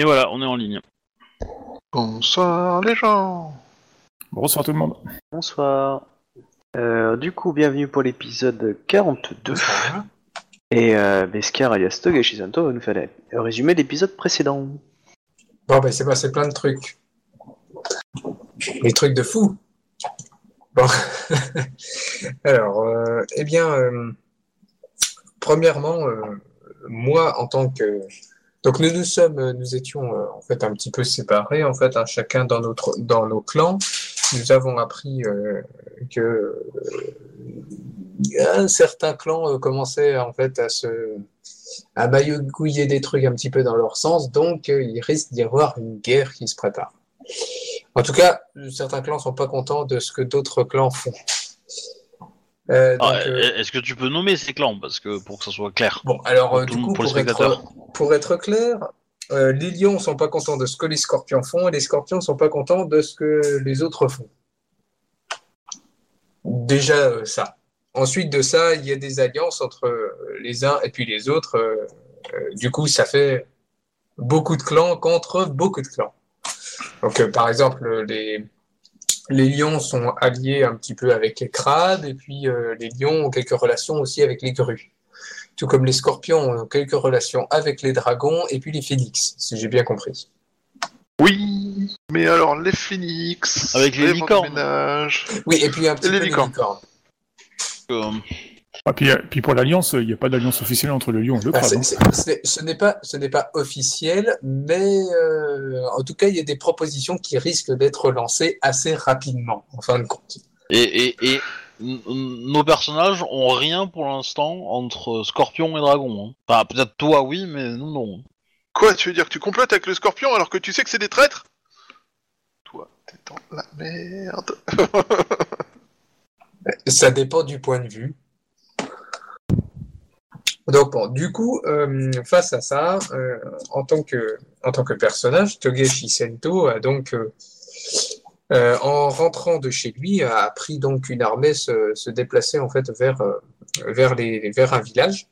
Et voilà, on est en ligne. Bonsoir les gens Bonsoir tout le monde. Bonsoir. Euh, du coup, bienvenue pour l'épisode 42. Et euh, Beskar alias Togashi Santo va nous faire le résumé de l'épisode précédent. Bon, ben, c'est passé plein de trucs. Des trucs de fou. Bon. Alors, euh, eh bien, euh, premièrement, euh, moi, en tant que. Donc, nous nous sommes, nous étions euh, en fait un petit peu séparés, en fait, hein, chacun dans, notre, dans nos clans. Nous avons appris euh, que euh, un certain clan euh, commençait en fait à se à maillotouiller des trucs un petit peu dans leur sens, donc euh, il risque d'y avoir une guerre qui se prépare. En tout cas, certains clans sont pas contents de ce que d'autres clans font. Euh, Ah, euh, Est-ce que tu peux nommer ces clans parce que pour que ça soit clair Bon, alors euh, Pour tout du coup, pour être, spectateurs. pour être clair, euh, les lions sont pas contents de ce que les scorpions font et les scorpions sont pas contents de ce que les autres font. Déjà euh, ça. Ensuite de ça, il y a des alliances entre euh, les uns et puis les autres. euh, euh, du coup, ça fait beaucoup de clans contre beaucoup de clans. Donc, euh, par exemple, les, les lions sont alliés un petit peu avec les crabes et puis euh, les lions ont quelques relations aussi avec les grues tout comme les scorpions ont quelques relations avec les dragons et puis les phénix, si j'ai bien compris. Oui Mais alors, les phoenix Avec les vents licornes. Oui, et puis un petit Et les peu les licornes. licornes. Ah, puis, euh, puis pour l'alliance, il n'y a pas d'alliance officielle entre le lion et le Ah, crabe. hein. ce n'est pas, ce n'est pas officiel, mais euh, en tout cas, il y a des propositions qui risquent d'être lancées assez rapidement, en fin de compte. Et, nos personnages ont rien pour l'instant entre Scorpion et Dragon. hein. Enfin, peut-être toi oui, mais nous non. Quoi, tu veux dire que tu complotes avec le scorpion alors que tu sais que c'est des traîtres? Toi, t'es dans la merde. Ça dépend du point de vue. Donc du coup, euh, face à ça, euh, en tant que en tant que personnage, Togeshi Sento a donc, euh, en rentrant de chez lui, a pris donc une armée se, se déplacer en fait vers vers les vers un village.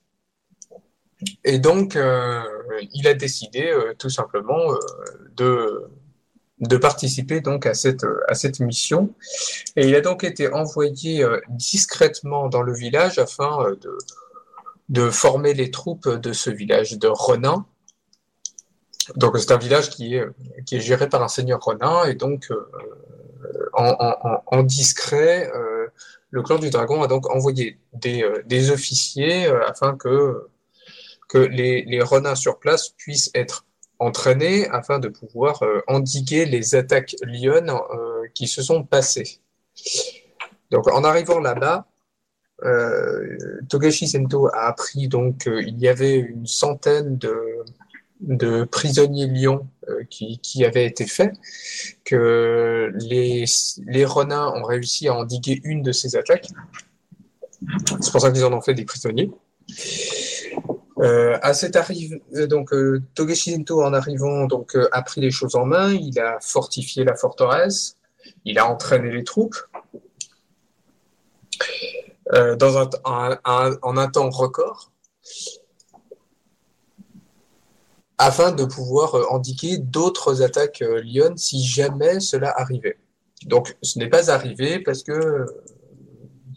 Et donc, il a décidé tout simplement de de participer donc à cette à cette mission. Et il a donc été envoyé discrètement dans le village afin de, de former les troupes de ce village de Renin. Donc c'est un village qui est, qui est géré par un seigneur Renin et donc euh, en, discret, euh, le clan du dragon a donc envoyé des, euh, des officiers afin que, que les, les Renins sur place puissent être entraînés afin de pouvoir endiguer les attaques lionnes qui se sont passées. Donc en arrivant là-bas, Togashi Sento a appris donc qu'il y avait une centaine de, prisonniers lions euh, qui, avaient été faits, que les, les ont réussi à endiguer une de ces attaques. C'est pour ça qu'ils en ont fait des prisonniers. Euh, à cette arrive, euh, donc euh, Sento en arrivant donc euh, a pris les choses en main, il a fortifié la forteresse, il a entraîné les troupes euh, dans un, en un temps record afin de pouvoir euh, indiquer d'autres attaques euh, Lyon si jamais cela arrivait. Donc ce n'est pas arrivé parce que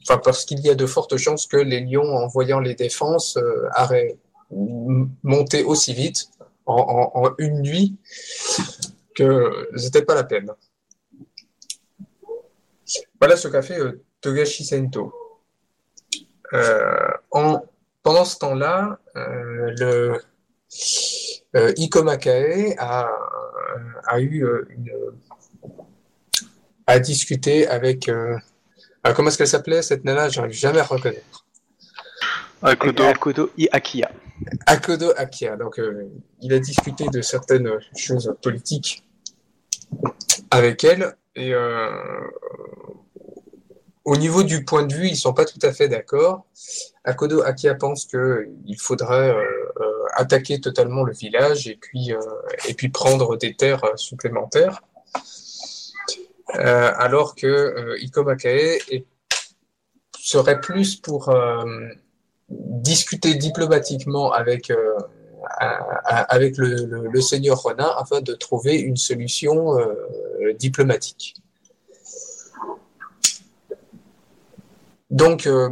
enfin parce qu'il y a de fortes chances que les lions en voyant les défenses euh, auraient m- monté aussi vite en, une nuit que c'était pas la peine. Voilà ce qu'a fait Togashi Sento. Euh, en, pendant ce temps-là, euh, le euh, Iko Makae a, a eu une, a discuté avec euh, ah, comment est-ce qu'elle s'appelait cette nana J'arrive jamais à reconnaître. Akodo. Akodo I Akia. Akodo Akia. Donc, euh, il a discuté de certaines choses politiques avec elle. Et euh, au niveau du point de vue, ils sont pas tout à fait d'accord. Akodo Akia pense qu'il faudrait euh, euh, attaquer totalement le village et puis, euh, prendre des terres supplémentaires. Alors que Iko Makae est- serait plus pour discuter diplomatiquement avec, le, seigneur Ronin afin de trouver une solution diplomatique. Donc, euh,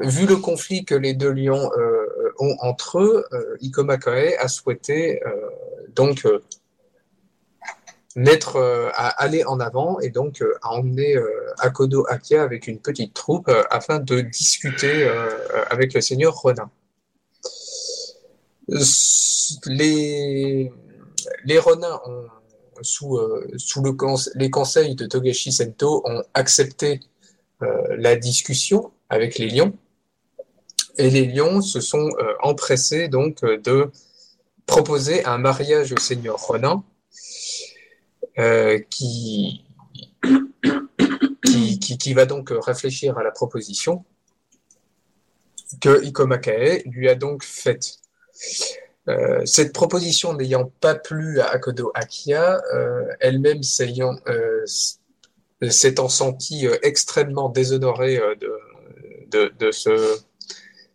vu le conflit que les deux lions euh, ont entre eux, euh, Ikoma Kae a souhaité euh, donc euh, mettre euh, à aller en avant et donc euh, à emmener euh, Akodo Akia avec une petite troupe euh, afin de discuter euh, avec le seigneur Ronin. Les, les Ronins sous, euh, le les conseils de Togashi Sento ont accepté euh, la discussion avec les lions et les lions se sont euh, empressés donc euh, de proposer un mariage au seigneur Ronin euh, qui, va donc réfléchir à la proposition que Ikoma Kae lui a donc faite. Euh, cette proposition n'ayant pas plu à Akodo Akia, euh, elle-même s'ayant euh, s'étant sentie euh, extrêmement déshonorée euh, de, de, ce,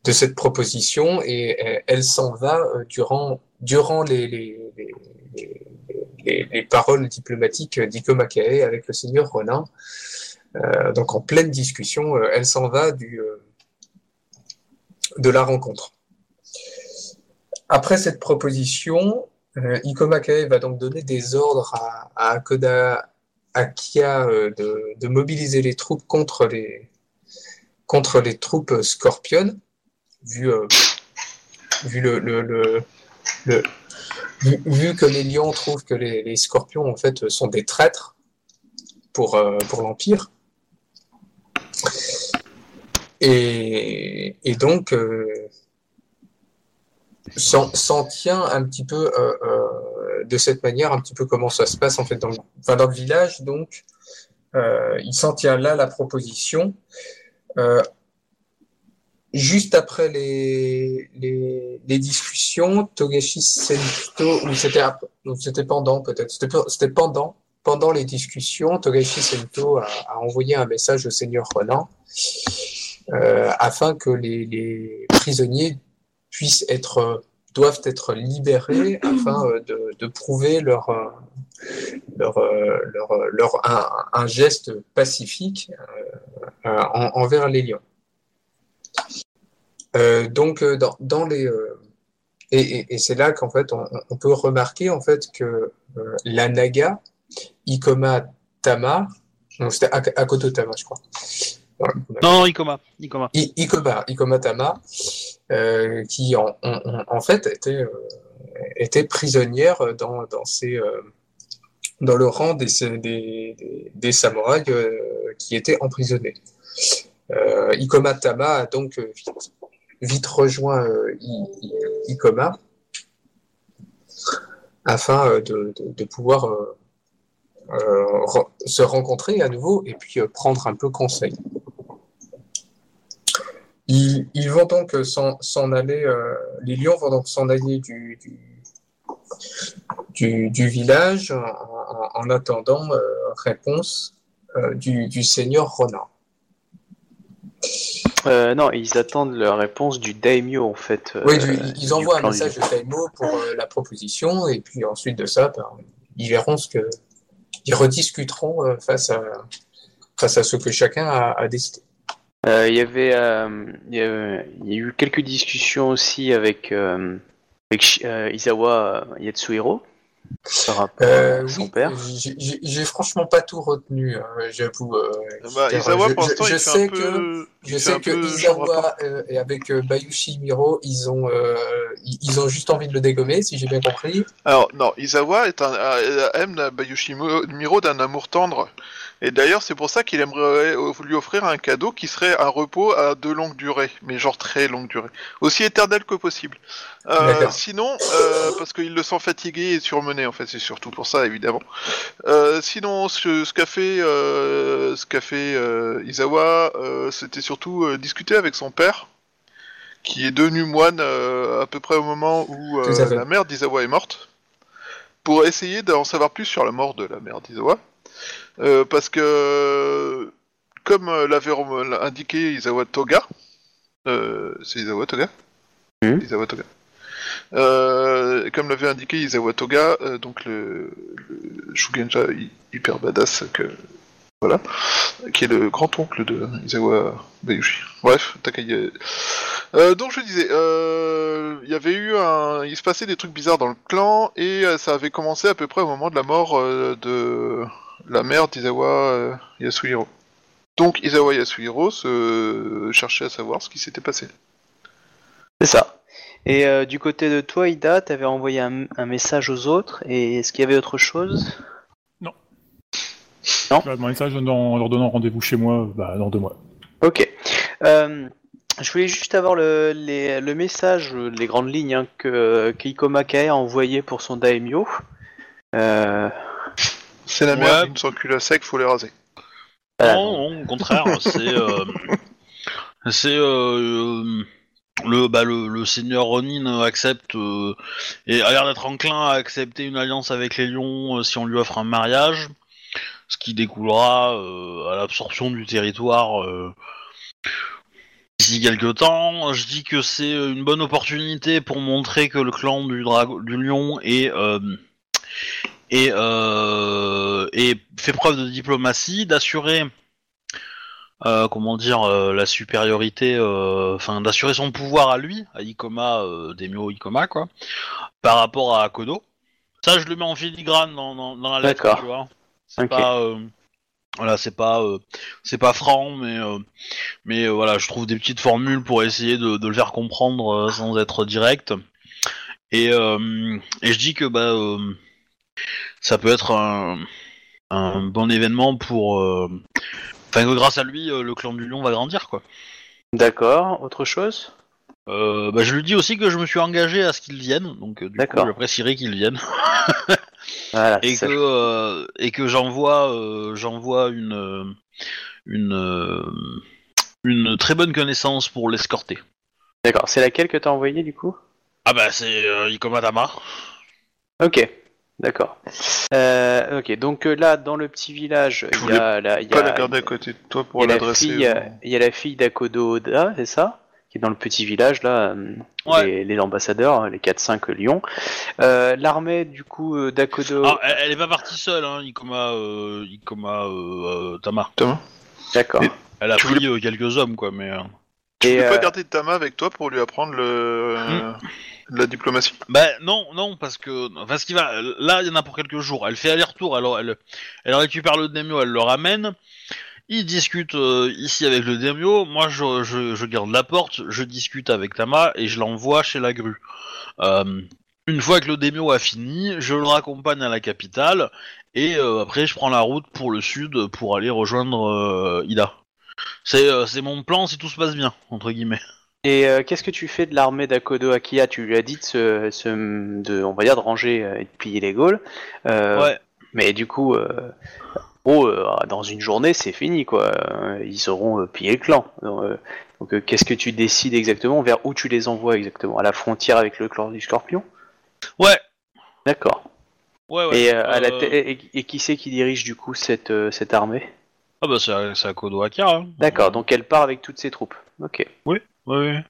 de cette proposition et euh, elle s'en va durant, durant les, les, les, les- les, les paroles diplomatiques d'Ikoma Kae avec le seigneur Ronin. Donc en pleine discussion, elle s'en va du, de la rencontre. Après cette proposition, euh, Ikoma Kae va donc donner des ordres à, à Akoda Akia euh, de, mobiliser les troupes contre les, troupes Scorpion, vu, que les lions trouvent que les, scorpions en fait sont des traîtres pour, euh, l'Empire. Et, donc, euh, s'en tient un petit peu de cette manière, un petit peu comment ça se passe en fait dans le, village. Donc, euh, il s'en tient là la proposition. Euh, juste après les, les, les discussions, Togashi Sento, ou c'était pendant peut-être, c'était pe- c'était pendant, pendant les discussions, Togashi Sento a, a envoyé un message au seigneur Ronan euh, afin que les prisonniers puissent être, doivent être libérés afin euh, de, de prouver leur, euh, leur, euh, leur, leur un, un geste pacifique en- envers les lions. Euh, donc dans, dans les euh, et, et, et c'est là qu'en fait on, on peut remarquer en fait que euh, la Naga Ikoma Tama non c'était Ak- Akoto Tama je crois. Non, non, Ikoma. Ikoma. I- Ikoma, Ikoma Tama, euh, qui en, en, fait était, euh, était prisonnière euh, dans le rang des, samouraïs euh, qui étaient emprisonnés. Euh, Ikoma Tama a donc euh, vite, rejoint euh, Ikoma afin euh, de, pouvoir euh, euh, se rencontrer à nouveau et puis euh, prendre un peu conseil. Ils, ils vont donc s'en s'en aller, euh, les lions vont donc s'en aller du, du, du, du village en, en- en attendant euh, réponse euh, du, du seigneur Ronan. Euh, non, ils attendent la réponse du daimyo en fait. euh, Oui, du- ils envoient un message de Taimo pour euh, la proposition et puis ensuite de ça, ben, ils verront ce que ils rediscuteront euh, face à face à ce que chacun a, a décidé. Euh, Il y avait, euh, il y a, il y a eu quelques discussions aussi avec, euh, avec euh, Isawa Yatsuhiro par rapport Euh, à son oui, père. j'ai- franchement pas tout retenu, hein, j'avoue. euh, Bah, je- Isawa, je- pour je- l'instant, je sais un que- Je sais que euh, et avec euh, Bayushi Miro, ils ont, euh, ils ont juste envie de le dégommer, si j'ai bien compris. Alors, non, Isawa est un, euh, aime Bayushi Miro d'un amour tendre. Et d'ailleurs, c'est pour ça qu'il aimerait lui offrir un cadeau qui serait un repos à de longue durée, mais genre très longue durée. Aussi éternel que possible. Euh, sinon, euh, parce qu'il le sent fatigué et surmené, en fait, c'est surtout pour ça, évidemment. Euh, sinon, ce, ce qu'a fait, euh, ce qu'a fait Isawa, c'était surtout discuter avec son père, qui est devenu moine à peu près au moment où la mère d'Isawa est morte, pour essayer d'en savoir plus sur la mort de la mère d'Isawa. Euh, parce que, comme euh, l'avait rem- indiqué Isawa Toga, euh, c'est Isawa Toga Mhm. Isawa Toga. Euh, comme l'avait indiqué Isawa Toga, euh, donc le, le Shugenja hy- hyper badass que voilà, qui est le grand oncle de Isawa Bayushi. Bref, Takai. Euh, donc je disais, euh, il y avait eu un, il se passait des trucs bizarres dans le clan et euh, ça avait commencé à peu près au moment de la mort euh, de la mère d'Isawa euh, Yasuhiro. Donc Isawa Yasuhiro se cherchait à savoir ce qui s'était passé. C'est ça. Et euh, du côté de toi, Ida, t'avais envoyé un, un message aux autres, et est-ce qu'il y avait autre chose? J'ai demandé un message en en leur donnant rendez-vous chez moi, bah, dans deux mois. Ok. Euh, je voulais juste avoir le, les- le message, euh, les grandes lignes hein, que Keiko Makae a envoyé pour son daimyo. Euh, C'est la Ouais. d'une s'encule à sec, faut les raser. voilà, Non, non, au contraire, c'est euh, c'est euh, le bah le, le seigneur Ronin accepte euh, et a l'air d'être enclin à accepter une alliance avec les lions euh, si on lui offre un mariage, ce qui découlera euh, à l'absorption du territoire euh, d'ici quelques temps. Je dis que c'est une bonne opportunité pour montrer que le clan du dragon du lion est euh, et, euh, et fait preuve de diplomatie, d'assurer, euh, comment dire, euh, la supériorité, euh, enfin d'assurer son pouvoir à lui, à Ikoma, euh, Demio Ikoma, quoi, par rapport à Akodo. Ça, je le mets en filigrane dans, dans, dans la lettre, tu vois. C'est Ok. pas, euh, voilà, c'est pas, euh, c'est pas franc, mais, euh, mais voilà, je trouve des petites formules pour essayer de, de le faire comprendre euh, sans être direct. Et, euh, et je dis que bah euh, ça peut être un, un bon événement pour. euh, Enfin, que grâce à lui, euh, le clan du lion va grandir, quoi. D'accord. Autre chose? Euh, bah, je lui dis aussi que je me suis engagé à ce qu'il vienne, donc euh, du coup, j'apprécierais qu'il vienne. Voilà. et que euh, et que j'envoie j'envoie une une une très bonne connaissance pour l'escorter. D'accord. C'est laquelle que t'as envoyée du coup? Ah bah c'est euh, Ikoma Tama. Ok. D'accord. Euh, ok. Donc euh, là, dans le petit village, il y a la, il y Pas a- la garder à côté de toi il pour y a la l'adresser. fille, euh, il y a la fille d'Akodo Oda, c'est ça Qui est dans le petit village là, euh, Ouais. les, les ambassadeurs, les 4-5 lions. Euh, L'armée du coup euh, d'Akodo. Ah, elle, elle est pas partie seule, hein, Ikoma euh, Ikoma euh, euh, Tama. Thomas D'accord. Elle a Tu pris euh, quelques hommes quoi, mais. euh, Tu Et, voulais pas euh, garder Tama avec toi pour lui apprendre le... Hmm. la diplomatie? Bah non, non, parce que enfin ce qui va, là il y en a pour quelques jours. Elle fait aller-retour, alors elle, elle récupère le daimyo, elle le ramène. Ils discutent euh, ici avec le daimyo. Moi je, je, je garde la porte, je discute avec Tama et je l'envoie chez la grue. Euh, une fois que le daimyo a fini, je le raccompagne à la capitale et euh, après je prends la route pour le sud pour aller rejoindre euh, Ida. C'est euh, c'est mon plan si tout se passe bien entre guillemets. Et euh, qu'est-ce que tu fais de l'armée d'Akodo Akia Tu lui as dit de, se, se- de, on va dire, de ranger euh, et de piller les Gaules. Euh, Ouais. Mais du coup, euh, oh, euh, dans une journée, c'est fini, quoi. Euh, Ils auront euh, pillé le clan. Donc, euh, donc, euh, qu'est-ce que tu décides exactement? Vers où tu les envoies exactement? À la frontière avec le clan du Scorpion? Ouais. D'accord. Ouais ouais. Et, euh, à la Euh, te- et, et qui c'est qui dirige du coup cette, euh, cette armée? Ah bah c'est à- c'est à hein. D'accord, donc elle part avec toutes ses troupes. Ok, Ouais, ouais.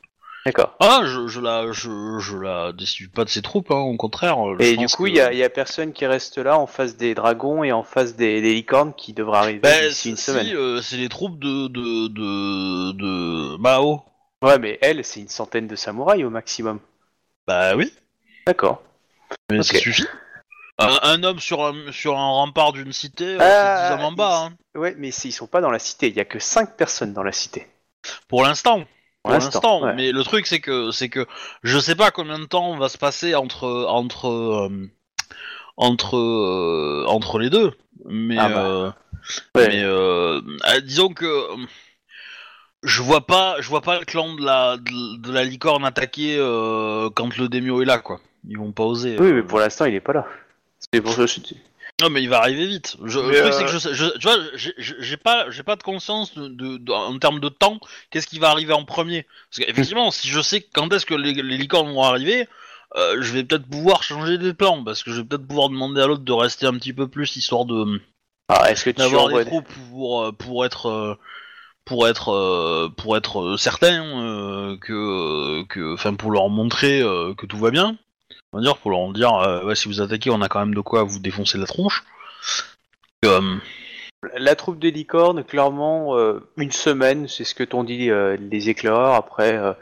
d'accord. Ah, je, je la, je, je la décide pas de ses troupes, hein, au contraire. je Et du pense coup, il que- y, a, y a personne qui reste là en face des dragons et en face des, des licornes qui devraient arriver Bah, d'ici une si, semaine. euh, c'est les troupes de, de, de, de Mao. Ouais, mais elle, c'est une centaine de samouraïs au maximum. Bah oui, D'accord. mais Ok. ça suffit. Un, un homme sur un, sur un rempart d'une cité, euh, Ah, c'est 10 hommes en bas, hein. Ouais, mais ils sont pas dans la cité. Il y a que 5 personnes dans la cité. Pour l'instant. Pour l'instant, ouais. Mais le truc, c'est que, c'est que je sais pas combien de temps va se passer entre, entre, euh, entre, euh, entre les deux. Mais, Ah bah. euh, Ouais. Mais disons que je vois pas, je vois pas le clan de la de, de la licorne attaquer quand le démio est là, quoi. Ils vont pas oser. Oui, mais pour l'instant, il est pas là. C'est pour ça que je dis. Non, mais il va arriver vite. Je, le truc euh, c'est que je, sais- je- tu vois, j'ai- pas, j'ai pas de conscience de, de- de- en termes de temps. Qu'est-ce qui va arriver en premier Parce qu'effectivement, si je sais quand est-ce que les, les licornes vont arriver. euh, je vais peut-être pouvoir changer des plans parce que je vais peut-être pouvoir demander à l'autre de rester un petit peu plus histoire de Alors, est-ce que tu d'avoir des troupes pour euh, pour être euh, pour être euh, pour être certain euh, que que enfin pour leur montrer euh, que tout va bien. On va dire pour leur dire euh, ouais, si vous attaquez, on a quand même de quoi vous défoncer la tronche. Euh, La troupe des licornes, clairement, euh, une semaine, c'est ce que t'ont dit euh, les éclaireurs. Après, euh,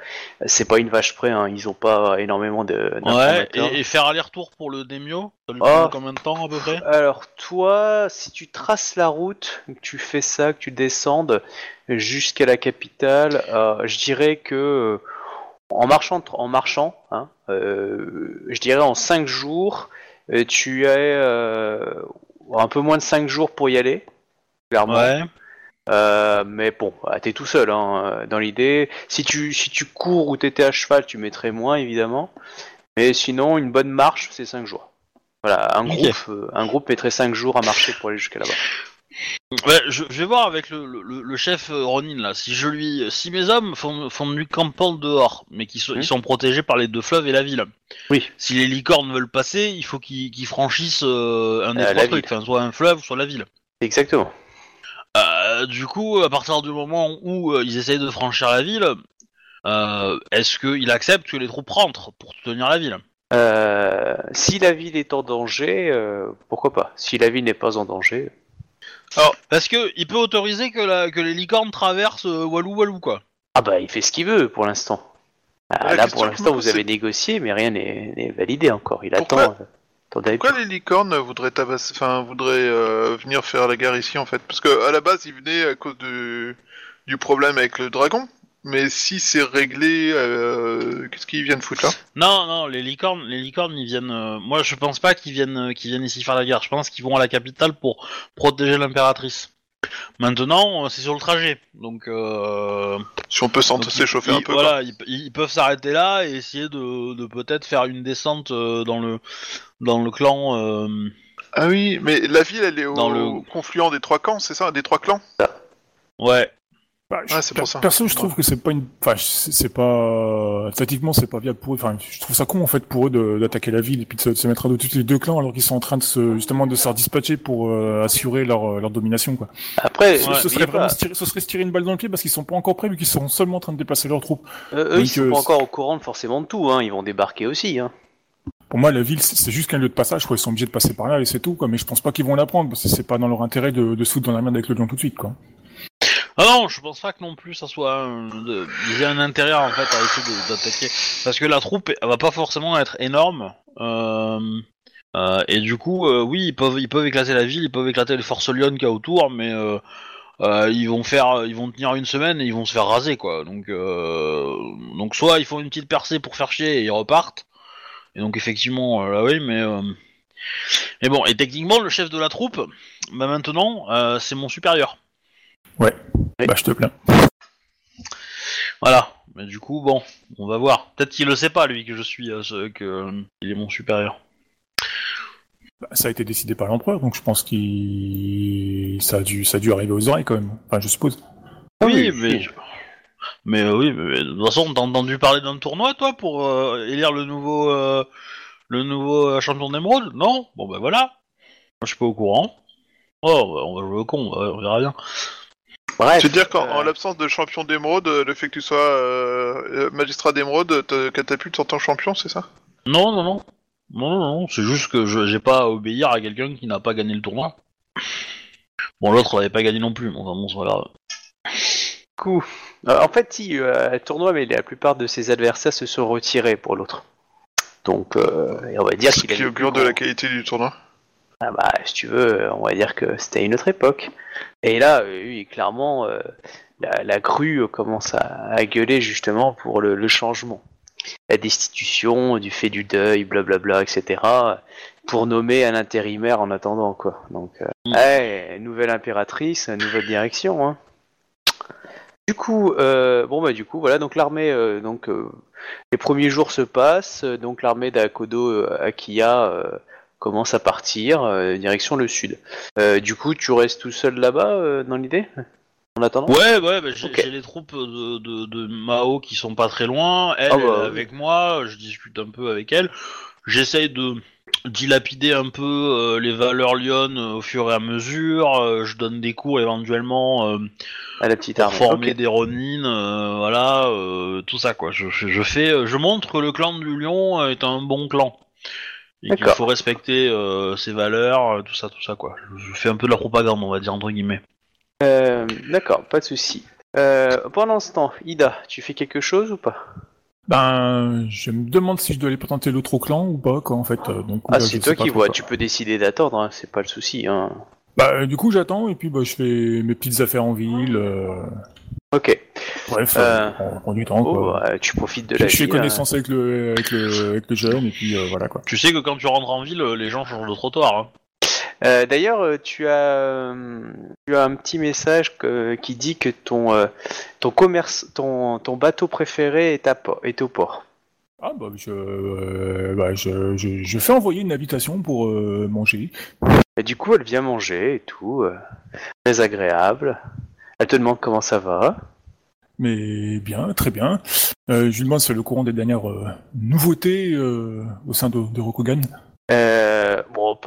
c'est pas une vache près, hein, ils ont pas énormément de. ouais, d'informateurs. et, et faire aller-retour pour le Demio, ça lui Oh. prend combien de temps à peu près? Alors toi, si tu traces la route, que tu fais ça, que tu descendes jusqu'à la capitale, euh, je dirais que euh, en marchant, en marchant, hein, euh, je dirais en 5 jours, euh, tu as euh, un peu moins de 5 jours pour y aller, clairement. Ouais. Euh, mais bon, ah, t'es tout seul hein, dans l'idée. Si tu si tu cours ou t'étais à cheval, tu mettrais moins évidemment. Mais sinon, une bonne marche, c'est 5 jours. Voilà, un groupe, un groupe mettrait 5 jours à marcher pour aller jusqu'à là-bas. Ouais, je, je vais voir avec le, le, le chef euh, Ronin là. Si je lui, si mes hommes font, font du campement dehors, mais qu'ils sont, ils sont protégés par les deux fleuves et la ville. Oui. Si les licornes veulent passer, il faut qu'ils franchissent euh, un des Euh, trois trucs, enfin, soit un fleuve, soit la ville. Exactement. Euh, du coup, à partir du moment où euh, ils essayent de franchir la ville, euh, est-ce qu'il accepte que les troupes rentrent pour tenir la ville? Euh, si la ville est en danger, euh, pourquoi pas? Si la ville n'est pas en danger, Parce que il peut autoriser que, la, que les licornes traversent euh, Walou Walou quoi. ah bah il fait ce qu'il veut pour l'instant. Ah, La là question pour que je l'instant vous avez c'est- négocié, mais rien n'est n'est validé encore. Il Pourquoi attend. euh, attendez. Pourquoi les licornes voudraient tabasser, enfin voudraient euh, venir faire la guerre ici en fait? Parce que à la base ils venaient à cause du du problème avec le dragon. Mais si c'est réglé, euh, qu'est-ce qu'ils viennent foutre là? Non, non, les licornes, les licornes, ils viennent. euh, moi, je pense pas qu'ils viennent, euh, qu'ils viennent ici faire la guerre. Je pense qu'ils vont à la capitale pour protéger l'impératrice. Maintenant, euh, c'est sur le trajet, donc. Euh, Si on peut s'en- donc, s'échauffer ils- un peu. Voilà, ils, ils peuvent s'arrêter là et essayer de, de peut-être faire une descente euh, dans le dans le clan. euh, quoi. Ah oui, mais la ville elle est au Dans le- confluent des trois camps, c'est ça? Des trois clans? Ouais. Bah, je- Ouais, c'est pour ça. Perso, je trouve que c'est pas une, enfin, c'est pas, statiquement, c'est pas viable pour eux. Enfin, je trouve ça con, en fait, pour eux d'attaquer la ville et puis de se, de se mettre à dos tous les deux clans alors qu'ils sont en train de se, justement, de se faire dispatcher pour euh, assurer leur, euh, leur domination, quoi. Après, Ce- Ouais, ce, serait vraiment pas, se tirer, ce serait se tirer une balle dans le pied parce qu'ils sont pas encore prêts vu qu'ils sont seulement en train de déplacer leurs troupes. euh, eux, ils sont euh, pas encore au courant forcément de tout. Hein. Ils vont débarquer aussi. Hein. Pour moi, la ville, c'est juste qu'un lieu de passage, quoi. Ils sont obligés de passer par là et c'est tout, quoi. Mais je pense pas qu'ils vont la prendre parce que c'est pas dans leur intérêt de, de se foutre dans la merde avec le lion tout de suite, quoi. Ah non, je pense pas que non plus ça soit un, de, a un intérêt en fait à essayer d'attaquer. Parce que la troupe elle va pas forcément être énorme euh, euh, et du coup euh, oui ils peuvent ils peuvent éclater la ville, ils peuvent éclater les forces lionnes qu'il y a autour mais euh, euh, ils vont faire ils vont tenir une semaine et ils vont se faire raser quoi. Donc euh, donc soit ils font une petite percée pour faire chier et ils repartent. Et donc effectivement euh, là oui mais euh, mais bon et techniquement le chef de la troupe bah maintenant euh, c'est mon supérieur Oui. Bah, je te plains. Voilà. Mais du coup, bon, on va voir. Peut-être qu'il le sait pas, lui, que je suis, euh, ce- que euh, il est mon supérieur. Bah, ça a été décidé par l'empereur, donc je pense qu'il, ça a dû, ça a dû arriver aux oreilles quand même. Enfin, je suppose. Oui, oui, mais, oui. mais euh, oui, mais de toute façon, t'as entendu parler d'un tournoi, toi, pour euh, élire le nouveau, euh, le nouveau champion d'émeraude Non? Bon, ben voilà. Moi, je suis pas au courant. Oh, bah, on va jouer au con, on verra bien. Bref. Tu veux dire qu'en euh, en l'absence de champion d'émeraude, euh, le fait que tu sois euh, magistrat d'émeraude te catapulte en tant que champion, c'est ça? Non, non, non. Non, non, non. C'est juste que je j'ai pas à obéir à quelqu'un qui n'a pas gagné le tournoi. Bon, l'autre n'avait pas gagné non plus, mais enfin, bon, c'est pas grave. coup. En fait, si, euh, un tournoi, mais la plupart de ses adversaires se sont retirés pour l'autre. Donc, euh, on va dire qu'il a qui augure de la qualité du tournoi. Ah bah, si tu veux, on va dire que c'était une autre époque. Et là, oui, clairement, euh, la, la crue commence à, à gueuler justement pour le, le changement. La destitution, du fait du deuil, blablabla, etc. Pour nommer un intérimaire en attendant, quoi. Donc, euh, Mm. nouvelle impératrice, nouvelle direction, hein. Du coup, euh, bon bah du coup voilà donc l'armée euh, donc euh, les premiers jours se passent donc l'armée d'Akodo Akiya commence à partir euh, direction le sud. Euh, du coup tu restes tout seul là-bas euh, dans l'idée? En attendant? Ouais, ouais, bah, j'ai les troupes de, de, de Mao qui sont pas très loin. Elle, Ah bah, elle est oui. avec moi, je discute un peu avec elle. J'essaye de, dilapider un peu les valeurs Lyon au fur et à mesure. je donne des cours éventuellement À la petite pour armée. former des Ronin, euh, voilà, tout ça quoi. Je, je, je fais, je montre que le clan du Lion est un bon clan. Et qu'il faut respecter euh, ses valeurs, euh, tout ça, tout ça quoi. Je, fais un peu de la propagande, on va dire entre guillemets. Euh, D'accord, pas de souci. Euh, pendant ce temps, Ida, tu fais quelque chose ou pas? Ben, je me demande si je dois aller tenter l'autre au clan ou pas, quoi, en fait. euh, Donc, Ah, c'est je toi qui vois. quoi. Tu peux décider d'attendre, hein, c'est pas le souci. Hein. Bah, du coup, j'attends et puis bah, je fais mes petites affaires en ville. euh, Ok. Bref, Euh, euh, on prend du temps, Oh, quoi. bah, tu profites de la je fais vie. connaissance avec le, avec le, avec le jeune et puis euh, voilà, quoi. Tu sais que quand tu rentres en ville, euh, les gens changent de trottoir. Hein. Euh, D'ailleurs, euh, tu as, euh, tu as un petit message que- qui dit que ton, euh, ton commerce, ton, ton bateau préféré est, à po- est au port. Ah, bah, je, euh, bah, je, je, je fais envoyer une invitation pour euh, manger. Et du coup, elle vient manger et tout, euh, très agréable. Elle te demande comment ça va. Mais bien, très bien. Je lui demande si c'est le courant des dernières nouveautés au sein de, de Rokugan.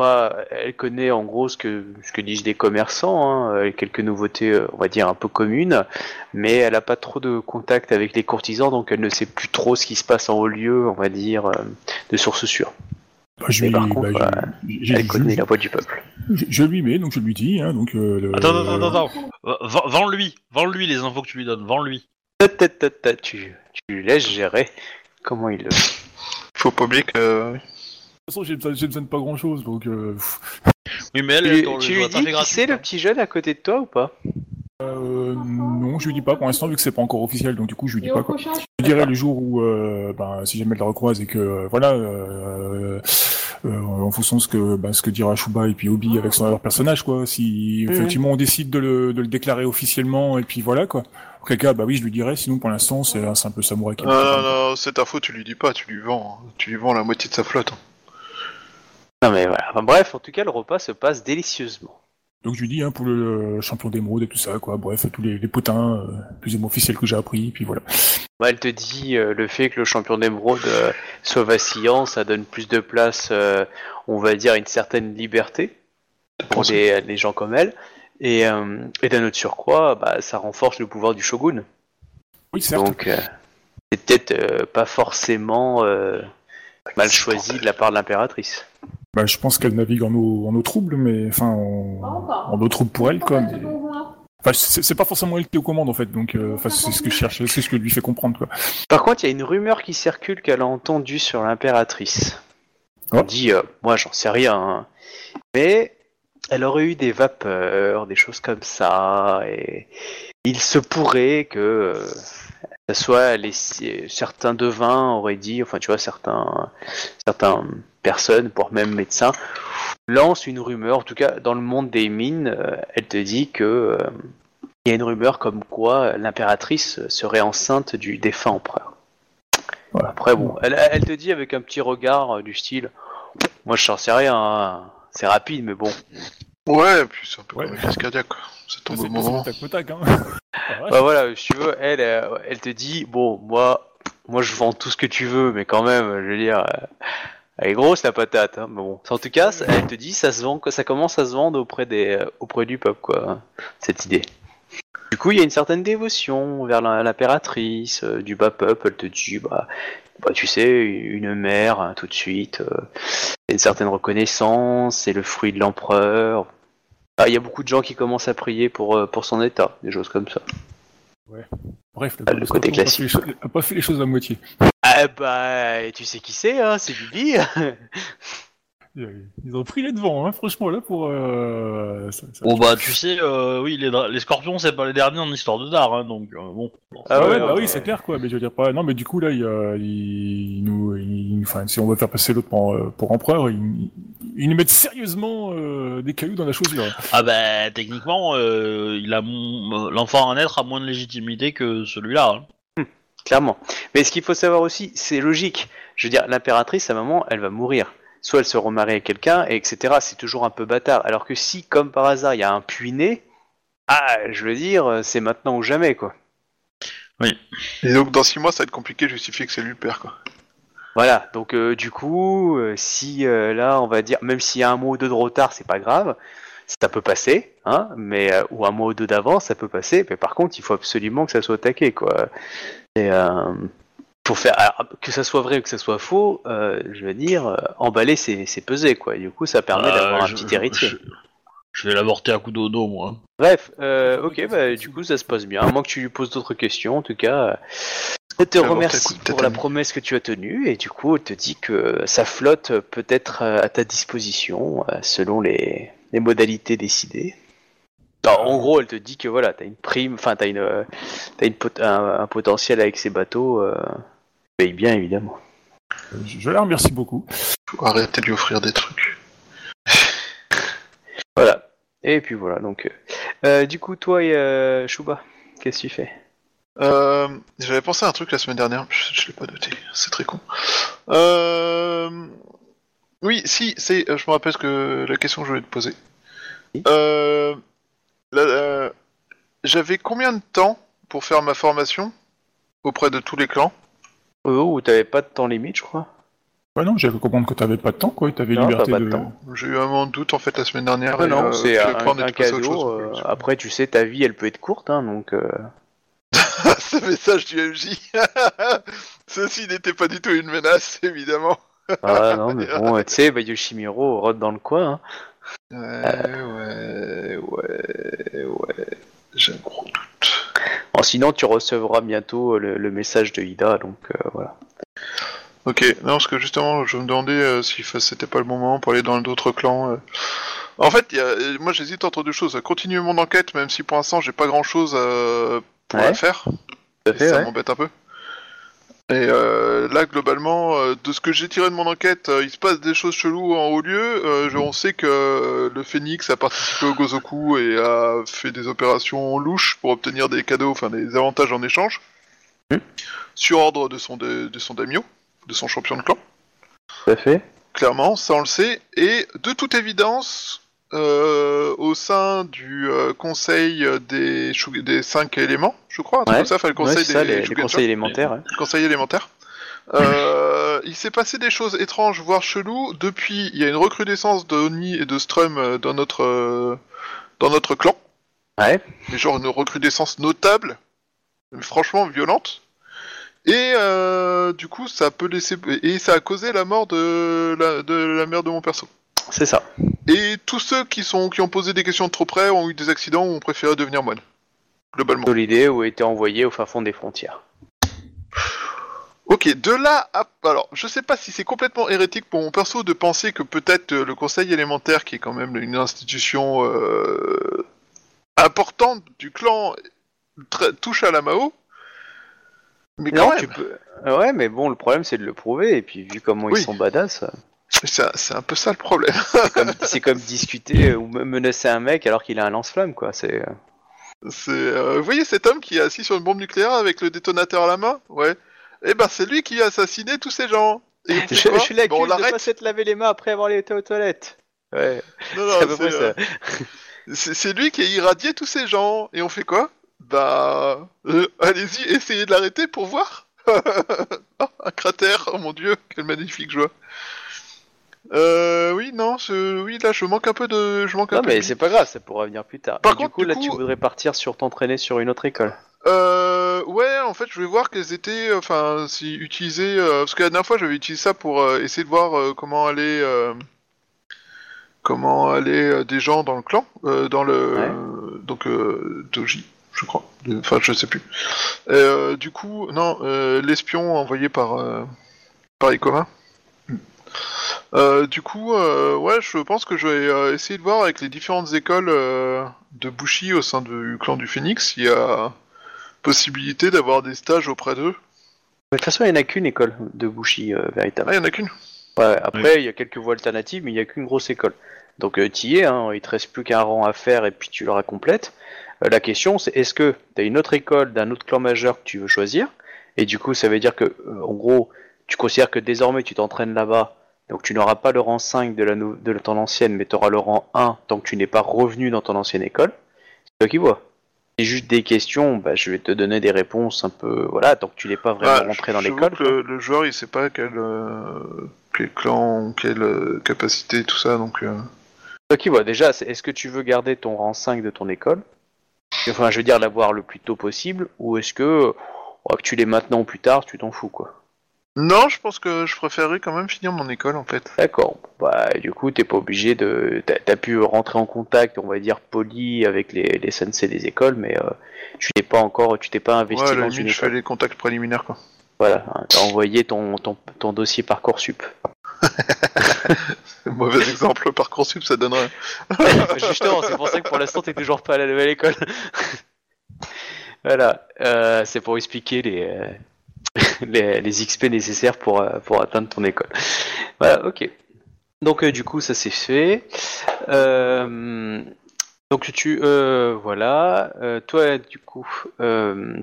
Euh, pas, elle connaît en gros ce que, ce que disent les commerçants, hein, euh, quelques nouveautés, euh, on va dire, un peu communes, mais elle n'a pas trop de contact avec les courtisans, donc elle ne sait plus trop ce qui se passe en haut lieu, on va dire, euh, de source sûre. Bah, je Mais lui, par contre, bah, euh, je- j'ai- Elle je- connaît je- la voix du peuple. je, je lui mets, donc je lui dis, hein, donc euh, le- Attends, attends, attends, attends. Euh, vends- Vends-lui, vends-lui les infos que tu lui donnes, vends-lui. Tu, tu laisses gérer comment il le Faut pas oublier que. De toute façon, j'ai besoin, j'ai besoin de pas grand chose, donc euh, Oui, mais elle, Tu, lui dis qui c'est le petit jeune à côté de toi ou pas? Euh, non, je lui dis pas pour l'instant vu que c'est pas encore officiel, donc du coup je lui dis pas quoi. Je dirai le jour où, euh, ben, si jamais elle la recroise et que euh, voilà, euh, euh, en fonction de ce que, ben, ce que dira Shuba et puis Obi avec son leur personnage, quoi. Si Mhm. effectivement on décide de le, de le déclarer officiellement et puis voilà, quoi. En quel cas, bah oui, je lui dirai. Sinon, pour l'instant, c'est un simple samouraï qui. Non, non, non, cette info, tu lui dis pas, tu lui vends. hein. Tu lui vends la moitié de sa flotte. hein. Non mais voilà. Enfin, bref, en tout cas, le repas se passe délicieusement. Donc je lui dis hein, pour le champion d'émeraude et tout ça, quoi. Bref, tous les, les potins euh, plus ou moins officiels que j'ai appris, puis voilà. Bah, elle te dit euh, le fait que le champion d'émeraude euh, soit vacillant, ça donne plus de place, euh, on va dire, une certaine liberté pour des, des gens comme elle. Et, et d'un autre surcroît, bah, ça renforce le pouvoir du shogun. Oui, certes. Donc, c'est peut-être pas forcément mal choisi de la part de l'impératrice. Bah, je pense qu'elle navigue en eau, en eau trouble, mais enfin en, en eau trouble pour elle, quoi. mais- Enfin, c'est pas forcément elle qui est aux commandes en fait, donc euh, enfin, c'est ce que je cherche, c'est ce que je lui fais comprendre quoi. Par contre, il y a une rumeur qui circule qu'elle a entendue sur l'impératrice. On Oh. dit, euh, moi j'en sais rien, hein. mais elle aurait eu des vapeurs, des choses comme ça, et il se pourrait que euh, soit les, certains devins auraient dit, enfin tu vois, certains, certaines personnes, voire même médecins, lancent une rumeur, en tout cas dans le monde des mines, euh, elle te dit que euh, il y a une rumeur comme quoi l'impératrice serait enceinte du défunt empereur. Voilà. Après, bon, elle, elle te dit avec un petit regard euh, du style Moi, je n'en sais rien, hein. c'est rapide, mais bon. Ouais, et puis c'est un peu Ouais. comme une crise cardiaque, quoi. Ça tombe au C'est moment. tac au tac, hein. Ah, ouais. Bah voilà, si tu veux, elle, euh, elle te dit Bon, moi, moi, je vends tout ce que tu veux, mais quand même, je veux dire. euh, elle est grosse la patate, hein. mais bon. En tout cas, ça- elle te dit ça se vend, que ça commence à se vendre auprès des, euh, auprès du peuple, quoi, hein, cette idée. Du coup, il y a une certaine dévotion vers l'impératrice euh, du bas peuple. Elle te dit, bah, bah, tu sais, une mère, hein, tout de suite, euh, une certaine reconnaissance, c'est le fruit de l'empereur. Ah, Il y a beaucoup de gens qui commencent à prier pour, euh, pour son état, des choses comme ça. Bref, Ah, le côté a pas les classique. a pas fait les choses à moitié. Ah bah, tu sais qui c'est, hein, c'est Bibi. Ils ont pris les devants, hein, franchement là pour. Euh... ça- ça- Bon bah tu sais, euh, oui, les, dra- les scorpions c'est pas les derniers en histoire de d'art, hein, donc euh, bon. Ah ouais, ouais, bah non, oui, mais- c'est clair quoi, mais je veux dire pas. Non, mais du coup là, il, euh, il, il nous, il- enfin, si on veut faire passer l'autre pour, euh, pour empereur, il, il nous met sérieusement euh, des cailloux dans la chaussure. Ah bah techniquement, euh, il a mon- euh, l'enfant à naître a moins de légitimité que celui-là. hein. Clairement. Mais ce qu'il faut savoir aussi, c'est logique. Je veux dire, l'impératrice, à un moment, elle va mourir. Soit elle se remarie avec quelqu'un, et etc. C'est toujours un peu bâtard. Alors que si, comme par hasard, il y a un puits-né, ah, je veux dire, c'est maintenant ou jamais, quoi. Et donc dans 6 mois, ça va être compliqué de justifier que c'est lui le père, quoi. Voilà, donc euh, du coup, euh, si euh, là, on va dire, même s'il y a un mois ou deux de retard, c'est pas grave, ça peut passer, hein, mais euh, ou un mois ou deux d'avance, ça peut passer. Mais par contre, il faut absolument que ça soit attaqué, quoi. Et euh, pour faire alors, que ça soit vrai ou que ça soit faux, euh, je veux dire, euh, emballer, c'est c'est peser, quoi. Et du coup, ça permet d'avoir Euh, un je- petit héritier. Je, je vais l'avorter à coup d'odo, moi. Bref, euh, ok, bah, du coup, ça se passe bien. À moins que tu lui poses d'autres questions, en tout cas. Elle te remercie pour la promesse que tu as tenue et du coup, elle te dit que sa flotte peut être à ta disposition selon les, les modalités décidées. Alors, en gros, elle te dit que voilà, t'as une prime, enfin, t'as une, t'as une pot- un, un potentiel avec ces bateaux. Euh, paye bien, évidemment. Je, la remercie beaucoup. Faut arrêter de lui offrir des trucs. Voilà. Et puis voilà, donc. euh, euh, du coup, toi et euh, Shuba, qu'est-ce que tu fais? Euh, J'avais pensé à un truc la semaine dernière, je, je l'ai pas noté, c'est très con. Euh... Oui, si, c'est, je me rappelle ce que la question que je voulais te poser. Oui. Euh... J'avais combien de temps pour faire ma formation auprès de tous les clans? Oh, ou t'avais pas de temps limite, je crois Ouais, non, j'avais comprendre que t'avais pas de temps, quoi, t'avais Non, liberté t'as pas de de. temps. J'ai eu un moment de doute en fait la semaine dernière. Non, et, non, euh, c'est je un, vais prendre et un tout passer à autre cadeau. chose, euh, après, tu sais, ta vie, elle peut être courte, hein, donc. euh, Ce message du MJ. Ceci n'était pas du tout une menace, évidemment. Ah non, mais bon, tu sais, bah, Yoshimiro rôde dans le coin. hein. Ouais, ouais, ouais, ouais. J'ai un gros doute. Bon, sinon, tu recevras bientôt le, le message de Ida, donc euh, voilà. Ok, non, parce que justement, je me demandais euh, si c'était pas le bon moment pour aller dans d'autres clans. euh. En fait, il y a- euh, moi j'hésite entre deux choses. Continuer mon enquête, même si pour l'instant j'ai pas grand chose pour Ouais. la faire. Tout à Et fait, ça ouais. m'embête un peu. Et euh, là, globalement, euh, de ce que j'ai tiré de mon enquête, euh, il se passe des choses cheloues en haut lieu. Euh, je- on sait que euh, le Phoenix a participé au Gozoku et a fait des opérations louches pour obtenir des cadeaux, enfin des avantages en échange. Hmm. Sur ordre de son, de, de son daimyo, de son champion de clan. Tout à fait. Clairement, ça on le sait. Et de toute évidence, euh, au sein du euh, conseil des, des cinq éléments, je crois, Ouais. ça, enfin le Ouais, conseil ça, des les, les Shugenja, conseils élémentaires. ouais. conseil élémentaire. Euh, il s'est passé des choses étranges, voire cheloues. Depuis, il y a une recrudescence de Oni et de Strum dans notre dans notre clan. Ouais. Mais genre une recrudescence notable, mais franchement violente. Et euh, du coup, ça peut laisser et ça a causé la mort de la, de la mère de mon perso. C'est ça. Et tous ceux qui sont qui ont posé des questions de trop près ont eu des accidents ou ont préféré devenir moine. Globalement. D'où l'idée où été envoyé au fin fond des frontières. Ok, de là à... Alors, je sais pas si c'est complètement hérétique pour mon perso de penser que peut-être euh, le conseil élémentaire, qui est quand même une institution euh, importante du clan, touche à la Mao. Mais quand tu peux. Euh, Ouais, mais bon, le problème c'est de le prouver, et puis vu comment Oui. ils sont badass, euh, c'est un- peu ça le problème. c'est comme, discuter euh, ou me- menacer un mec alors qu'il a un lance-flamme, quoi. C'est. euh, vous voyez cet homme qui est assis sur une bombe nucléaire avec le détonateur à la main? Ouais. Eh ben, c'est lui qui a assassiné tous ces gens. Et Je, je l'accuse Bon, on de pas s'être lavé les mains après avoir été aux toilettes. Ouais, Non, non, c'est, euh, ça. C'est c'est lui qui a irradié tous ces gens. Et on fait quoi? Bah... euh, Allez-y, essayez de l'arrêter pour voir. Oh, un cratère, oh mon dieu, quelle magnifique joie. Euh, oui, non, je- oui, là, je manque un peu de... Je manque un Non, peu mais de... c'est pas grave, ça pourra venir plus tard. Par Et du contre, coup, du là, coup- tu voudrais partir sur t'entraîner sur une autre école. Euh, ouais, en fait, je vais voir quelles étaient, enfin, si utiliser, euh, parce que la dernière fois, j'avais utilisé ça pour euh, essayer de voir euh, comment aller, euh, comment aller euh, des gens dans le clan, euh, dans le, donc euh, Doji, je crois, enfin, je sais plus. Euh, du coup, non, euh, l'espion envoyé par euh, par Ikoma. Euh, du coup, euh, ouais, je pense que je vais euh, essayer de voir avec les différentes écoles euh, de Bushi au sein du clan du Phoenix s'il y a possibilité d'avoir des stages auprès d'eux. De toute façon, il n'y en a qu'une école de Bushi, euh, Ah, véritable. il y en a qu'une. Ouais, après, il y a quelques voies alternatives, mais il n'y a qu'une grosse école. Donc, euh, t'y es, hein, il te reste plus qu'un rang à faire et puis tu l'auras complète. Euh, la question, c'est est-ce que tu as une autre école d'un autre clan majeur que tu veux choisir Et du coup, ça veut dire que, euh, en gros, tu considères que désormais tu t'entraînes là-bas, donc tu n'auras pas le rang 5 de, la de ton ancienne, mais tu auras le rang 1 tant que tu n'es pas revenu dans ton ancienne école. C'est toi qui vois. c'est juste des questions, bah, je vais te donner des réponses un peu, voilà, tant que tu n'es pas vraiment Bah, rentré dans l'école. que Le, le joueur, il sait pas quel, euh, quel clan, quelle euh, capacité, tout ça, donc. euh, Toi qui vois, déjà, est-ce que tu veux garder ton rang 5 de ton école Enfin, je veux dire, l'avoir le plus tôt possible, ou est-ce que, oh, que tu l'aies maintenant ou plus tard, tu t'en fous, quoi Non, je pense que je préférerais quand même finir mon école en fait. D'accord. Bah, du coup, t'es pas obligé de. T'as as pu rentrer en contact, on va dire, poli avec les, les sensei des écoles, mais euh, tu t'es pas encore, tu t'es pas investi Ouais, dans une je fais école. les contacts préliminaires quoi. Voilà, hein, t'as envoyé ton, ton, ton dossier Parcoursup. Mauvais exemple, Parcoursup, ça donnerait. Justement, c'est pour ça que pour l'instant, t'es toujours pas à la nouvelle école. voilà, euh, c'est pour expliquer les, euh, les, les XP nécessaires pour, euh, pour atteindre ton école. Voilà, ok. Donc, du coup, ça c'est fait. Donc, tu. Voilà. Toi, du coup,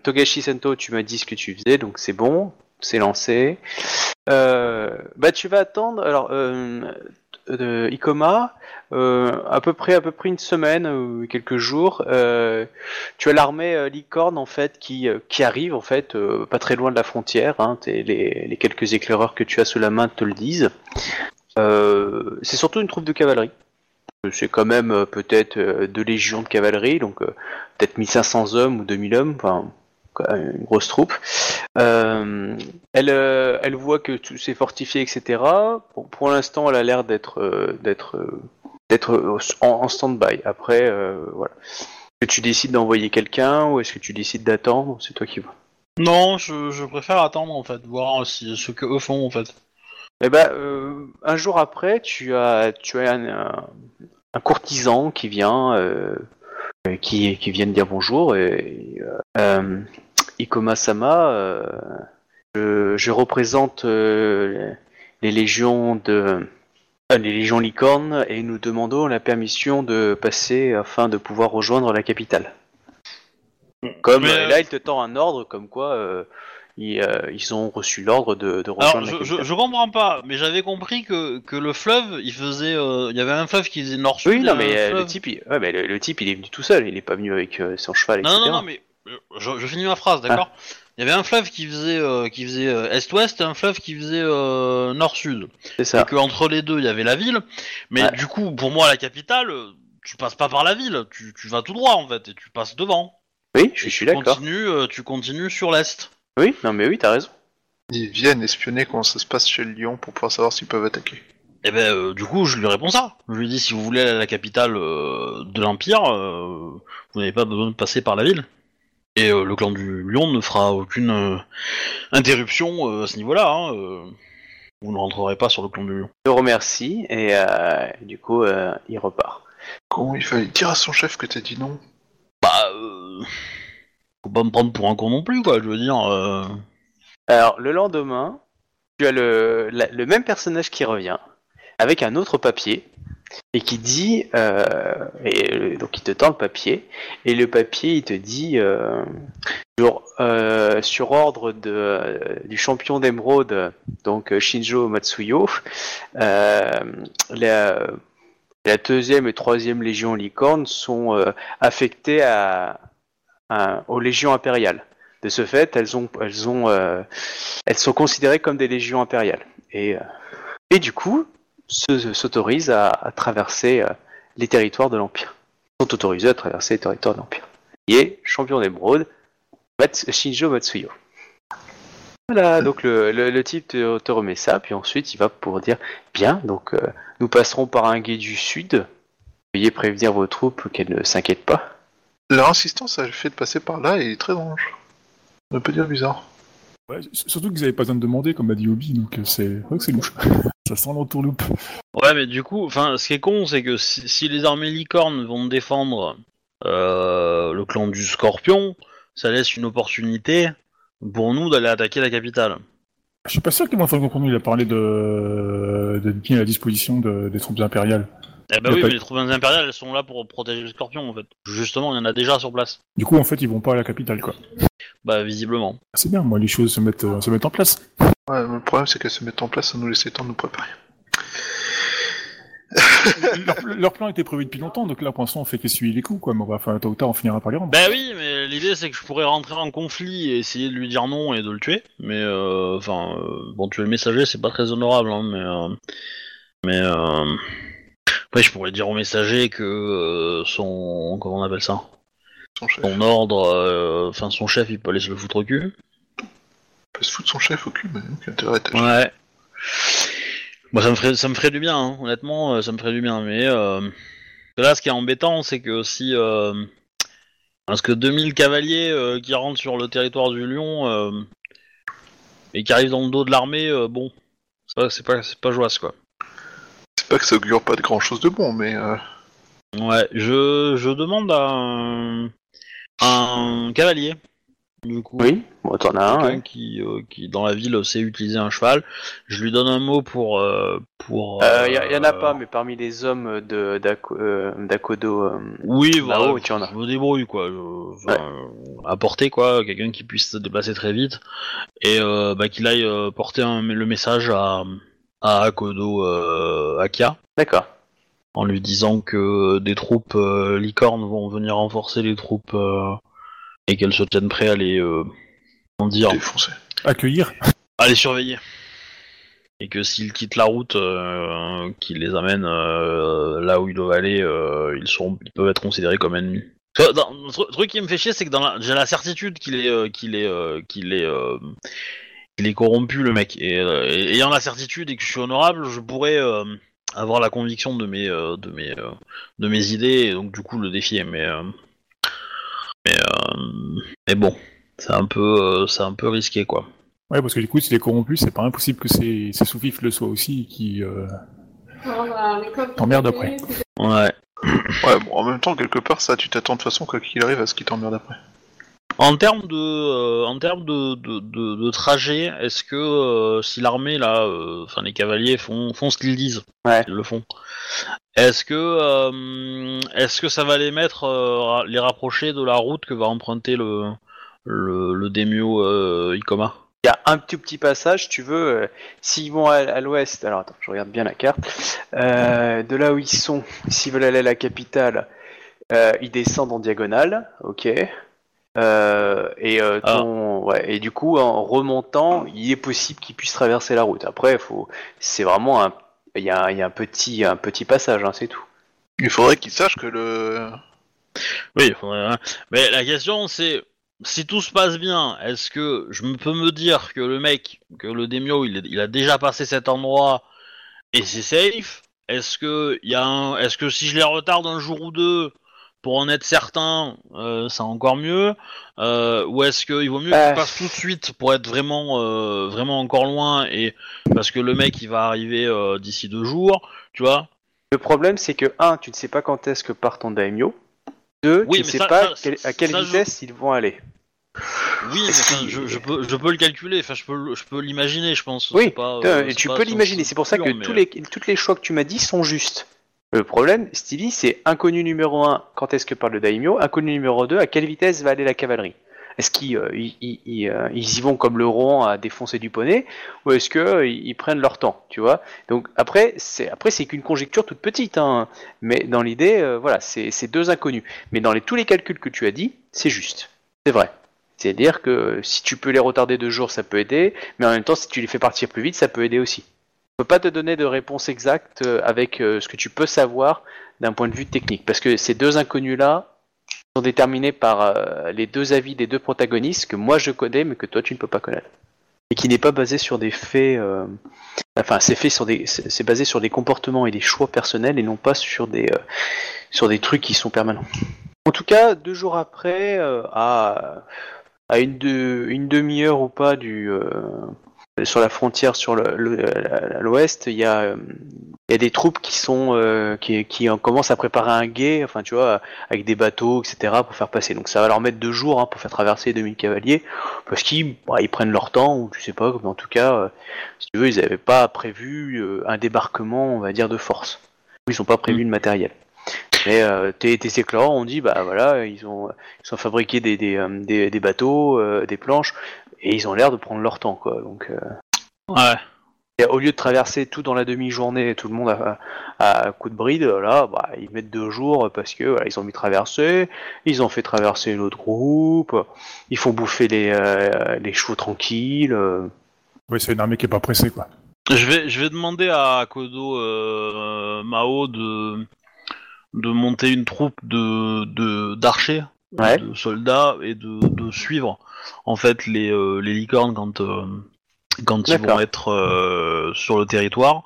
Togashi Sento, tu m'as dit ce que tu faisais, donc c'est bon. C'est lancé. Bah, tu vas attendre. Alors, de Ikoma, euh, à peu près à peu près une semaine ou quelques jours, euh, tu as l'armée euh, licorne en fait qui, qui arrive en fait pas très loin de la frontière. Hein, les, quelques éclaireurs que tu as sous la main te le disent. C'est surtout une troupe de cavalerie. C'est quand même peut-être deux légions de cavalerie, donc peut-être 1500 hommes ou 2000 hommes, une grosse troupe. Euh, elle, euh, elle voit que tout c'est fortifié, etc. Bon, pour l'instant, elle a l'air d'être euh, d'être d'être en, en stand-by. Après, voilà. Est-ce que tu décides d'envoyer quelqu'un ou est-ce que tu décides d'attendre? C'est toi qui vois. Non, je, je préfère attendre en fait, voir si, ce que eux font en fait. Eh ben, un jour après, tu as, tu as un, un- un courtisan qui vient, qui, qui vient de dire bonjour. Et, euh, Ikoma-sama, euh, je, je représente euh, les légions de, euh, les légions licornes et nous demandons la permission de passer afin de pouvoir rejoindre la capitale. Comme Mais, là, il te tend un ordre, comme quoi ils, euh, ils ont reçu l'ordre de, de rejoindre Alors, la je, capitale. je, je comprends pas, mais j'avais compris que, que le fleuve, il faisait, euh, il y avait un fleuve qui faisait nord-sud. Oui, non, mais euh, le type, il... ouais, mais le, le type, il est venu tout seul. Il est pas venu avec son cheval, etc. Non, non, non, mais je, je finis ma phrase, d'accord Ah. Il y avait un fleuve qui faisait, euh, qui faisait euh, est-ouest et un fleuve qui faisait euh, nord-sud. C'est Et ça. que entre les deux, il y avait la ville. Mais Ouais. du coup, pour moi, la capitale, tu passes pas par la ville, tu, tu vas tout droit en fait, et tu passes devant. Oui, je Et suis d'accord. continues, euh, tu continues sur l'est. Oui, non, mais oui, t'as raison. Ils viennent espionner comment ça se passe chez le lion pour pouvoir savoir s'ils peuvent attaquer. Et ben, euh, du coup, je lui réponds ça. Je lui dis si vous voulez aller à la capitale euh, de l'Empire, euh, vous n'avez pas besoin de passer par la ville. Et euh, le clan du Lion ne fera aucune euh, interruption euh, à ce niveau-là. hein, euh. vous ne rentrerez pas sur le clan du Lion. Je remercie et euh, du coup, euh, il repart. Comment il fallait dire à son chef que t'as dit non? Bah, euh, faut pas me prendre pour un con non plus, quoi. Je veux dire. euh. Alors, le lendemain, tu as le, la- le même personnage qui revient avec un autre papier et qui dit, euh, et euh, donc il te tend le papier et le papier il te dit euh, sur, ordre de, du champion d'émeraude, donc Shinjo Matsuyo, la, deuxième et troisième légion licorne sont affectées à, aux légions impériales. De ce fait, elles elles ont, elles sont considérées comme des légions impériales. Et, et du coup, s'autorisent à, à traverser euh, les territoires de l'Empire. Ils sont autorisés à traverser les territoires de l'Empire. Il est champion d'émeraude, Mats- Shinjo Matsuyo. Voilà, donc le, le, le type te, te remet ça, puis ensuite il va pour dire Bien, donc euh, nous passerons par un guet du sud. Veuillez prévenir vos troupes qu'elles ne s'inquiètent pas. Leur insistance à le fait de passer par là est très étrange. On peut dire bizarre. Ouais, surtout qu'ils avaient pas besoin de demander, comme a dit Obi, donc euh, c'est vrai que c'est louche. Ça sent l'entourloupe. Ouais, mais du coup, enfin, ce qui est con, c'est que si, si les armées licornes vont défendre euh, le clan du Scorpion, ça laisse une opportunité pour nous d'aller attaquer la capitale. Je suis pas sûr que moi, Falcon Chrono, il a parlé de, de à la disposition de- des troupes impériales. Eh ben oui, pas- mais les troupes impériales, elles sont là pour protéger le Scorpion, en fait. Justement, il y en a déjà sur place. Du coup, en fait, ils vont pas à la capitale, quoi. Bah, visiblement. C'est bien, moi, les choses se mettent, euh, se mettent en place. Ouais, mais le problème c'est qu'elles se mettent en place sans nous laisser le temps de nous préparer. leur, leur plan était prévu depuis longtemps, donc là pour l'instant on fait qu'essuyer les coups, quoi. Mais on va, enfin, tôt ou tard on finira par les rendre. Bah oui, mais l'idée c'est que je pourrais rentrer en conflit et essayer de lui dire non et de le tuer. Mais euh, enfin, euh, bon, tuer le messager c'est pas très honorable, hein, mais euh, mais euh, après je pourrais dire au messager que euh, son comment on appelle ça, Son chef. son ordre, euh, enfin son chef il peut aller se le foutre au cul. Il peut se foutre son chef au cul, mais donc intérêt à Ouais. Moi, ça me ferait, ça me ferait du bien, hein. honnêtement, euh, ça me ferait du bien. Mais euh, là, ce qui est embêtant, c'est que si. Euh, parce que 2000 cavaliers euh, qui rentrent sur le territoire du Lion et qui arrivent dans le dos de l'armée, bon, c'est pas, c'est pas, joyeux, quoi. C'est pas que ça augure pas de grand chose de bon, mais euh, Ouais, je, je demande à un, cavalier, du coup. Oui, bon, t'en as un. quelqu'un ouais. qui, euh, qui dans la ville sait utiliser un cheval. Je lui donne un mot pour euh, pour. Euh, y, en a euh, pas, mais parmi les hommes de d'Ako- euh, d'Akodo, euh, Oui, voilà. tu en as. Je me débrouille quoi. Je- euh, apporter quoi, quelqu'un qui puisse se déplacer très vite et euh, bah, qu'il aille euh, porter un- le message à à Akodo euh, Akia d'accord. En lui disant que des troupes euh, licornes vont venir renforcer les troupes euh, et qu'elles se tiennent prêtes à les euh, comment dire. Accueillir. à les surveiller. Et que s'ils quittent la route euh, qui les amène euh, là où ils doivent aller, euh, ils, seront, ils peuvent être considérés comme ennemis. Dans- Le tru- truc qui me fait chier, c'est que dans la- j'ai la certitude qu'il est, euh, qu'il est, euh, qu'il est, euh, qu'il est corrompu le mec. Et, euh, et ayant la certitude et que je suis honorable, je pourrais euh, avoir la conviction de mes, euh, de mes, euh, de mes idées et donc du coup le défier. Mais, euh, mais, euh, mais bon, c'est un peu, euh, c'est un peu risqué quoi. Ouais, parce que du coup, s'il est corrompu, c'est pas impossible que ses, ses sous-fifs le soient aussi, qui. Euh... T'emmerdes après. Ouais. Ouais, bon, en même temps, quelque part, ça, tu t'attends de toute façon, quoi qu'il arrive, à ce qui t'emmerde après. En termes de, euh, en termes de, de, de, de trajet, est-ce que euh, si l'armée là, euh, enfin les cavaliers font, font ce qu'ils disent, Ouais. ils le font. Est-ce que, est-ce que ça va les mettre, les rapprocher de la route que va emprunter le, le, le euh, Ikoma? Il y a un tout petit passage, tu veux, s'ils vont à, à l'ouest, alors attends, je regarde bien la carte, de là où ils sont, s'ils veulent aller à la capitale, ils descendent en diagonale, ok. Euh, et, euh, ton- ouais, et du coup, en remontant, il est possible qu'ils puissent traverser la route. Après, faut, c'est vraiment un, il y a, il y a un petit, un petit passage, hein, c'est tout. Il faudrait qu'ils sachent que le. Oui, il faudrait, hein. mais la question c'est si tout se passe bien, est-ce que je me peux me dire que le mec, que le Demio, il, est- il a déjà passé cet endroit et c'est safe? Est-ce que il y a un, est-ce que si je les retarde un jour ou deux pour en être certain, euh, c'est encore mieux Euh, Ou est-ce qu'il vaut mieux Euh. qu'il passe tout de suite pour être vraiment, euh, vraiment encore loin et parce que le mec il va arriver euh, d'ici deux jours, tu vois? Le problème, c'est que, un, tu ne sais pas quand est-ce que part ton daimyo. Deux, Oui, tu ne sais ça- pas ça- quel- à quelle ça, je- vitesse ils vont aller. Oui, mais enfin, je, je peux, je peux le calculer, enfin, je peux, je peux l'imaginer, je pense. Oui, pas, euh, tu pas peux l'imaginer, c'est pour ça que mais, tous euh, les, toutes les choix que tu m'as dit sont justes. Le problème, Stevie, c'est inconnu numéro 1, quand est-ce que parle le daimyo? Inconnu numéro 2, à quelle vitesse va aller la cavalerie? Est-ce qu'ils euh, euh, y vont comme le Rohan à défoncer du poney Ou est-ce qu'ils euh, prennent leur temps, tu vois? Donc après, c'est qu'une conjecture toute petite, hein. mais dans l'idée, voilà, c'est deux inconnus. Mais dans tous les calculs que tu as dit, c'est juste. C'est vrai. C'est-à-dire que si tu peux les retarder deux jours, ça peut aider, mais en même temps, si tu les fais partir plus vite, ça peut aider aussi. Peux pas te donner de réponse exacte euh, avec euh, ce que tu peux savoir d'un point de vue technique, parce que ces deux inconnus-là sont déterminés par euh, les deux avis des deux protagonistes que moi je connais, mais que toi tu ne peux pas connaître, et qui n'est pas basé sur des faits. Enfin, c'est fait sur des, c'est basé sur des comportements et des choix personnels, et non pas sur des sur des trucs qui sont permanents. En tout cas, deux jours après, à une, de- une demi-heure ou pas du sur la frontière sur l'ouest, il y a euh, il y a des troupes qui sont euh, qui, qui en commencent à préparer un guet, enfin tu vois, avec des bateaux, etc. pour faire passer. Donc ça va leur mettre deux jours hein, pour faire traverser les 2000 cavaliers, parce qu'ils bah, ils prennent leur temps ou tu sais pas, mais en tout cas, euh, si tu veux, ils n'avaient pas prévu euh, un débarquement, on va dire, de force. Ils n'ont pas prévu de matériel. Mais euh, tes, tes éclairs ont dit, bah voilà, ils ont, ils ont fabriqué des, des, euh, des, des bateaux, euh, des planches, et ils ont l'air de prendre leur temps, quoi. Donc, euh, Ouais. Et au lieu de traverser tout dans la demi-journée, tout le monde à, à coup de bride, là, bah, ils mettent deux jours parce que voilà, ils ont mis traverser, ils ont fait traverser l'autre groupe, ils font bouffer les, euh, les chevaux tranquilles. Oui, c'est une armée qui est pas pressée, quoi. Je vais, je vais demander à Kodo euh, Mao de, de monter une troupe de de- d'archers, Ouais. de soldats et de, de suivre en fait les, euh, les licornes quand, euh, quand ils vont être euh, sur le territoire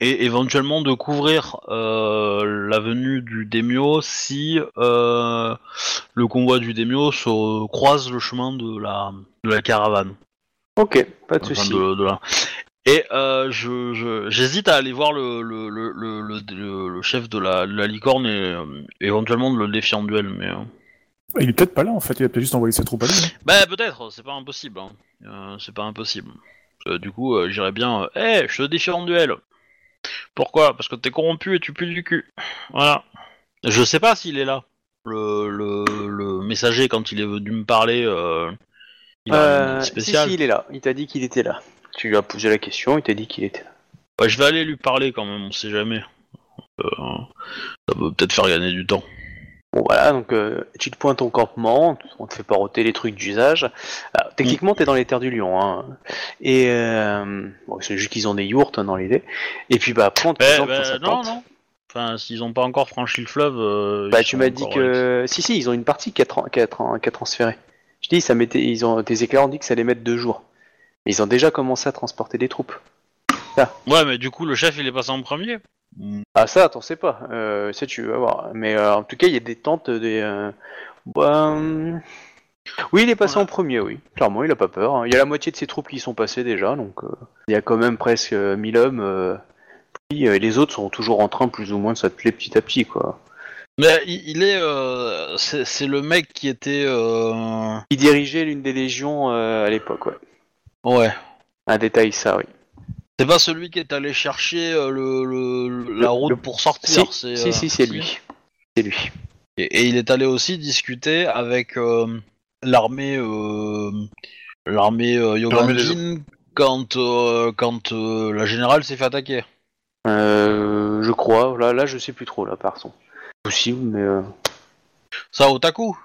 et éventuellement de couvrir la venue du Demio si le convoi du Demio se croise le chemin de la, de la caravane. Ok, pas de Enfin, souci. de- de la- Et euh, je, je- j'hésite à aller voir le, le, le, le, le- chef de la, de la licorne et euh, éventuellement de le défier en duel. Mais euh, Il est peut-être pas là, en fait. Il a peut-être juste envoyé ses troupes à lui. hein. bah peut-être, c'est pas impossible. hein. Euh, c'est pas impossible. Euh, du coup, euh, j'irais bien. Eh, je te défie en duel. Pourquoi? Parce que t'es corrompu et tu pues du cul. Voilà. Je sais pas s'il est là. Le, le, le messager quand il est venu me parler. Euh, il a Euh, une si, spéciale. si, il est là. Il t'a dit qu'il était là. Tu lui as posé la question, il t'a dit qu'il était là. Ouais, je vais aller lui parler quand même, on sait jamais. Euh, ça peut peut-être faire gagner du temps. Bon voilà, donc euh, tu te pointes ton campement, on te fait paroter les trucs d'usage. Alors, techniquement, t'es dans les terres du lion, hein. Et euh, bon, c'est juste qu'ils ont des yourtes hein, dans l'idée. Et puis bah te Eh, ben, dans sa non, tente. non. Enfin, s'ils ont pas encore franchi le fleuve. euh, Bah ils tu sont m'as dit encore, que si si, ils ont une partie qui a, tran- qui a tran- qui a transféré. Je dis, ça mettait, ils ont tes éclairs ont dit que ça allait mettre deux jours. Mais ils ont déjà commencé à transporter des troupes. euh, Ouais, mais du coup, le chef il est passé en premier. Ah ça, t'en sais pas. Euh, ça tu vas voir. Mais euh, en tout cas, il y a des tentes, des. euh, bah, Oui, il est passé en premier, oui. Clairement, il a pas peur. hein. Il y a la moitié de ses troupes qui sont passées déjà, donc euh, il y a quand même presque euh, 1000 hommes. euh, puis, euh, et les autres sont toujours en train plus ou moins de s'atteler petit à petit, quoi. Mais il, il est. euh, c'est c'est le mec qui était. euh, Il dirigeait l'une des légions euh, à l'époque, ouais. Ouais. Un détail, ça, oui. C'est pas celui qui est allé chercher euh, le, le- la Le- route le- pour sortir. Si, c'est, si, euh, si, c'est lui. C'est lui. Et, et il est allé aussi discuter avec euh, l'armée euh, l'armée euh, L'armée des Yoganjin quand euh, quand euh, la générale s'est fait attaquer. Euh, je crois. Là, là, je sais plus trop, là, par contre. Possible, mais. euh, Ça Otaku,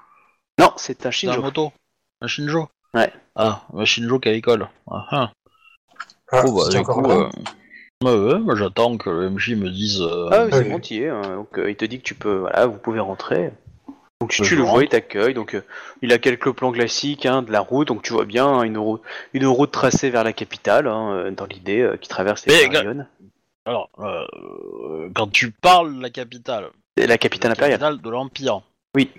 Non, c'est un c'est un Shinjo. moto, un Shinjo. Ouais. Ah, qui est à l'école. Ah, ah. Ah, Oh, bah, c'est du coup, euh, ouais, j'attends que le MJ me dise. euh, Ah oui, c'est Oui. bon, es, hein. Donc euh, il te dit que tu peux, voilà, vous pouvez rentrer. Donc tu, tu le vois, il t'accueille. Donc euh, il a quelques plans classiques hein, de la route. Donc tu vois bien hein, une route, une route tracée vers la capitale, hein, dans l'idée, euh, qui traverse les lyonnes. Alors, euh, quand tu parles de la capitale, La capitale la impériale. capitale de l'Empire. Oui.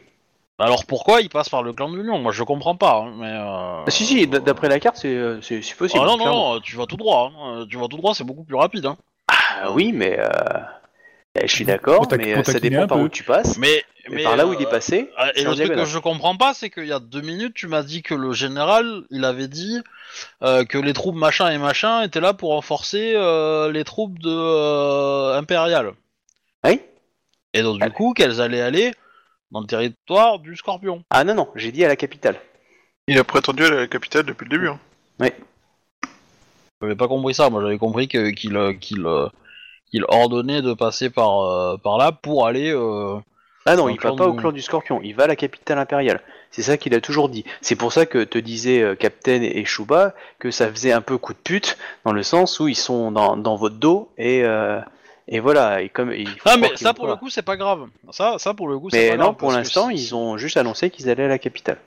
Alors pourquoi il passe par le clan du Lion Moi je comprends pas, hein, mais. euh, Ah, si si, d- d'après la carte, c'est euh, c'est c'est possible. Ah non, clairement. non, non, tu vas tout droit. hein. Euh, Tu vas tout droit, c'est beaucoup plus rapide. Hein. Ah oui, mais euh, eh, je suis d'accord, mais euh, ça dépend un par peu. où tu passes. Mais, Mais, mais par là où il est euh, passé, ah, Et c'est en le truc que diagonale. je comprends pas, c'est qu'il y a deux minutes, tu m'as dit que le général, il avait dit euh, que les troupes machin et machin étaient là pour renforcer euh, les troupes de euh, impériales. Oui. Et donc du coup, qu'elles allaient aller dans le territoire du Scorpion. Ah non non, j'ai dit à la capitale. Il a prétendu à la capitale depuis le début. Hein. J'avais pas compris ça. Moi, j'avais compris que qu'il euh, qu'il euh, qu'il ordonnait de passer par euh, par là pour aller. euh, Ah non, Au il clan va pas au du- clan du Scorpion, il va à la capitale impériale. C'est ça qu'il a toujours dit. C'est pour ça que te disaient euh, Captain et Shuba que ça faisait un peu coup de pute, dans le sens où ils sont dans, dans votre dos et, euh, et voilà. Et comme, faut Ah mais ça pour le coup c'est pas grave. Ça ça pour le coup c'est Mais pas non, grave, pour parce que l'instant, ils ont juste annoncé qu'ils allaient à la capitale.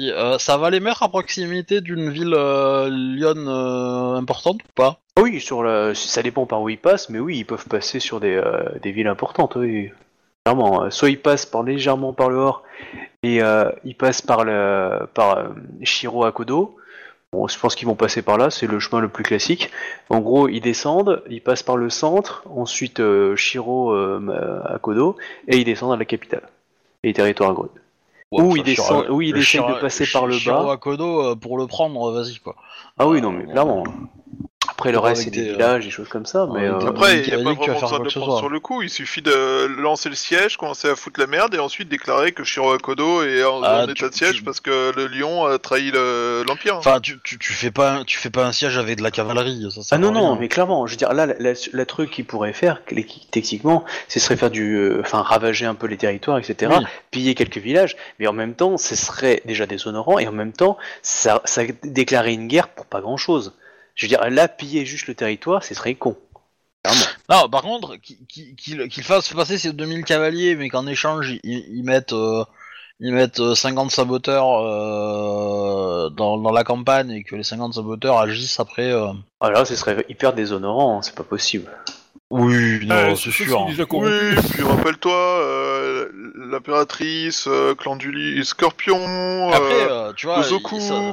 euh, ça va les mettre à proximité d'une ville euh, Lyon euh, importante ou pas? Oui, sur le, ça dépend par où ils passent, mais oui, ils peuvent passer sur des, euh, des villes importantes, oui. Clairement, soit ils passent par légèrement par le Hors et ils passent par le par Shiro Akodo. Bon, je pense qu'ils vont passer par là, c'est le chemin le plus classique. En gros, ils descendent, ils passent par le centre, ensuite euh, Shiro euh, Akodo, et ils descendent à la capitale, les territoires. Ouais, Ou enfin, il descend- Shiro- ou il le essaye de Shiro- passer par le Shiro bas. Akodo, euh, pour le prendre, euh, vas-y quoi. Ah oui, non, mais Euh, clairement. Après, le reste, c'est des des, euh, villages, des choses comme ça, mais... avec euh, Après, il n'y a a pas vraiment faire besoin de le prendre sur le coup. Il suffit de lancer le siège, commencer à foutre la merde et ensuite déclarer que Shiro Akodo est en, Ah, en tu- état de siège tu- parce que le lion a trahi le- l'Empire. Enfin, tu, tu, tu fais pas un, tu fais pas un siège avec de la cavalerie. Ça, ça Ah non, non, rien. mais clairement, je veux dire, là, la, la- la truc qu'il pourrait faire, techniquement, ce serait faire du. euh, Enfin, ravager un peu les territoires, etc., Oui. piller quelques villages, mais en même temps, ce serait déjà déshonorant, et en même temps, ça, ça déclarer une guerre pour pas grand chose. Je veux dire, là, piller juste le territoire, ce serait con. Clairement. Non, par contre, qu'il qu'il fasse passer ses 2000 cavaliers, mais qu'en échange, ils, ils mettent, euh, ils mettent euh, 50 saboteurs euh, dans, dans la campagne et que les 50 saboteurs agissent après. euh. Ah là, ce serait hyper déshonorant, hein, c'est pas possible. Oui, non, Euh, c'est sûr. déjà corrompus. Oui, puis rappelle-toi, euh, l'impératrice, euh, clan du lit, Scorpion, Après, euh, tu vois, ça-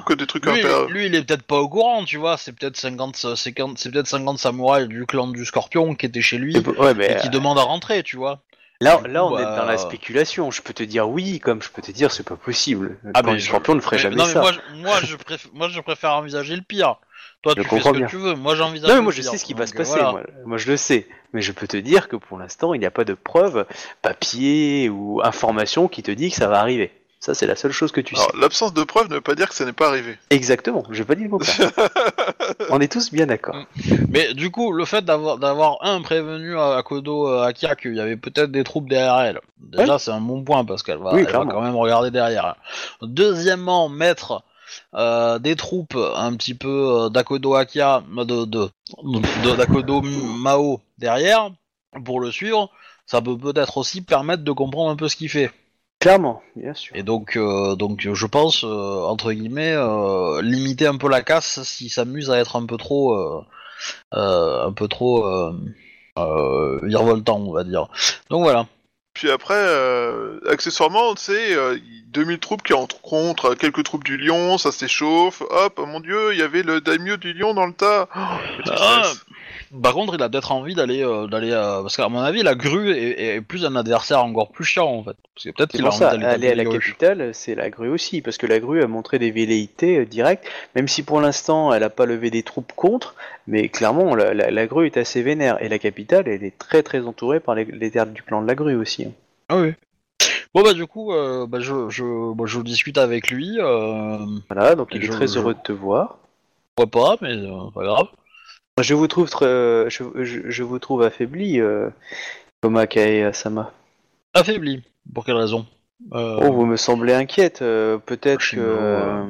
que des trucs lui, lui, il est peut-être pas au courant, tu vois. C'est peut-être 50, c'est 50 c'est peut-être 50 samouraïs du clan du Scorpion qui étaient chez lui Ouais, mais et qui demandent à rentrer, tu vois. là, là, on est dans la spéculation. Je peux te dire oui, comme je peux te dire c'est pas possible. Le Ah, du je- Scorpion ne ferait Mais- jamais non, mais ça. moi, je- moi, je préfère, moi, je préfère envisager le pire. Toi, Je tu fais ce comprends que bien. tu veux. Moi, j'envisage Non, mais moi je sais ce qui va Donc, se euh, passer, voilà. moi, Moi, je le sais. Mais je peux te dire que pour l'instant il n'y a pas de preuve, papier ou information qui te dit que ça va arriver. Ça c'est la seule chose que tu sais. Alors, l'absence de preuve ne veut pas dire que ça n'est pas arrivé. Exactement, je pas dit le contraire. On est tous bien d'accord. Mais du coup, le fait d'avoir d'avoir un prévenu à, à Kodo euh, Akia qu'il y avait peut-être des troupes derrière elle, déjà c'est un bon point parce qu'elle va, Oui, elle va quand même regarder derrière. Deuxièmement, mettre euh, des troupes un petit peu euh, d'Akodo Akia, de, de, de- d'Akodo Mao derrière pour le suivre, ça peut peut-être aussi permettre de comprendre un peu ce qu'il fait. Clairement, bien sûr. Et donc, euh, donc je pense, entre guillemets, limiter un peu la casse s'il s'amuse à être un peu trop, un peu trop virevoltant, on va dire. Donc voilà. Puis après, euh, accessoirement, tu sais, euh, 2000 troupes qui rencontrent quelques troupes du Lion, ça s'échauffe. Hop, mon dieu, il y avait le daimyo du Lion dans le tas. Oh. Par contre, il a peut-être envie d'aller, euh, d'aller, euh, parce qu'à mon avis, la grue est, est plus un adversaire encore plus chiant en fait. Parce que peut-être C'est qu'il a pour envie ça, d'aller aller à la capitale, c'est la grue aussi, parce que la grue a montré des velléités euh, directes, même si pour l'instant elle n'a pas levé des troupes contre, mais clairement la, la- la grue est assez vénère, et la capitale elle est très très entourée par les, les terres du clan de la grue aussi. hein. Ah oui. Bon bah du coup, euh, bah, je, je, bah, je discute avec lui. Euh, Voilà, donc il Je- est très je- heureux de te voir. pourquoi pas, mais euh, pas grave. Je vous trouve très, euh, je, je- je vous trouve affaibli, euh, Koma Kae-sama. Affaibli. Pour quelle raison? Euh, Oh, vous me semblez inquiète. euh, Peut-être que euh,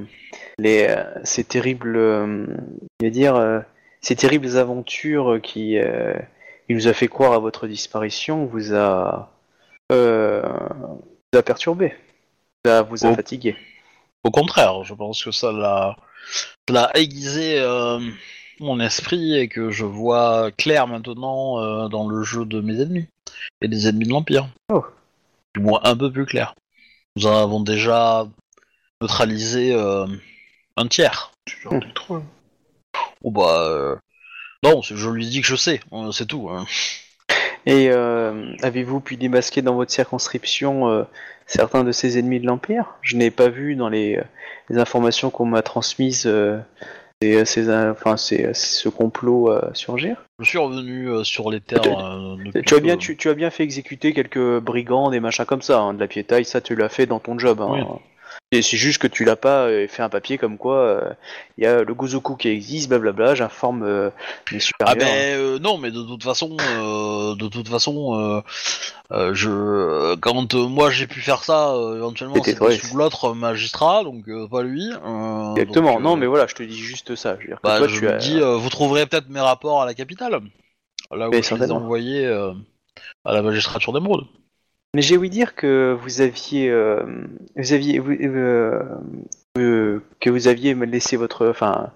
les, ces terribles, je vais dire, ces terribles aventures qui, qui nous a fait croire à votre disparition vous a, vous a perturbé, vous a, vous a Oh. fatigué. Au contraire, je pense que ça l'a, aiguisé mon esprit et que je vois clair maintenant euh, dans le jeu de mes ennemis et des ennemis de l'Empire. Oh. Du moins un peu plus clair. Nous en avons déjà neutralisé euh, un tiers. Trop. Oh bah euh, non, c'est- je lui dis que je sais, euh, c'est tout. hein. Et euh, avez-vous pu démasquer dans votre circonscription euh, certains de ces ennemis de l'Empire? Je n'ai pas vu dans les, les informations qu'on m'a transmises euh, ces, ces, euh, enfin, ces- ce complot euh, surgir. Je suis revenu euh, sur les terres. Tu- euh, as, bien, tu as bien fait exécuter quelques brigands, des machins comme ça, hein, de la piétaille, ça tu l'as fait dans ton job. hein. Oui. C'est juste que tu l'as pas euh, fait un papier comme quoi euh, il y a le Gozoku qui existe, blablabla, j'informe euh, mes Ah supérieurs. ben euh, non, mais de toute façon, de toute façon, je quand moi j'ai pu faire ça, éventuellement C'était sous l'autre magistrat, donc pas lui. Exactement, donc, non mais voilà, je te dis juste ça. Je veux dire que bah, toi, je tu me as... dis, vous trouverez peut-être mes rapports à la capitale, là où Mais je les ai envoyés à la magistrature d'émeraude. Mais j'ai ouï dire que vous aviez, euh, vous aviez, vous- euh, euh, que vous aviez laissé votre, enfin,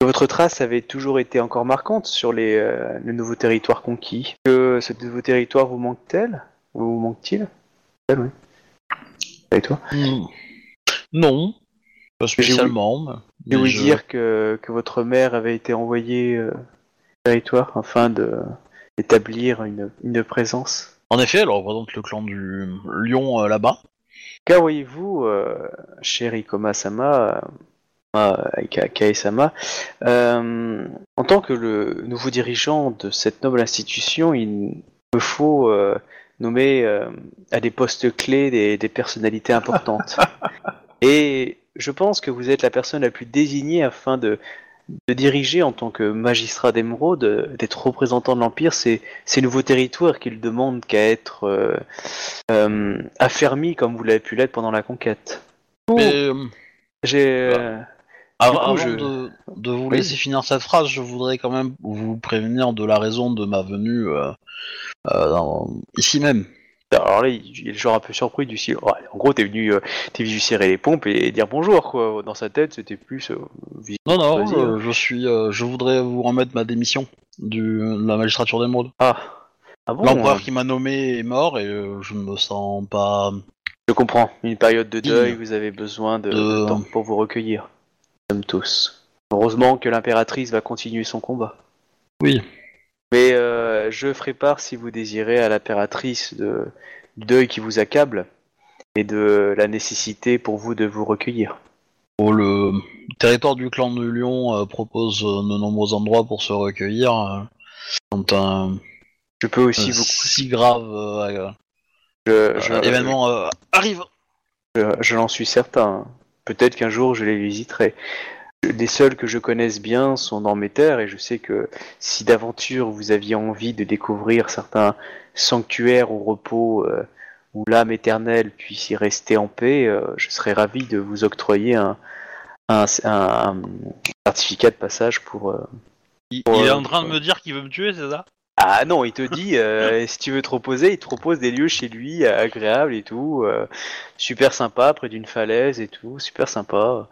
que votre trace avait toujours été encore marquante sur les, euh, les nouveaux territoires conquis. Que ce nouveau territoire vous manque-t-elle? Ou vous manque-t-il? Oui. Et toi? Hmm. Non, pas spécialement. J'ai ouï je- dire que, que votre mère avait été envoyée au territoire afin de d'établir une, une présence. En effet, elle représente le clan du lion euh, là-bas. Qu'envoyez-vous, euh, cher Ikoma-sama, euh, euh, Kae-sama. Euh, en tant que le nouveau dirigeant de cette noble institution, il me faut euh, nommer euh, à des postes clés des, des personnalités importantes. Et je pense que vous êtes la personne la plus désignée afin de, de diriger en tant que magistrat d'émeraude, euh, d'être représentant de l'Empire, ces, ces nouveaux territoires qu'il demande qu'à être euh, euh, affermis comme vous l'avez pu l'être pendant la conquête. Mais euh, J'ai... euh, coup, avant je- de, de vous Oui. laisser finir cette phrase, je voudrais quand même vous prévenir de la raison de ma venue euh, euh, dans- ici même. Alors là, il est genre un peu surpris du style. En gros, t'es venu, euh, t'es venu serrer les pompes et dire bonjour, quoi. Dans sa tête, c'était plus. euh, vis- Non, non, Vas-y, euh, je suis, euh, je voudrais vous remettre ma démission du, de la magistrature d'émeraude. Ah, ah bon L'empereur euh, qui m'a nommé est mort et euh, je ne me sens pas. Je comprends. Une période de deuil, vous avez besoin de, De- de temps pour vous recueillir. Nous sommes tous. Heureusement que l'impératrice va continuer son combat. Oui. Mais euh, je ferai part, si vous désirez, à l'impératrice de, du deuil qui vous accable et de la nécessité pour vous de vous recueillir. Le territoire du clan de Lyon euh, propose euh, de nombreux endroits pour se recueillir. quand un Je peux aussi vous. si grave je- je- événement arrive. Je, je l'en suis certain. Peut-être qu'un jour je les visiterai. Les seuls que je connaisse bien sont dans mes terres et je sais que si d'aventure vous aviez envie de découvrir certains sanctuaires au repos euh, où l'âme éternelle puisse y rester en paix, euh, je serais ravi de vous octroyer un, un, un- un certificat de passage pour... euh, Il, est en train de me dire qu'il veut me tuer, c'est ça? Ah non, il te dit, euh, si tu veux te reposer, il te propose des lieux chez lui, euh, agréables et tout, euh, super sympa, près d'une falaise et tout, super sympa.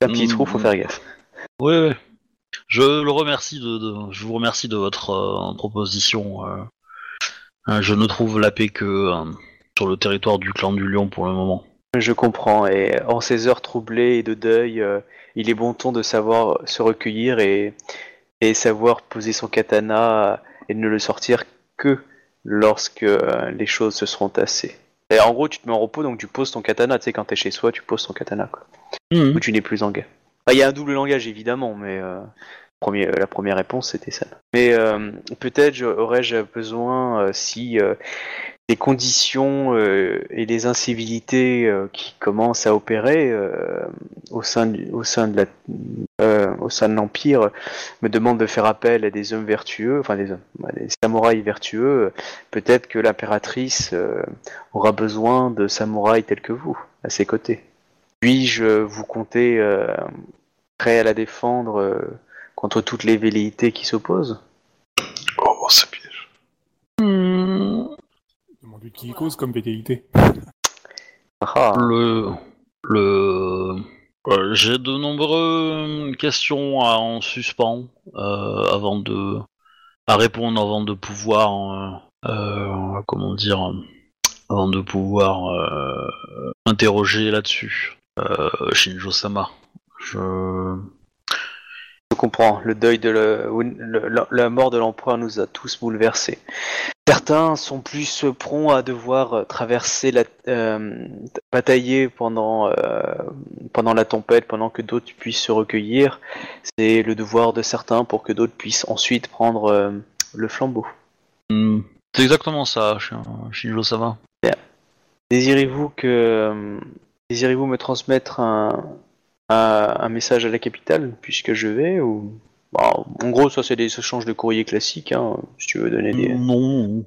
Un petit trou, faut mm. faire gaffe. Oui, oui. Je le remercie de, de- je vous remercie de votre euh, proposition. euh. Euh, je ne trouve la paix que euh, sur le territoire du clan du Lion pour le moment. Je comprends, et en ces heures troublées et de deuil, euh, il est bon ton de savoir se recueillir et, et savoir poser son katana et ne le sortir que lorsque euh, les choses se seront tassées. Et en gros, tu te mets en repos, donc tu poses ton katana, tu sais, quand t'es chez soi, tu poses ton katana, quoi. Mhm. où tu n'es plus en guerre. Enfin, Il y a un double langage évidemment, mais euh, premier, la première réponse c'était ça. Mais euh, peut-être je- aurais-je besoin, euh, si euh, les conditions euh, et les incivilités euh, qui commencent à opérer euh, au sein de euh, l'empire me demandent de faire appel à des hommes vertueux, enfin des des samouraïs vertueux. Peut-être que l'impératrice euh, aura besoin de samouraïs tels que vous à ses côtés. Puis-je vous compter euh, prêt à la défendre euh, contre toutes les velléités qui s'opposent? Oh, ça piège. Demande qui cause comme vétéité. Ah, Le, le, euh, j'ai de nombreuses questions à- en suspens euh, avant de, à répondre avant de pouvoir, euh, euh, comment dire, avant de pouvoir euh, interroger là-dessus, euh, Shinjo-sama. Je, je comprends. Le deuil de le- le- la, la mort de l'empereur nous a tous bouleversés. Certains sont plus prompts à devoir traverser la euh, batailler pendant euh, pendant la tempête, pendant que d'autres puissent se recueillir. C'est le devoir de certains pour que d'autres puissent ensuite prendre euh, le flambeau. Hmm, c'est exactement ça, Shin- Shinjo-sama. Désirez-vous que désirez-vous me transmettre un, un, un message à la capitale puisque je vais ou Bon, en gros ça c'est des échanges de courrier classiques hein, si tu veux donner des Non, non,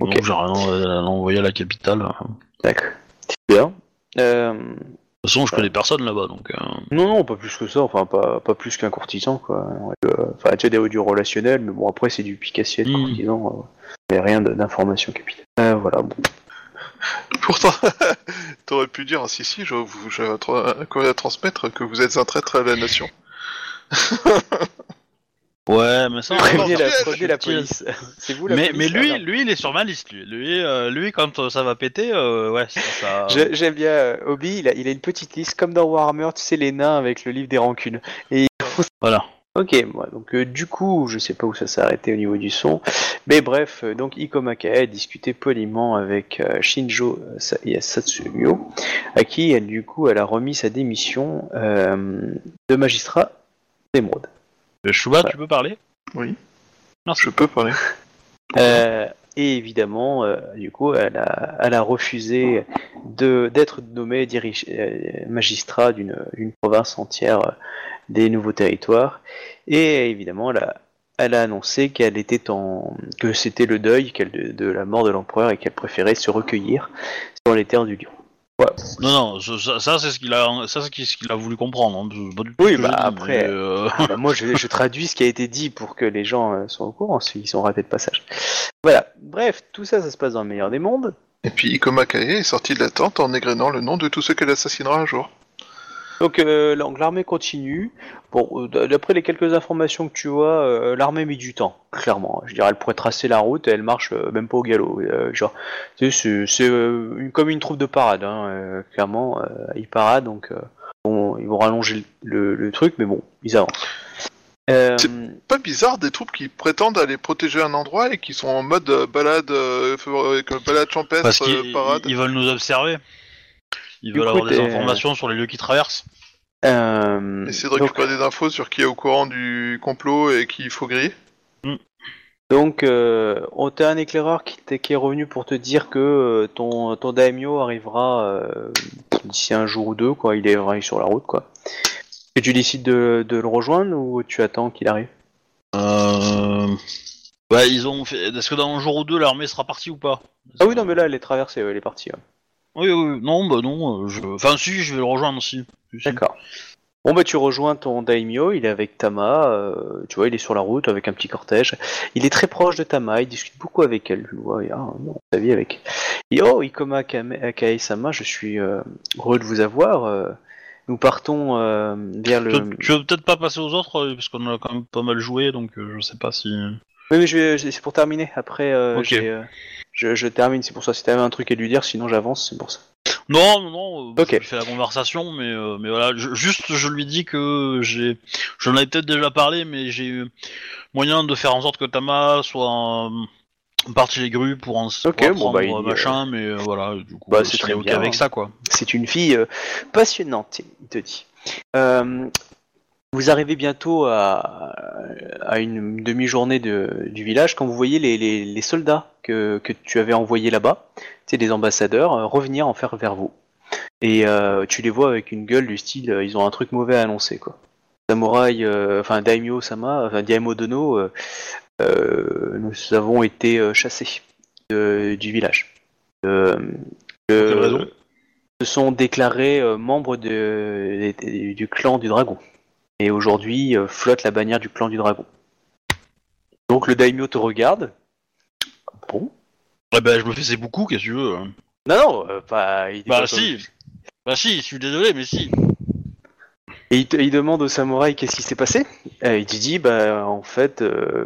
Ok. j'ai rien à l'envoyer à la capitale. De D'accord. Bien. Euh, toute façon, je connais personne là-bas, donc. euh, non non pas plus que ça enfin pas, pas plus qu'un courtisan quoi. Euh, Enfin tu as des du relationnel mais bon après c'est du picassier de Mm. courtisan. euh, mais rien de- d'information capitale. Euh, voilà bon. Pourtant, t'aurais pu dire, si, si, je vous j'ai un tra- un courrier à transmettre que vous êtes un traître à la nation. Ouais, mais ça. Prévenez non, la, prévenez police. c'est vous la Mais, police mais lui, Ah, non. lui, il est sur ma liste, lui. Lui, euh, lui quand euh, ça va péter, euh, ouais, ça. ça- J'ai- J'aime bien euh, Obi, il a, il a une petite liste comme dans Warhammer, tu sais les nains avec le livre des rancunes. Voilà. Ok, moi, donc euh, du coup, je sais pas où ça s'est arrêté au niveau du son, mais bref, euh, donc Ikoma Kae a discuté poliment avec euh, Shinjo Sa- Satsumio, à qui elle du coup elle a remis sa démission euh, de magistrat d'émeraude. Chouba, Ouais. tu peux parler? Oui. Merci. Je peux parler. Euh, et évidemment, euh, du coup, elle a, elle a refusé d'être nommée dirige- euh, magistrat d'une province entière euh, des nouveaux territoires. Et évidemment, elle a, elle a annoncé qu'elle était en que c'était le deuil de la mort de l'empereur et qu'elle préférait se recueillir sur les terres du lion. Non, non, ça, ça- ça, c'est ce qu'il a, ça c'est ce qu'il a voulu comprendre. hein. C'est pas du tout Oui, ce que bah, j'ai dit, après, mais, euh, Ah bah, moi, je, je traduis ce qui a été dit pour que les gens euh, soient au courant, s'ils sont ratés de passage. Voilà. Bref, tout ça, ça se passe dans le meilleur des mondes. Et puis Ikoma Kae est sorti de la tente en égrénant le nom de tous ceux qu'elle assassinera un jour. Donc euh, donc, l'armée continue. Bon, euh, d'après les quelques informations que tu vois, euh, l'armée met du temps, clairement. Je dirais, elle pourrait tracer la route et elle marche euh, même pas au galop. Euh, genre, c'est c'est, euh, comme une troupe de parade, hein, euh, clairement. euh, ils paradent, donc euh, bon, ils vont rallonger le, le- le truc, mais bon, ils avancent. Euh, Pas bizarre des troupes qui prétendent aller protéger un endroit et qui sont en mode balade, balade champêtre, parce euh, parade. ils veulent nous observer. Ils veulent coup, avoir des informations sur les lieux qu'ils traversent. euh, Essayer de donc- récupérer des infos sur qui est au courant du complot et qui il faut griller. Donc, euh, on t'a un éclaireur qui, t'est- qui est revenu pour te dire que euh, ton, ton daimyo arrivera euh, d'ici un jour ou deux, quoi. Il est vraiment sur la route, quoi. Et tu décides de, de le rejoindre ou tu attends qu'il arrive? Euh... Ouais, ils ont fait. Est-ce que dans un jour ou deux, l'armée sera partie ou pas? Ah oui, non, mais là, elle est traversée, ouais, elle est partie. ouais. Oui, oui, non, bah non. euh, Je... Enfin, si, je vais le rejoindre aussi. Si, si. D'accord. Bon, bah, tu rejoins ton daimyo, il est avec Tama, euh, tu vois, il est sur la route avec un petit cortège. Il est très proche de Tama, il discute beaucoup avec elle, tu vois, il a non, sa vie avec. Et oh, Ikoma Kame- Kae-sama, je suis euh, heureux de vous avoir. euh, nous partons vers le. Tu, tu veux peut-être pas passer aux autres, parce qu'on a quand même pas mal joué, donc je sais pas si. Oui, mais je c'est pour terminer. Après, euh, Ok. j'ai, euh, je, je termine, c'est pour ça. Si t'avais un truc à lui dire, sinon j'avance, c'est pour ça. Non, non, non. euh, Ok. Je fais la conversation, mais euh, mais voilà. je- juste, je lui dis que j'ai. J'en avais peut-être déjà parlé, mais j'ai eu moyen de faire en sorte que Tama soit euh, partie les grues pour en Ok, pour bon, apprendre, bah, il euh, machin, mais euh, voilà. Du coup, Bah, euh, c'est très ok bien, avec hein. ça, quoi. C'est une fille euh, passionnante, il te dit. Euh, vous arrivez bientôt à, à une demi-journée de- du village quand vous voyez les, les- les soldats que, que tu avais envoyés là-bas, sais, des ambassadeurs, euh, revenir en faire vers vous. Et euh, tu les vois avec une gueule du style, euh, ils ont un truc mauvais à annoncer, quoi. Samouraï, enfin Daimyo Sama, enfin Daimyo Dono, nous avons été chassés de- du village. Le- quelle raison? se sont déclarés membres de- du clan du dragon. Et aujourd'hui euh, flotte la bannière du clan du dragon. Donc le daimyo te regarde. Bon. Ouais, bah, je me faisais beaucoup, qu'est-ce que tu veux. hein. Non, non, euh, pas. il Bah pas si. Bah si, je suis désolé, mais si. Et il, demande au samouraï qu'est-ce qui s'est passé? Euh, il dit, bah en fait, euh,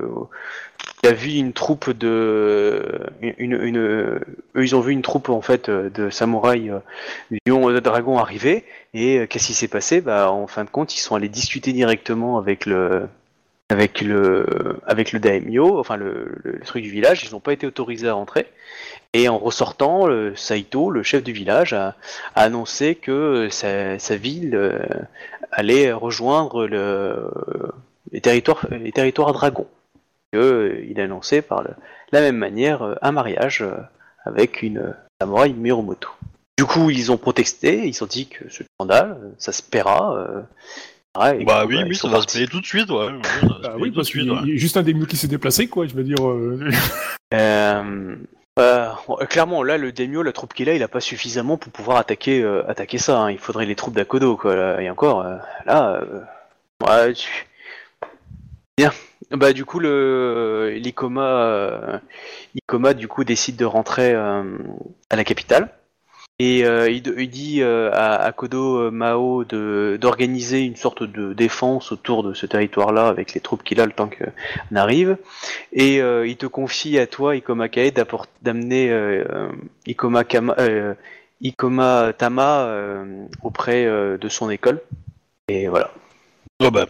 il a vu une troupe de, ils ont vu une troupe en fait de samouraïs euh, lion de dragon arriver. Et euh, qu'est-ce qui s'est passé? Bah en fin de compte, ils sont allés discuter directement avec le, avec le, avec le daimyo, enfin le, truc du village. Ils n'ont pas été autorisés à rentrer. Et en ressortant, le Saito, le chef du village, a, annoncé que sa, ville euh, allait rejoindre le, les, territoires, les territoires dragons. Que, euh, il a annoncé par le- la même manière euh, un mariage euh, avec une samouraï Miromoto. Du coup, ils ont protesté, ils ont dit que ce scandale, ça se paiera. euh, ouais, Bah que, oui, bah, oui, ça va se payer tout de suite, ouais. Ah oui, tout parce de qu'il y a ouais. juste un des mieux qui s'est déplacé, quoi. Je veux dire. euh, Euh, euh, clairement, là, le daimyo, la troupe qu'il a, il a pas suffisamment pour pouvoir attaquer, euh, attaquer ça. hein. Il faudrait les troupes d'Akodo, quoi. Et encore, euh, là, ouais, tu- bien. Bah, du coup, le du coup, décide de rentrer à la capitale. Et euh, il, dit euh, à, Kodo euh, Mao d'organiser une sorte de défense autour de ce territoire-là avec les troupes qu'il a le temps qu'on arrive. Et il te confie à toi, Ikoma Kae, d'amener Ikoma, Tama auprès de son école. Et voilà. Bah,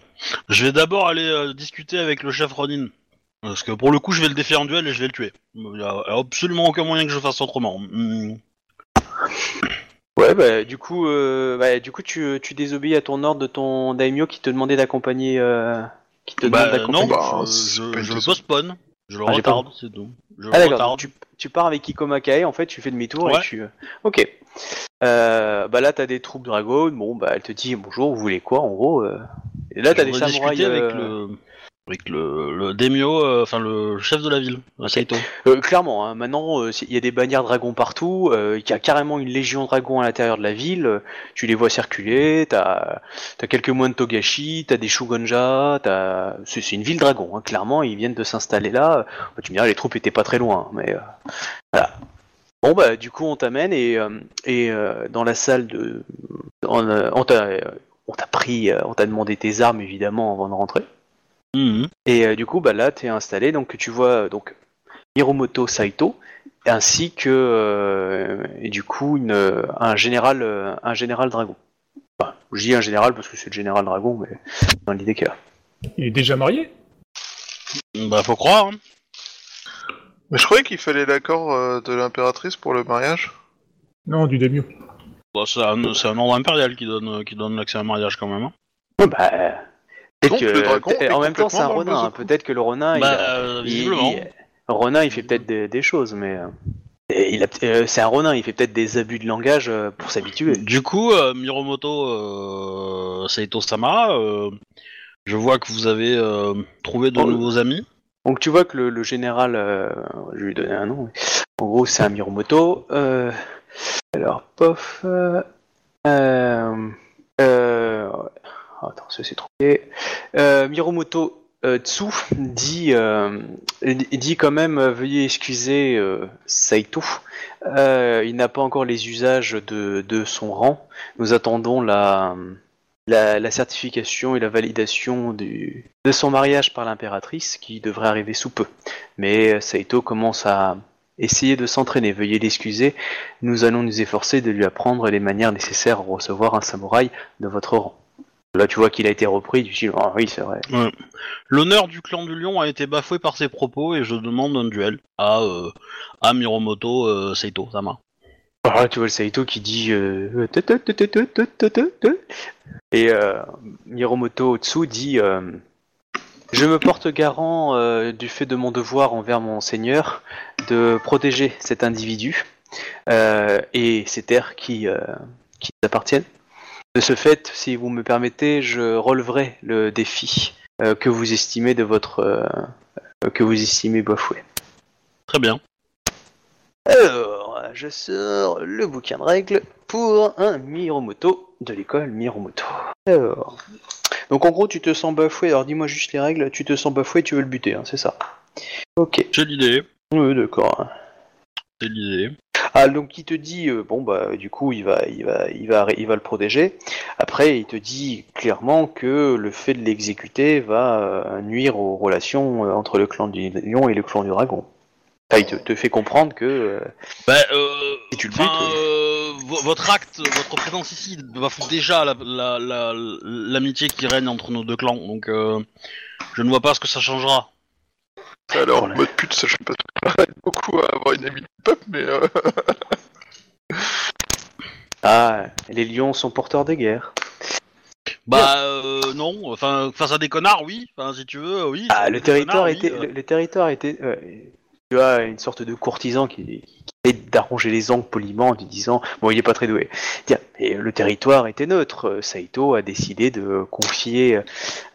je vais d'abord aller discuter avec le chef Ronin. Parce que pour le coup, je vais le défier en duel et je vais le tuer. Il n'y a absolument aucun moyen que je fasse autrement. Hmm. Ouais, bah du coup, euh, bah, du coup, tu, tu désobéis à ton ordre de ton daimyo qui te demandait d'accompagner, euh, qui te demande Bah non, d'accompagner. Bah, je, je, pas une je le postpone. Je le Ah, retarde, c'est tout. Je Ah le d'accord, tu, tu pars avec Ikoma Kae, en fait, tu fais demi-tour Ouais. et tu... Ok. Euh, bah là, t'as des troupes dragon, bon, bah elle te dit bonjour, vous voulez quoi, en gros euh. Et là, t'as des samouraïs... avec le... Avec le, le daimyo, euh, enfin le chef de la ville, Saito. euh, clairement, hein, maintenant, euh, il y a des bannières dragons partout, il y a carrément une légion dragons à l'intérieur de la ville, tu les vois circuler, t'as as quelques moines Togashi, t'as des Shugonja, t'as... C'est c'est une ville dragon, hein, clairement, ils viennent de s'installer là. Bah, tu me diras, les troupes étaient pas très loin, hein, mais... voilà. Bon bah du coup on t'amène et, et dans la salle de on, on t'a on t'a pris on t'a demandé tes armes évidemment avant de rentrer Mhm. et euh, du coup bah là t'es installé donc tu vois euh, donc Hiromoto Saito ainsi que euh, et du coup une, un général euh, un général dragon. Enfin, je dis un général parce que c'est le général dragon mais dans l'idée qu'il y a. Il est déjà marié? Bah faut croire. Hein. Mais je croyais qu'il fallait l'accord euh, de l'impératrice pour le mariage. Non, du daimyo. Bah, c'est un, ordre impérial qui donne, qui donne l'accès à un mariage quand même. hein. Ouais, bah, Donc, que- le dragon peut-être- est en même temps c'est un renard. Bozoku. Peut-être que le renard il, Bah a- euh, il- visiblement. il- Ronin il fait peut-être des, des choses mais euh, et il a euh, c'est un Ronin il fait peut-être des abus de langage euh, pour s'habituer. Du coup, euh, Miromoto euh, Saito Sama, euh, je vois que vous avez euh, trouvé de Oh, nouveaux amis. Donc tu vois que le, le général, euh, je vais lui donner un nom. En gros, c'est un Miromoto. Euh, alors, pof. Euh, trop. Euh, Miromoto euh, Tsu dit, euh, dit quand même veuillez excuser Saito. Il n'a pas encore les usages de, son rang. Nous attendons la, certification et la validation de son mariage par l'impératrice qui devrait arriver sous peu. Mais Saito commence à essayer de s'entraîner. Veuillez l'excuser. Nous allons nous efforcer de lui apprendre les manières nécessaires pour recevoir un samouraï de votre rang. Là, tu vois qu'il a été repris, du style, ah oui, c'est vrai. L'honneur du clan du lion a été bafoué par ses propos et je demande un duel à, euh, Miromoto euh, Seito, Sama. Ah, tu vois le Saito qui dit et Miromoto Otsu dit euh, je me porte garant euh, du fait de mon devoir envers mon seigneur de protéger cet individu euh, et ses terres qui, qui appartiennent de ce fait, si vous me permettez, je releverai le défi euh, que vous estimez de votre euh, que vous estimez bafoué. Très bien. Alors, je sors le bouquin de règles pour un Miromoto de l'école Miromoto. Alors, donc en gros, tu te sens bafoué. Alors, dis-moi juste les règles. Tu te sens bafoué, tu veux le buter, hein, c'est ça? Ok. J'ai l'idée. Oui, d'accord. C'est l'idée. Ah, donc il te dit, euh, bon bah, du coup, il va, il va, il va, il va le protéger. Après, il te dit clairement que le fait de l'exécuter va euh, nuire aux relations euh, entre le clan du lion et le clan du dragon. Enfin, il te, te fait comprendre que Bah, euh, Si tu le butes, vo- votre acte, votre présence ici bafoue déjà la- la- la- l'amitié qui règne entre nos deux clans, donc je ne vois pas ce que ça changera. Alors, Voilà. mode pute, ça je sais pas beaucoup à avoir une amie de peuple, mais euh, ah, les lions sont porteurs de guerre. Bah euh, non, enfin face à des connards, oui. Enfin si tu veux, oui. Ah, le territoire connards, était, oui, euh. le, le territoire était, euh, tu as une sorte de courtisan qui, qui essaie d'arranger les angles poliment en lui disant, bon, il est pas très doué. Tiens, et le territoire était neutre. Euh, Saito a décidé de confier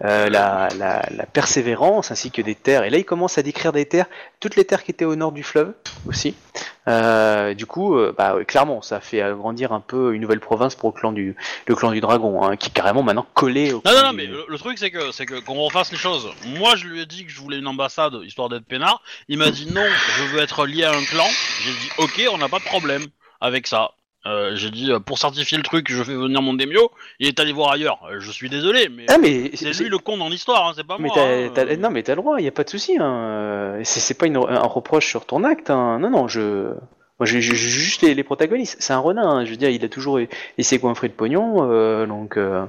euh, la, la, la persévérance ainsi que des terres. Et là, il commence à décrire des terres, toutes les terres qui étaient au nord du fleuve aussi. Euh, du coup, euh, bah, clairement, ça fait agrandir un peu une nouvelle province pour le clan du, le clan du dragon, hein, qui est carrément maintenant collé au Non, clan non, non, du- mais le, le truc c'est que c'est que qu'on refasse les choses. Moi, je lui ai dit que je voulais une ambassade histoire d'être peinard. Il m'a dit non, je veux être lié à un clan. J'ai dit ok, on n'a pas de problème avec ça. Euh, j'ai dit euh, pour certifier le truc, je fais venir mon démio. Il est allé voir ailleurs. Euh, Je suis désolé, mais Ah, mais c'est lui le con dans l'histoire, hein, c'est pas Mais moi. t'as, hein. t'as- non, mais t'as le droit, y a pas de souci. Hein. C'est, c'est pas une- un reproche sur ton acte. Hein. Non, non, je. Moi, j'ai j'ai juste les, les protagonistes. C'est un hein. Je veux dire, il a toujours il s'est coiffé de pognon, euh, donc euh,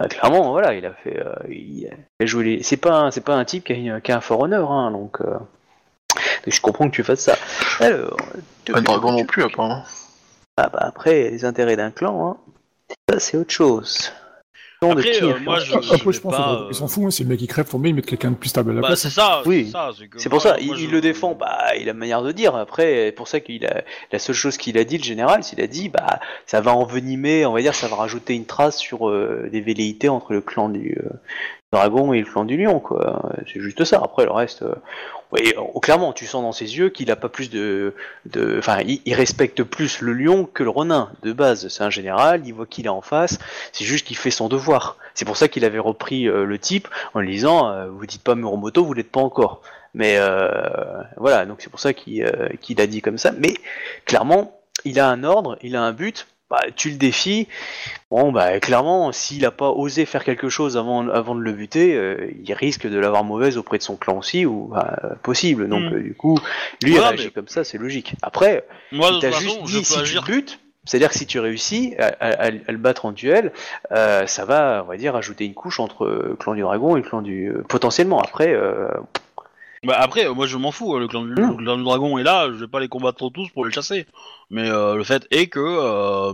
euh, clairement, voilà, il a fait, euh, il a joué les. C'est pas, un- c'est pas un type qui a, une- qui a un fort honneur, hein, donc. euh, donc je comprends que tu fasses ça. Alors. Pas de dragon non plus, apparemment. Ah bah après, les intérêts d'un clan, hein, ça c'est autre chose. Après, qui, euh, moi, je, Après, je pense pas, qu'ils s'en foutent, hein, si le mec il crève, faut bien ils mettent quelqu'un de plus stable à la Bah, place. c'est ça, Oui. c'est. C'est C'est pour moi, ça, il, moi, il je- le défend, bah, il a manière de dire. Après, pour ça qu'il a la seule chose qu'il a dit, le général, c'est qu'il a dit, bah, ça va envenimer, on va dire, ça va rajouter une trace sur euh, des velléités entre le clan du euh, dragon et le clan du lion, quoi. C'est juste ça. Après, le reste, euh, euh, clairement, tu sens dans ses yeux qu'il a pas plus de, de, enfin, il, respecte plus le lion que le renin de base. C'est un général, il voit qu'il est en face. C'est juste qu'il fait son devoir. C'est pour ça qu'il avait repris euh, le type en lui disant, euh, vous dites pas Muromoto, vous l'êtes pas encore. Mais euh, voilà, donc c'est pour ça qu'il qu'il a dit comme ça. Mais clairement, il a un ordre, il a un but. Bah, tu le défies. Bon, bah clairement, s'il a pas osé faire quelque chose avant, avant de le buter, euh, il risque de l'avoir mauvaise auprès de son clan aussi, ou bah, possible. Donc Mm. euh, du coup, lui il Voilà, réagit mais- comme ça, c'est logique. Après, Moi, il t'a juste dit si tu le butes, c'est-à-dire que si tu réussis à, à- à- à le battre en duel, euh, ça va, on va dire, ajouter une couche entre clan du dragon et le clan du potentiellement. Après, euh, Bah, après, moi, je m'en fous. Le clan, du, le clan du dragon est là. Je vais pas les combattre tous pour les chasser. Mais euh, le fait est que. euh,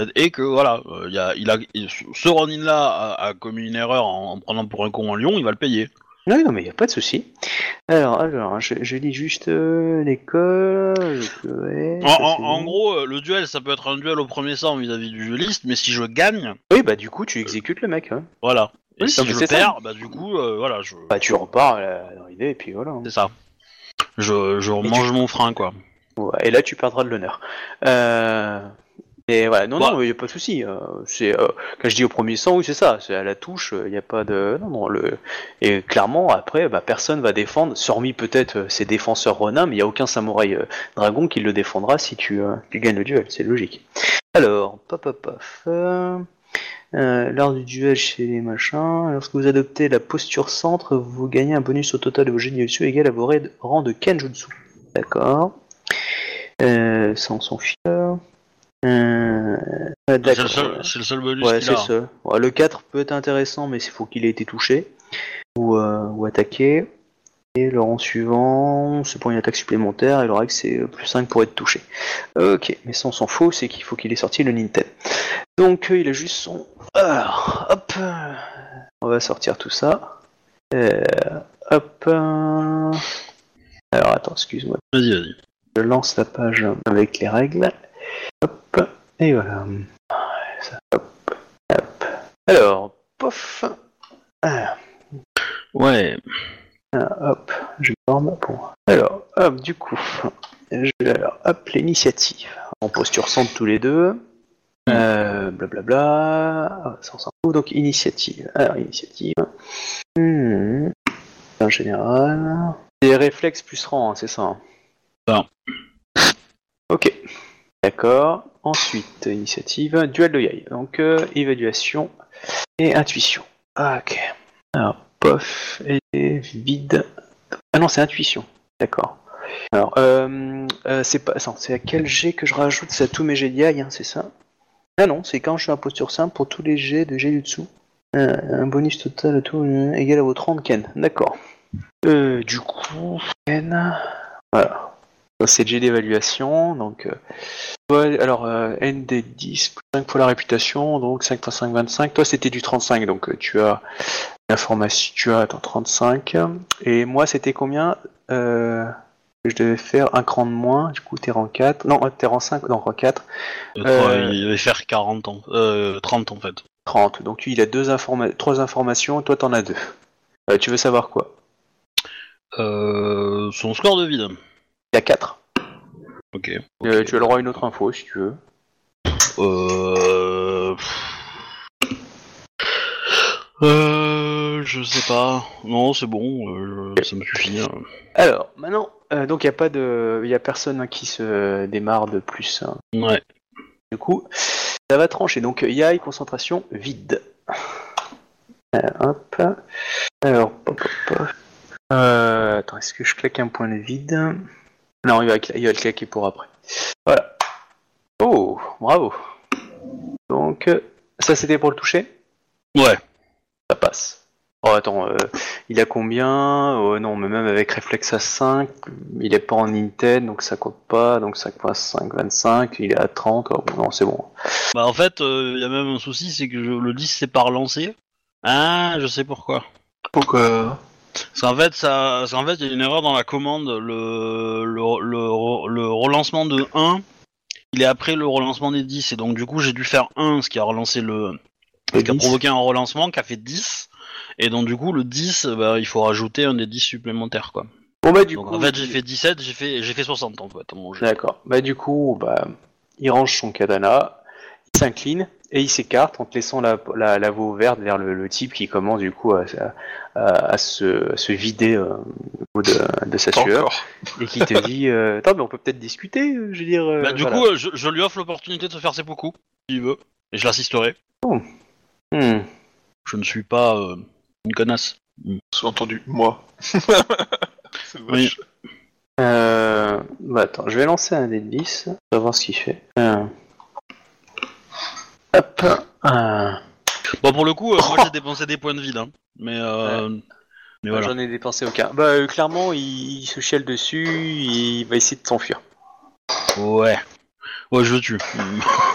le fait est que voilà, euh, il y a, il a, il- ce Ronin là a, a commis une erreur en, en prenant pour un con un lion, il va le payer. Oui, non, mais il n'y a pas de souci. Alors, alors je, je lis juste euh, l'école. ouais, En, en- gros, le duel, ça peut être un duel au premier sang vis-à-vis du dueliste, mais si je gagne, Oui, bah du coup, tu exécutes le mec. hein. voilà. Et si non, mais je c'est perds, bah du coup, euh, voilà, je, Bah, tu repars euh, dans l'idée, et puis voilà. c'est ça. Je, je tu- mange mon frein, quoi. Ouais, et là, tu perdras de l'honneur. Euh... Et voilà, non, Bah. non, il n'y a pas de souci. euh, c'est euh, quand je dis au premier sang, oui, c'est ça. C'est à la touche. Il n'y a pas de, non, non. Le et clairement, après, bah, personne va défendre, hormis peut-être euh, ses défenseurs Ronin, mais il n'y a aucun samouraï euh, dragon qui le défendra si tu, euh, tu gagnes le duel. C'est logique. Alors, pop, pop, pop. Euh, euh, lors du duel chez les machins, lorsque vous adoptez la posture centre, vous gagnez un bonus au total de vos genjutsu égal à vos ra- rangs de Kenjutsu. D'accord. Euh, ça, on s'en fiche. Euh, C'est le, seul, c'est le seul bonus Ouais, c'est ça. Ouais, le 4 peut être intéressant, mais il faut qu'il ait été touché ou, euh, ou attaqué. Et le rang suivant, c'est pour une attaque supplémentaire, et le règle c'est euh, plus 5 pour être touché. Ok, mais ça on s'en fout, c'est qu'il faut qu'il ait sorti le Nintendo. Donc euh, il a juste son... Alors, hop, euh, on va sortir tout ça. Euh, hop. euh, Alors attends, excuse-moi. Vas-y, vas-y. Je lance la page avec les règles. Hop, et voilà. Ça, hop, hop. Alors, pof. Ah, Ouais. Ah, hop, je forme pour. Alors, hop, du coup, je vais alors, hop, l'initiative. En posture centre tous les deux. Euh, blablabla. Ah, ça on s'en fout. Donc, initiative. Alors, initiative. Hmm. En général. Des réflexes plus rang, hein, c'est ça. hein Non. Ok. D'accord. Ensuite, initiative, duel de Yai. Donc, euh, évaluation et intuition. Ah, ok. Alors, pof, et vide. Ah non, c'est intuition. D'accord. Alors, euh, euh, c'est pas. c'est à quel jet que je rajoute C'est à tous mes jets d'Yai, hein, c'est ça? Ah non, c'est quand je suis en posture simple pour tous les jets de Jeyutsu. Euh, un bonus total à tout égal à vos 30 Ken. D'accord. Du coup. Voilà. C'est jet d'évaluation, donc. euh, alors, euh, ND10, 5 fois la réputation, donc 5 x 5, 25. Toi, c'était du 35, donc euh, tu as l'information, tu as, attends, 35. Et moi, c'était combien euh, Je devais faire un cran de moins, du coup, t'es rang 4. Non, t'es rang 5, non, rang 4. Euh, Il va faire 40 ans. Euh, 30 en fait. 30. Donc, lui, il a deux informa- trois informations, toi, t'en as deux. Tu veux savoir quoi? Son score de vide. Il y a 4. Ok. Euh, ok. tu as le droit à une autre info, si tu veux. Euh... Euh, je sais pas. Non, c'est bon, euh, ça me suffit. hein. Alors, maintenant, euh, donc il n'y a pas de, il y a personne hein, qui se démarre de plus. hein. Ouais. Du coup, ça va trancher. Donc, Yai, concentration, vide. Euh, hop. Alors, pop, pop, pop. Euh, attends, est-ce que je claque un point de vide? Non, il va, il va le claquer pour après. Voilà. Oh, bravo. Donc, euh, ça c'était pour le toucher? Ouais. Ça passe. Oh, attends, euh, il a combien? Oh non, mais même avec réflexe à 5, il est pas en Intel, donc ça compte pas, donc 5 fois 5, 25, il est à 30, oh, non, c'est bon. Bah en fait, il y a même un souci, c'est que je- le 10 c'est pas relancé. Ah, je sais pourquoi. Pourquoi? Parce qu'en fait, ça, parce qu'en fait, il y a une erreur dans la commande. Le, le, le, le relancement de 1, il est après le relancement des 10. Et donc, du coup, j'ai dû faire 1, ce qui a relancé le. Ce qui a 10. provoqué un relancement qui a fait 10. Et donc, du coup, le 10, bah, il faut rajouter un des 10 supplémentaires, quoi. Bon bah du donc, coup... en fait, j'ai fait 17, j'ai fait, j'ai fait 60, en fait. D'accord. Bah du coup, bah, il range son katana, il s'incline et il s'écarte en te laissant la, la, la voie ouverte vers le, le type qui commence du coup à, à, à se, à se vider euh, de, de sa sueur encore. et qui te dit euh, Attends, mais on peut peut-être discuter, euh, je veux dire. euh, Bah, du voilà. coup, je, je lui offre l'opportunité de se faire ses coups, s'il veut. Et je l'assisterai. Hmm. Je ne suis pas euh, une connasse. Sous-entendu, moi. C'est Oui. Euh, bah attends, je vais lancer un dé de 10, on va voir ce qu'il fait. Euh. Hop. Euh. Bon, pour le coup, euh, moi j'ai dépensé des points de vide, hein. Mais, euh, mais voilà. J'en ai dépensé aucun. Bah euh, clairement, il, il se chiale dessus, il va essayer de s'enfuir. Ouais. Ouais, je le tue.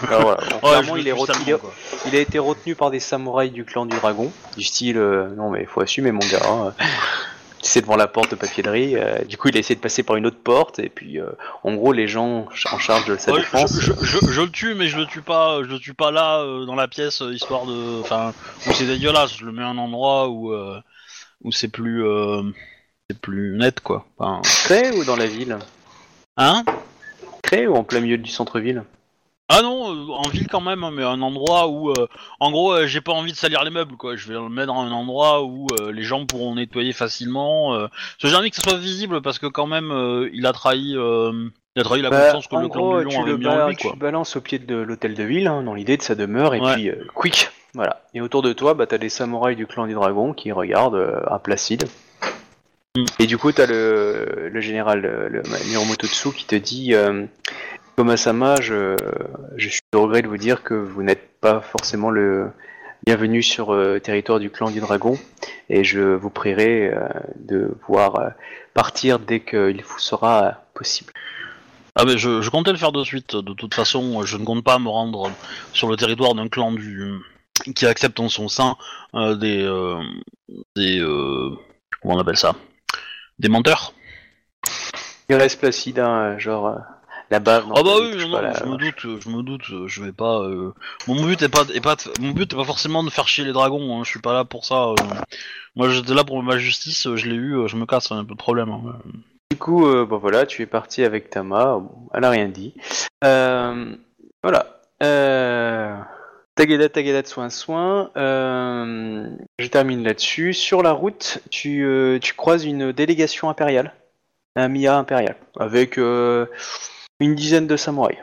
Alors voilà, donc, Ouais, clairement, il, est tue retenu- il a été retenu par des samouraïs du clan du dragon, du style euh, non mais faut assumer mon gars. Hein. C'est devant la porte de papier euh, du coup, il a essayé de passer par une autre porte, et puis euh, en gros, les gens en charge de sa Ouais, défense. je, je, je- je le tue, mais je le tue pas, je le tue pas là, euh, dans la pièce, euh, histoire de. Enfin, où c'est dégueulasse. Je le mets à un endroit où, euh, où c'est plus. c'est plus net, quoi. Enfin, Cré ou dans la ville? Hein? Cré ou en plein milieu du centre-ville? Ah non, euh, en ville quand même, hein, mais un endroit où, euh, en gros, euh, j'ai pas envie de salir les meubles, quoi. Je vais le mettre dans un endroit où euh, les gens pourront nettoyer facilement. J'ai envie que ça soit visible parce que quand même, il a trahi, il a trahi la Bah, confiance que le clan du tu lion avait mis en lui, tu quoi. le balances au pied de l'hôtel de ville, hein, dans l'idée de sa demeure, et Ouais. puis quick, voilà. Et autour de toi, bah, t'as des samouraïs du clan du dragon qui regardent euh, implacides. Mm. Et du coup, t'as le, le général le, le Miromoto qui te dit euh, Koma-sama, je, je suis au regret de vous dire que vous n'êtes pas forcément le bienvenu sur le territoire du clan du dragon, et je vous prierai euh, de pouvoir euh, partir dès qu'il vous sera euh, possible. Ah mais je, je comptais le faire de suite. De toute façon, je ne compte pas me rendre sur le territoire d'un clan du qui accepte en son sein euh, des euh, des euh, comment on appelle ça? Des menteurs? Il reste placide, hein, genre euh, la. Ah bah oui, non, non, la- je me doute, je me doute, je vais pas. euh, Mon but est pas, est pas, de- mon but est pas forcément de faire chier les dragons. Hein, je suis pas là pour ça. euh. Moi, j'étais là pour ma justice. Je l'ai eu, je me casse, un peu de problème. hein. Du coup, euh, bon voilà, tu es parti avec Tama. Bon, elle a rien dit. Euh, voilà. Euh... Tagada, Tagada de soin, soin. Euh, je termine là-dessus. Sur la route, tu, euh, tu croises une délégation impériale, un Mia impérial, avec euh, une dizaine de samouraïs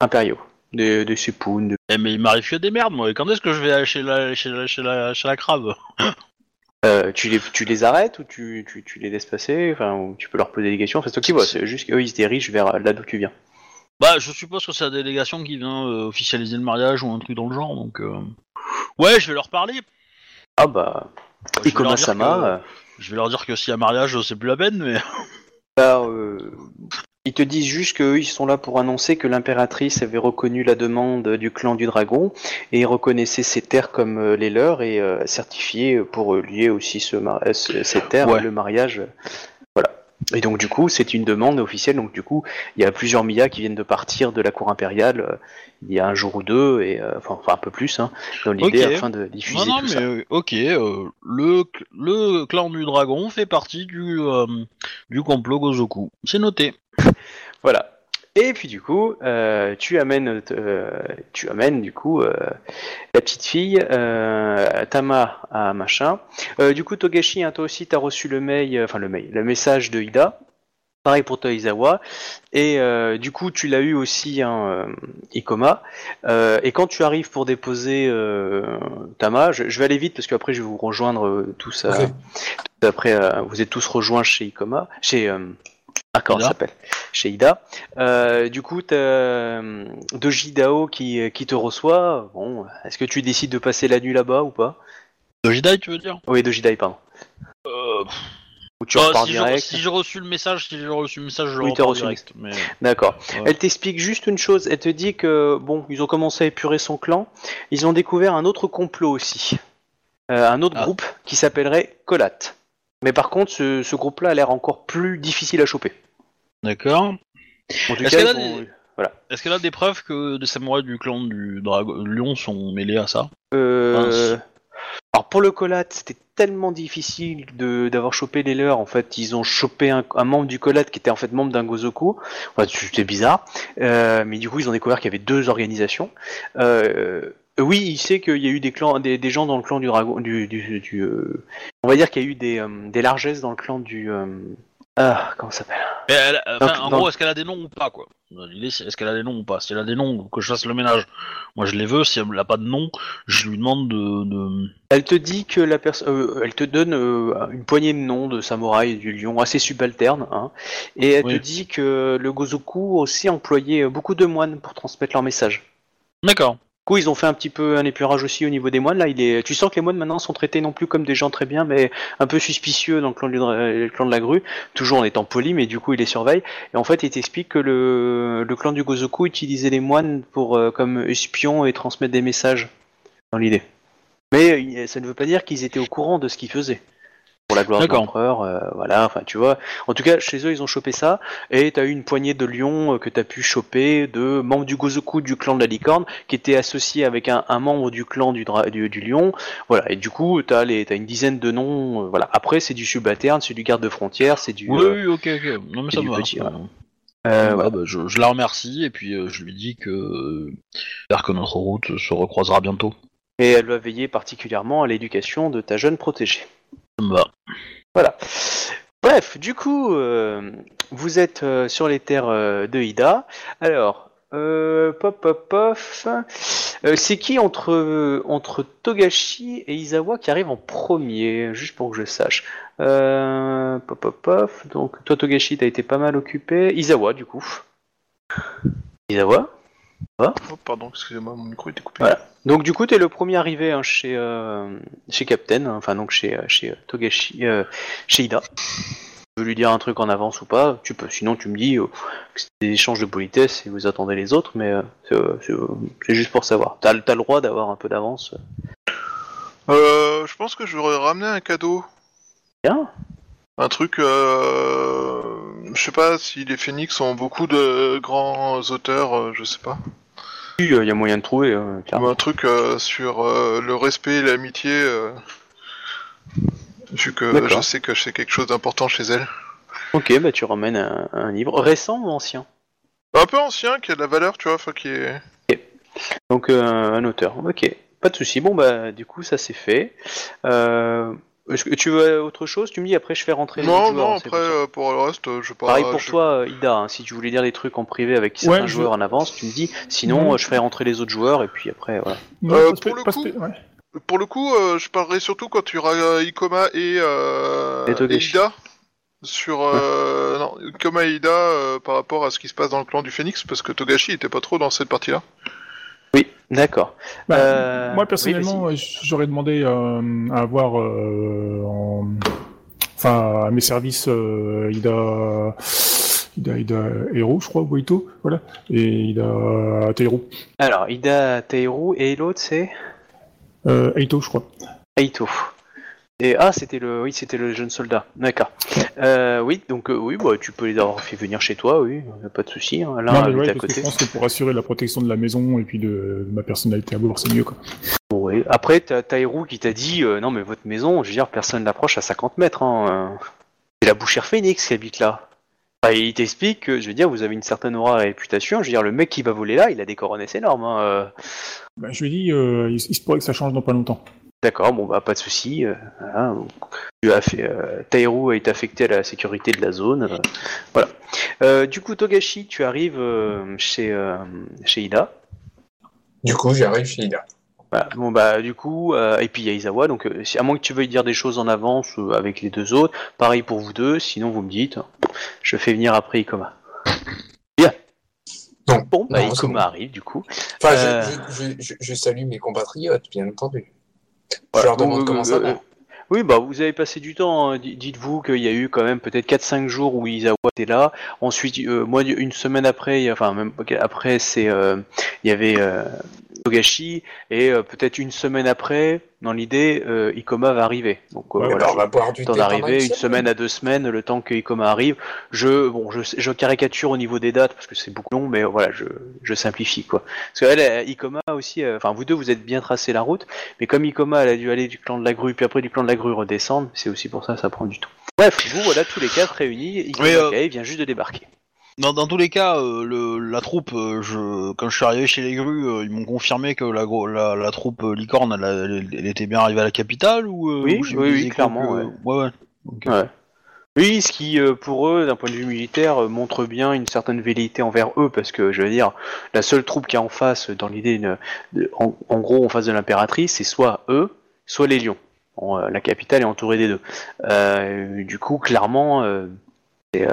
impériaux, des, des Sepun, de- Eh, mais il m'arrive que des merdes, moi. Et Quand est-ce que je vais aller chez la, chez la, chez la, chez la crabe Euh, tu, les, tu les arrêtes ou tu, tu, tu les laisses passer? Enfin, ou tu peux leur poser des questions. Enfin, c'est toi qui vois. C'est juste qu'eux, ils se dirigent vers là d'où tu viens. Bah, je suppose que c'est la délégation qui vient euh, officialiser le mariage ou un truc dans le genre, donc. euh, Ouais, je vais leur parler. Ah bah, Je vais leur dire Ikoma-sama, que- euh, Je vais leur dire que s'il y a mariage, c'est plus la peine, mais. bah, euh, ils te disent juste qu'eux, ils sont là pour annoncer que l'impératrice avait reconnu la demande du clan du dragon et reconnaissait ces terres comme euh, les leurs et euh, certifié pour euh, lier aussi ce euh, ces terres, Ouais. le mariage. euh, Voilà. Et donc du coup, c'est une demande officielle. Donc du coup, il y a plusieurs Mia qui viennent de partir de la cour impériale euh, il y a un jour ou deux, et euh, enfin, enfin un peu plus, hein, dans l'idée afin de diffuser Non, non, tout mais ça. euh, ok, euh, le, le clan du dragon fait partie du, euh, du complot Gozoku. C'est noté. Voilà. Et puis du coup, euh, tu amènes, euh, tu amènes du coup euh, la petite fille Tama à machin. Du coup, Togashi, hein, toi aussi, t'as reçu le mail, enfin le mail, le message de Ida. Pareil pour Toizawa. Et euh, du coup, tu l'as eu aussi, hein, Ikoma. Et quand tu arrives pour déposer Tama, je, je vais aller vite parce qu'après je vais vous rejoindre tous. à-. Après, vous êtes tous rejoints chez Ikoma, chez D'accord, Ida. ça s'appelle chez Ida. Euh, du coup, t'as euh, Doji Dao qui, qui te reçoit. Bon, est-ce que tu décides de passer la nuit là-bas ou pas? De Jedi, tu veux dire? Oui, Doji Dai, pardon. euh, Ou tu bah, repars si j'ai- direct Si j'ai reçu le message, si j'ai reçu le message, je le Oui, t'as repars reçu le direct. Mais... D'accord. Ouais. Elle t'explique juste une chose. Elle te dit que bon, ils ont commencé à épurer son clan. Ils ont découvert un autre complot aussi, Euh, un autre Ah. groupe qui s'appellerait Colat. Mais par contre, ce, ce groupe-là a l'air encore plus difficile à choper. D'accord. En tout Est-ce cas, qu'elle a ils des- Est-ce qu'elle a des preuves que des samouraïs du clan du dragon lion sont mêlés à ça? Euh. Alors pour le Colat, c'était tellement difficile de d'avoir chopé les leurs. En fait, ils ont chopé un, un membre du Colat qui était en fait membre d'un Gozoku. Enfin, c'était bizarre. Euh, mais du coup, ils ont découvert qu'il y avait deux organisations. Euh, oui, il sait qu'il y a eu des clans, des, des gens dans le clan du dragon, du, du, du, euh, on va dire qu'il y a eu des, euh, des largesses dans le clan du. euh, ah, comment ça s'appelle? Et elle- enfin, Donc, En dans- gros, est-ce qu'elle a des noms ou pas quoi? L'idée, c'est est-ce qu'elle a des noms ou pas? Si elle a des noms, que je fasse le ménage. Moi, je les veux. Si elle n'a pas de nom, je lui demande de. de... Elle te dit que la personne, euh, elle te donne euh, une poignée de noms de samouraïs du lion assez subalternes, hein, et elle Oui. te dit que le Gozoku aussi employait euh, beaucoup de moines pour transmettre leur message. D'accord. Coup, ils ont fait un petit peu un épurage aussi au niveau des moines. Là, il tu sens que les moines maintenant sont traités non plus comme des gens très bien, mais un peu suspicieux dans le clan, de la grue, toujours en étant poli, mais du coup, il les surveille. Et en fait, il t'explique que le, le clan du Gozoku utilisait les moines pour euh, comme espions et transmettre des messages dans l'idée. Mais euh, ça ne veut pas dire qu'ils étaient au courant de ce qu'ils faisaient. Pour la gloire de l'empereur, euh, voilà, enfin tu vois. En tout cas, chez eux, ils ont chopé ça, et t'as eu une poignée de lions euh, que t'as pu choper de membres du Gozoku du clan de la licorne, qui était associé avec un, un membre du clan du, dra- du, du lion, voilà. Et du coup, t'as les, t'as une dizaine de noms, euh, voilà. Après, c'est du subalterne, c'est du garde de frontière, c'est du. Oui, oui, ok, ok. Non, mais ça me va. petit, euh, ouais, voilà. bah, je, je la remercie et puis euh, je lui dis que euh, j'espère que notre route se recroisera bientôt. Et elle va veiller particulièrement à l'éducation de ta jeune protégée. Va. Voilà. Bref, du coup, euh, vous êtes euh, sur les terres euh, de Ida. Alors, pop, pop, pof. C'est qui entre, Togashi et Izawa qui arrive en premier Juste pour que je sache? Pop, pop, pof. Donc, toi, Togashi, t'as été pas mal occupé. Izawa, du coup. Izawa? Oh, pardon, excusez-moi, mon micro était coupé. Voilà. Donc du coup, t'es le premier arrivé hein, chez euh, chez Captain, hein, enfin donc chez euh, chez euh, Togashi, euh, chez Ida. Tu veux lui dire un truc en avance ou pas Tu peux. Sinon, tu me dis euh, que c'est des échanges de politesse et vous attendez les autres, mais euh, c'est c'est, c'est juste pour savoir. T'as t'as le droit d'avoir un peu d'avance. Euh, je pense que j'aurais ramené un cadeau. Bien. Un truc, euh... je sais pas si les Phoenix ont beaucoup de grands auteurs, euh, je sais pas. Il y a moyen de trouver. euh, Ou un truc euh, sur euh, le respect et l'amitié, euh, vu que je sais que c'est quelque chose d'important chez elle. Ok, bah tu ramènes un, un livre récent ou ancien? Un peu ancien, qui a de la valeur, tu vois, enfin qui est... Donc euh, un auteur. Ok, pas de souci. Bon bah du coup ça c'est fait. Est-ce que tu veux autre chose? Tu me dis après je fais rentrer. les Non, autres non, joueurs, c'est après, pour ça. euh, pour le reste, je sais pas... Pareil pour je- toi, euh, Ida, hein, si tu voulais dire des trucs en privé avec certains Ouais, je- joueurs en avance, tu me dis. Sinon, euh, je ferai rentrer les autres joueurs et puis après, voilà. Non, Euh, pas spé- pour le pas coup- spé- ouais. Pour le coup, euh, je parlerai surtout quand tu auras euh, Ikoma et, euh, Et et Togashi. Ida. Sur euh, non, Ikoma et Ida euh, par rapport à ce qui se passe dans le clan du Phoenix, parce que Togashi était pas trop dans cette partie-là. Oui, d'accord. Bah, Euh, moi oui, personnellement, j'aurais demandé euh, à avoir, euh, en- enfin, à mes services euh, Ida, Ida, Ida Hero, je crois, ou Ito, voilà, et Ida Teiro, Alors, Ida Taeru et l'autre c'est? Euh, Eito, je crois. Aito. Et ah, c'était le, oui, c'était le jeune soldat. D'accord. Euh, oui, donc euh, oui, bah, tu peux les avoir fait venir chez toi, oui, y a pas de souci. hein. Non, mais ouais, à côté. je pense que pour assurer la protection de la maison et puis de, de ma personnalité à bord, c'est mieux, quoi. Bon. Après, t'as Taeru qui t'a dit, euh, non mais votre maison, je veux dire, personne n'approche à 50 mètres. Hein. euh. C'est la bouchère Phoenix qui habite là. Bah, il t'explique que, je veux dire, vous avez une certaine aura et réputation. Je veux dire, le mec qui va voler là, il a des coronets énormes. Hein. Bah, je lui ai dit, euh, il, il se pourrait que ça change dans pas longtemps. D'accord, bon bah pas de souci. euh, donc, tu as fait, euh, est affecté à la sécurité de la zone. euh, voilà. Euh, du coup, Togashi, tu arrives euh, chez euh, chez Ida. Du coup, j'arrive chez Ida. Voilà. Bon bah du coup, euh, et puis il y a Izawa. Donc euh, si- à moins que tu veuilles dire des choses en avance euh, avec les deux autres, pareil pour vous deux. Sinon vous me dites. je fais venir après Ikoma. Non. Bon, bah Non, c'est Ikoma bon. arrive du coup. Enfin, je- Euh. je, je, je, je salue mes compatriotes, bien entendu. Je Voilà. leur demande Euh, comment ça euh, va. euh, Oui, bah vous avez passé du temps. hein. Dites-vous qu'il y a eu quand même peut-être 4-5 jours où Isawa était là. Ensuite, euh, moi, une semaine après, il y a- enfin même après, c'est euh, il y avait euh, Togashi et euh, peut-être une semaine après, dans l'idée, euh, Ikoma va arriver. Donc euh, Ouais, voilà. bah, on va boire du temps d'arriver, une semaine. à deux semaines, le temps que Ikoma arrive. Je, bon, je, je caricature au niveau des dates parce que c'est beaucoup long, mais voilà, je, je simplifie quoi. Parce que elle, Ikoma aussi, euh, enfin vous deux, vous êtes bien tracé la route, mais comme Ikoma, elle a dû aller du clan de la grue, puis après du clan de la grue redescendre, c'est aussi pour ça que ça prend du temps. Bref, vous voilà tous les quatre réunis. Ikoma Oui, euh, vient juste de débarquer. Dans, dans tous les cas, euh, le, la troupe, euh, je, quand je suis arrivé chez les grues, euh, ils m'ont confirmé que la, la, la troupe licorne, elle, a- était bien arrivée à la capitale ou Oui, ou oui, oui, clairement, que- ouais. ouais, ouais. Ok. Ouais. Oui, ce qui, pour eux, d'un point de vue militaire, montre bien une certaine velléité envers eux, parce que, je veux dire, la seule troupe qui est en face, dans l'idée, en, en gros, en face de l'impératrice, c'est soit eux, soit les lions. La capitale est entourée des deux. Du coup, clairement, c'est,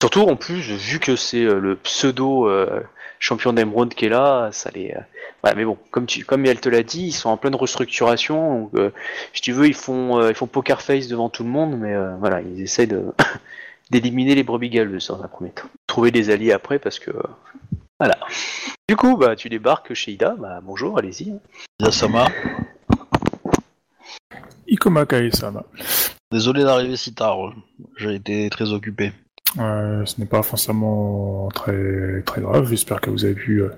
surtout en plus, vu que c'est euh, le pseudo euh, champion d'émeraude qui est là, ça les. euh, ouais, mais bon, comme tu, comme elle te l'a dit, ils sont en pleine restructuration. Donc, euh, si tu veux, ils font, euh, ils font poker face devant tout le monde, mais euh, voilà, ils essaient de d'éliminer les brebis galeuses dans un premier temps. Trouver des alliés après, parce que voilà. Du coup, bah, tu débarques chez Ida. Bah, bonjour, allez-y. Yasama, Ikoma Kae-sama. désolé d'arriver si tard, j'ai été très occupé. Euh, ce n'est pas forcément très très grave. J'espère que vous avez pu euh,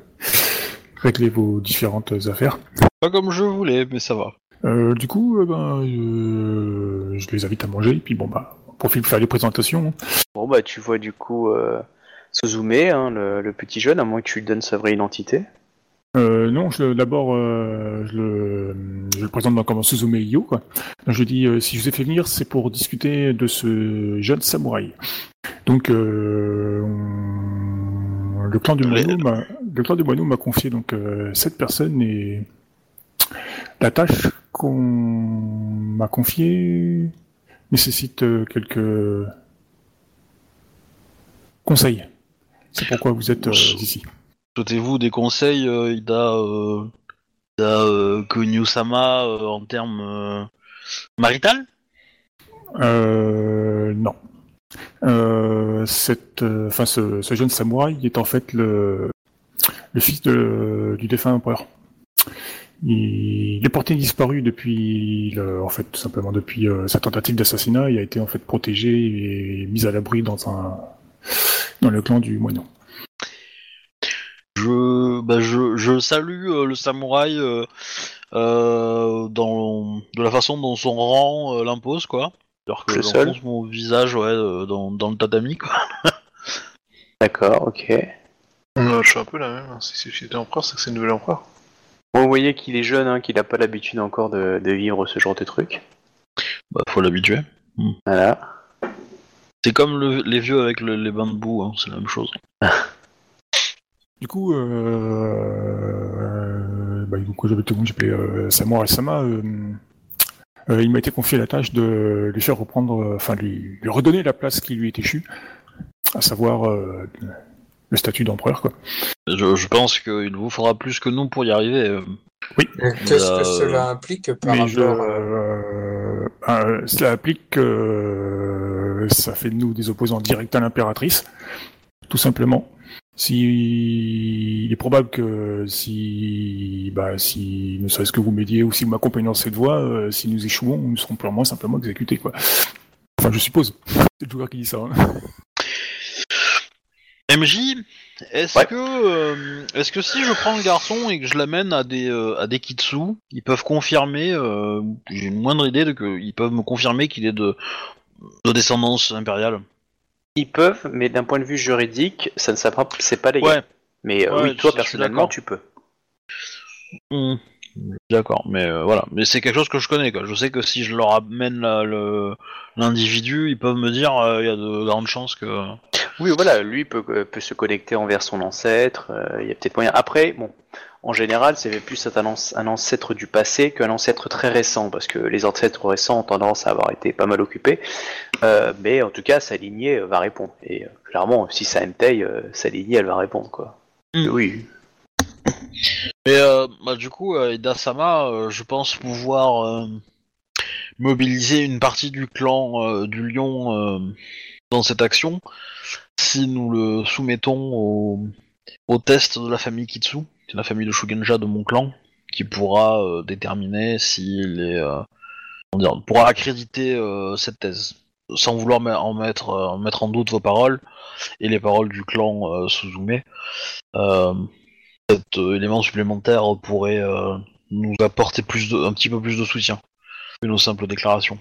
régler vos différentes affaires. Pas comme je voulais, mais ça va. Euh, du coup, euh, ben, euh, je les invite à manger. Et puis bon bah, on profite pour faire les présentations. hein. Bon, bah, tu vois du coup euh, Suzume, hein, le, le petit jeune, à moins que tu lui donnes sa vraie identité. Euh, non, d'abord, euh, je, le, je le présente comme Suzume Iyo. Quoi. Je lui dis, euh, si je vous ai fait venir, c'est pour discuter de ce jeune samouraï. Donc, euh, on- le clan du moineau m'a, le clan du moineau m'a confié donc euh, cette personne et la tâche qu'on m'a confiée nécessite euh, quelques conseils. C'est pourquoi vous êtes euh, ici. Souhaitez-vous des conseils, euh, Ida, euh, Ida euh, euh, en termes euh, marital? Euh, non. Euh, cette, euh, ce, ce jeune samouraï est en fait le, fils du défunt empereur. Il, est porté disparu depuis, en fait, tout simplement depuis euh, sa tentative d'assassinat. Il a été en fait protégé et mis à l'abri dans le clan du moineau. Je, bah, salue le samouraï de la façon dont son rang l'impose, quoi. Alors que Le seul. j'enfonce mon visage ouais, euh, dans, dans le tatami, quoi. D'accord, ok. Euh, je suis un peu la même. hein. Si j'étais empereur, c'est que c'est le nouvel empereur. Bon, vous voyez qu'il est jeune, hein, qu'il n'a pas l'habitude encore de, de vivre ce genre de truc. Bah, faut l'habituer. Voilà. C'est comme le- les vieux avec le- les bains de boue, hein, c'est la même chose. Du coup, euh, bah, du coup, j'avais tout le monde, j'appelais euh, Samurai Sama. Euh, il m'a été confié la tâche de lui faire reprendre, euh, enfin, lui, lui redonner la place qui lui était échue, à savoir euh, le statut d'empereur, quoi. Je, je pense qu'il vous faudra plus que nous pour y arriver. euh. Qu'est-ce Euh, que cela implique par Mais rapport à... euh, euh, cela implique que euh, ça fait de nous des opposants directs à l'impératrice, tout simplement. Si il est probable que si, bah, si ne serait-ce que vous m'aidiez ou si vous m'accompagnez dans cette voie, euh, si nous échouons, nous serons purement simplement exécutés, quoi. Enfin, je suppose. C'est le joueur qui dit ça. hein. MJ, est-ce Ouais. que euh, est-ce que si je prends le garçon et que je l'amène à des euh, à des kitsu, ils peuvent confirmer euh, J'ai une moindre idée de que ils peuvent me confirmer qu'il est de de descendance impériale? Ils peuvent, mais d'un point de vue juridique, ça ne s'apprend, c'est pas légal. Ouais. Mais euh, Ouais, oui, toi je suis personnellement, d'accord. tu peux. Hmm. D'accord, mais euh, voilà, mais c'est quelque chose que je connais quoi. Je sais que si je leur amène la- le l'individu, ils peuvent me dire euh, il y a de grandes chances que. Oui, voilà, lui peut, euh, peut se connecter envers son ancêtre. euh, Il y a peut-être moyen. Après, bon, en général, c'est plus un, anc- un ancêtre du passé qu'un ancêtre très récent, parce que les ancêtres récents ont tendance à avoir été pas mal occupés. Euh, mais en tout cas, sa lignée euh, va répondre. Et euh, clairement, si ça Entei, euh, sa lignée, elle va répondre, quoi. Mm. Oui. Mais euh, bah, du coup, euh, Ida Sama, euh, je pense pouvoir euh, mobiliser une partie du clan euh, du lion euh, dans cette action si nous le soumettons au, au test de la famille Kitsu, la famille de Shugenja de mon clan, qui pourra euh, déterminer s'il est. euh, pourra accréditer euh, cette thèse, sans vouloir en mettre, euh, en mettre en doute vos paroles et les paroles du clan Suzume. Cet élément supplémentaire pourrait nous apporter un petit peu plus de soutien que nos simples déclarations.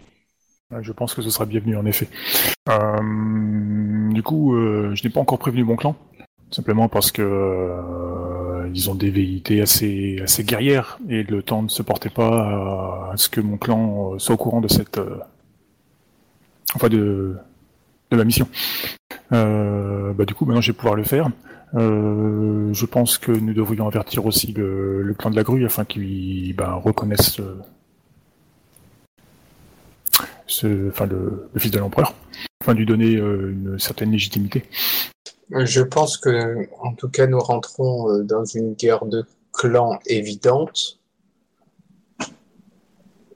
Ouais, Je pense que ce sera bienvenu en effet. Du coup, je n'ai pas encore prévenu mon clan, simplement parce que ils ont des velléités assez assez guerrières et le temps ne se portait pas à, ce que mon clan euh, soit au courant de cette, euh, enfin de de ma mission. Euh, bah, du coup, maintenant, je vais pouvoir le faire. Je pense que nous devrions avertir aussi le, le clan de la grue afin qu'ils ben, reconnaissent ce, enfin, le, le fils de l'empereur, afin de lui donner une certaine légitimité. Je pense que, en tout cas, nous rentrons euh, dans une guerre de clans évidente.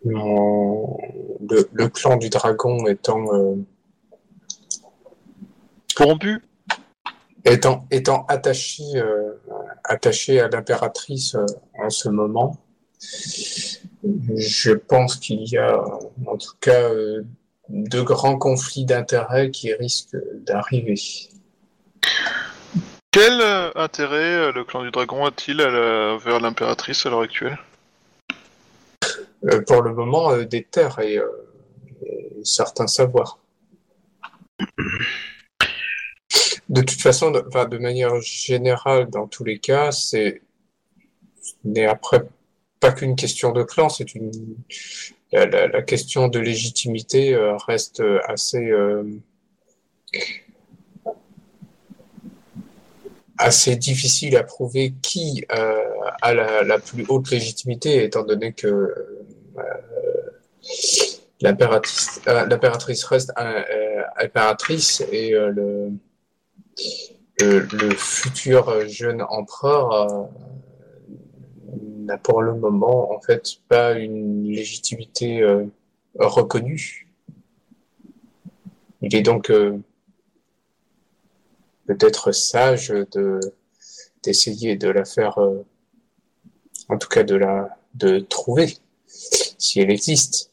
Le, le clan du dragon étant, euh, Corrompu étant, étant attaché, euh, attaché à l'impératrice euh, en ce moment. Je pense qu'il y a, en tout cas, de grands conflits d'intérêts qui risquent d'arriver. Quel euh, intérêt euh, le clan du dragon a-t-il la- vers l'impératrice à l'heure actuelle? Euh, pour le moment, euh, des terres et, euh, certains savoirs. De toute façon, de, manière générale, dans tous les cas, c'est ce n'est après pas qu'une question de clan, c'est une la, question de légitimité euh, reste assez euh, assez difficile à prouver qui euh, a la, la plus haute légitimité, étant donné que euh, l'impératrice euh, reste euh, euh, impératrice et le, le le futur jeune empereur n'a pour le moment en fait pas une légitimité reconnue. Il est donc peut-être sage de d'essayer de la faire, euh, en tout cas de la de trouver si elle existe.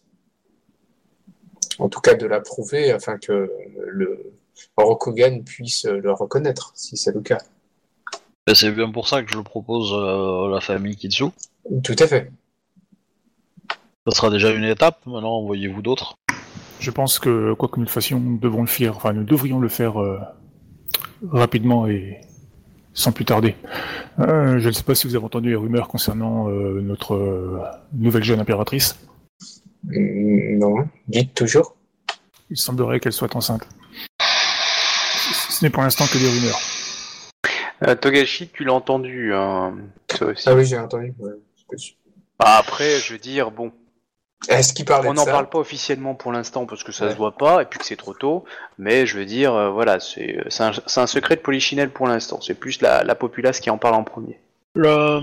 En tout cas de la prouver afin que le Rokugan puisse le reconnaître si c'est le cas. Et c'est bien pour ça que je propose euh, la famille Kitsu. Tout à fait. Ça sera déjà une étape, maintenant envoyez-vous d'autres. Je pense que quoi que nous le fassions, nous devons le faire, enfin nous devrions le faire euh, rapidement et sans plus tarder. Euh, je ne sais pas si vous avez entendu les rumeurs concernant euh, notre euh, nouvelle jeune impératrice. Mm, Non, dites toujours. Il semblerait qu'elle soit enceinte. Ce ce n'est pour l'instant que des rumeurs. Euh, Togashi, tu l'as entendu, hein, toi aussi. Ah oui, j'ai entendu. ouais. Bah, après, je veux dire, bon, Est-ce qu'il parlait on n'en parle pas officiellement pour l'instant parce que ça Ouais. se voit pas et puis que c'est trop tôt. Mais je veux dire, euh, voilà, c'est c'est un, secret de Polichinelle pour l'instant. C'est plus la, la populace qui en parle en premier. Le...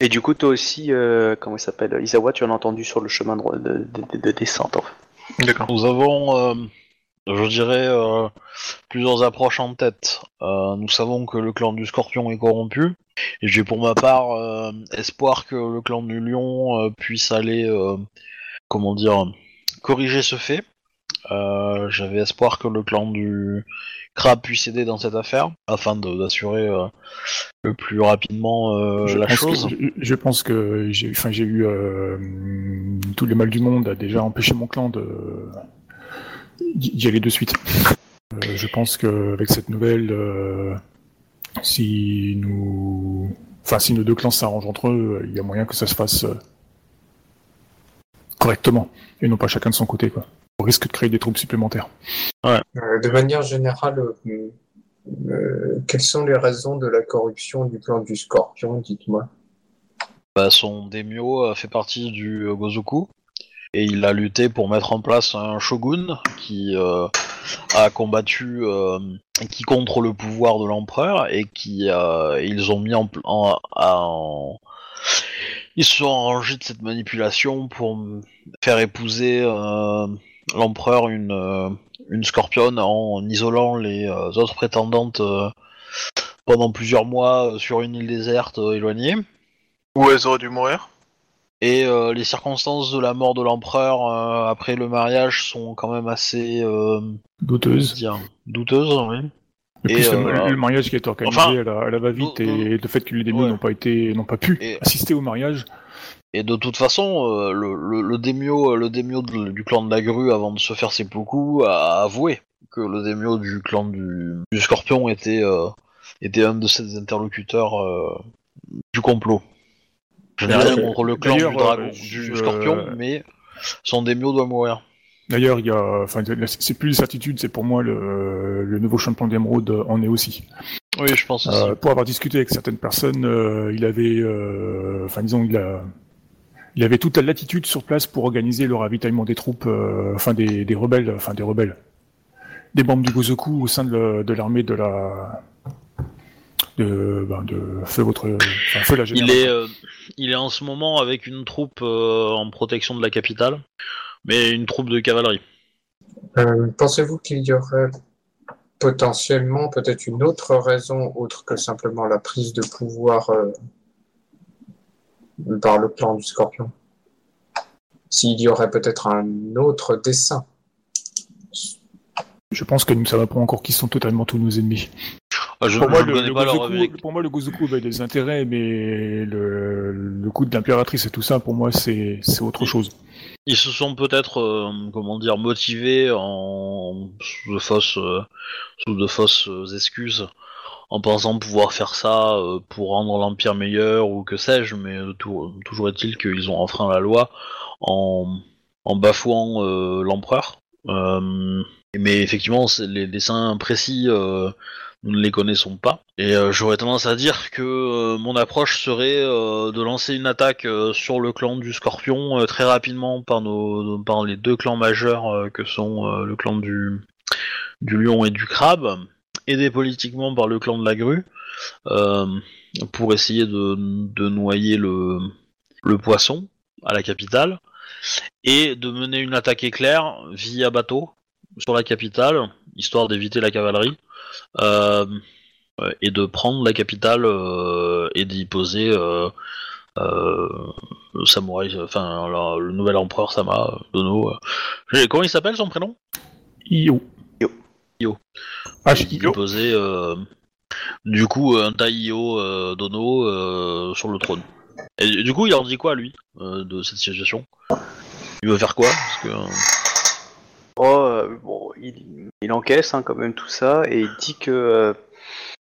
Et du coup, toi aussi, euh, comment il s'appelle? Isawa, tu en as entendu sur le chemin de, de, de- de descente. En fait. D'accord. Nous avons, euh, je dirais, euh, plusieurs approches en tête. Euh, nous savons que le clan du Scorpion est corrompu, et j'ai pour ma part euh, espoir que le clan du Lion euh, puisse aller, euh, comment dire, corriger ce fait. Euh, J'avais espoir que le clan du Crabe puisse aider dans cette affaire, afin d'assurer euh, le plus rapidement euh, je, la chose. que, je, je pense que j'ai enfin, j'ai eu euh, tout le mal du monde à déjà empêcher mon clan de d'y aller de suite. Euh, je pense qu'avec cette nouvelle, euh, si nous, enfin si nos deux clans s'arrangent entre eux, il y a moyen que ça se fasse euh, correctement et non pas chacun de son côté, quoi. Au risque de créer des troubles supplémentaires. Euh, De manière générale, euh, euh, quelles sont les raisons de la corruption du clan du Scorpion, dites-moi? Bah, son daimyo fait partie du Gozoku et il a lutté pour mettre en place un shogun qui euh, a combattu, euh, qui contre le pouvoir de l'empereur et qui euh, ils ont mis en, en, ils se sont arrangés de cette manipulation pour faire épouser l'empereur une une scorpionne en isolant les autres prétendantes pendant plusieurs mois sur une île déserte éloignée. Où elles auraient dû mourir? Et euh, les circonstances de la mort de l'empereur euh, après le mariage sont quand même assez euh, Douteuse. dire, douteuses. Oui. Et, Et, plus le, le mariage qui a été organisé enfin, à la, va-vite et le fait que les démons ouais. n'ont pas été, n'ont pas pu Et- assister au mariage. Et de toute façon, euh, le, le, le daimyo, le de- du clan de la grue, avant de se faire seppuku, a avoué que le daimyo du clan du, du scorpion était, euh, était un de ses interlocuteurs du complot. Je n'ai rien contre le clan du, dragon, euh, du scorpion, mais son daimyo doit mourir. D'ailleurs, il y a, enfin, c'est plus une certitude, c'est pour moi le, le nouveau champion d'émeraude en est aussi. Oui, je pense aussi. Euh, pour avoir discuté avec certaines personnes, euh, il avait, euh, enfin disons, il a, il avait toute la latitude sur place pour organiser le ravitaillement des troupes, euh, enfin des, des rebelles, enfin des rebelles, des membres du Gozoku au sein de l'armée de la, de, ben, de feu votre, enfin feu la Il est, euh, il est en ce moment avec une troupe euh, en protection de la capitale, mais une troupe de cavalerie. Euh, Pensez-vous qu'il y aurait potentiellement peut-être une autre raison autre que simplement la prise de pouvoir euh, par le clan du Scorpion? S'il y aurait peut-être un autre dessin? Je pense que nous ne savons pas encore qui sont totalement tous nos ennemis. Ah, je pour, moi, le, le pas leur Gozoku, avec- pour moi, le Gozoku avait des intérêts, mais le, le coup de l'impératrice et tout ça, pour moi, c'est autre chose. Ils se sont peut-être, euh, comment dire, motivés en sous de fausses, euh, sous de fausses euh, excuses, en pensant pouvoir faire ça euh, pour rendre l'empire meilleur ou que sais-je, mais tou- toujours est-il qu'ils ont enfreint la loi en, en bafouant l'empereur. Euh, mais effectivement, les dessins précis, euh, nous ne les connaissons pas. Et euh, j'aurais tendance à dire que mon approche serait de lancer une attaque sur le clan du Scorpion très rapidement par nos, par les deux clans majeurs que sont le clan du Lion et du Crabe, aidé politiquement par le clan de la Grue, pour essayer de, noyer le poisson à la capitale et de mener une attaque éclair via bateau sur la capitale, histoire d'éviter la cavalerie, euh, euh, et de prendre la capitale euh, et d'y poser euh, euh, le samouraï, enfin la- le nouvel empereur Sama Dono. euh. Comment il s'appelle son prénom? Io. Io. Io. Poser euh, du coup un Taïo euh, Dono euh, sur le trône. Du- coup, il en dit quoi lui euh, de cette situation? Il veut faire quoi? Euh, Oh, euh, bon, il, il encaisse hein, quand même tout ça et il dit que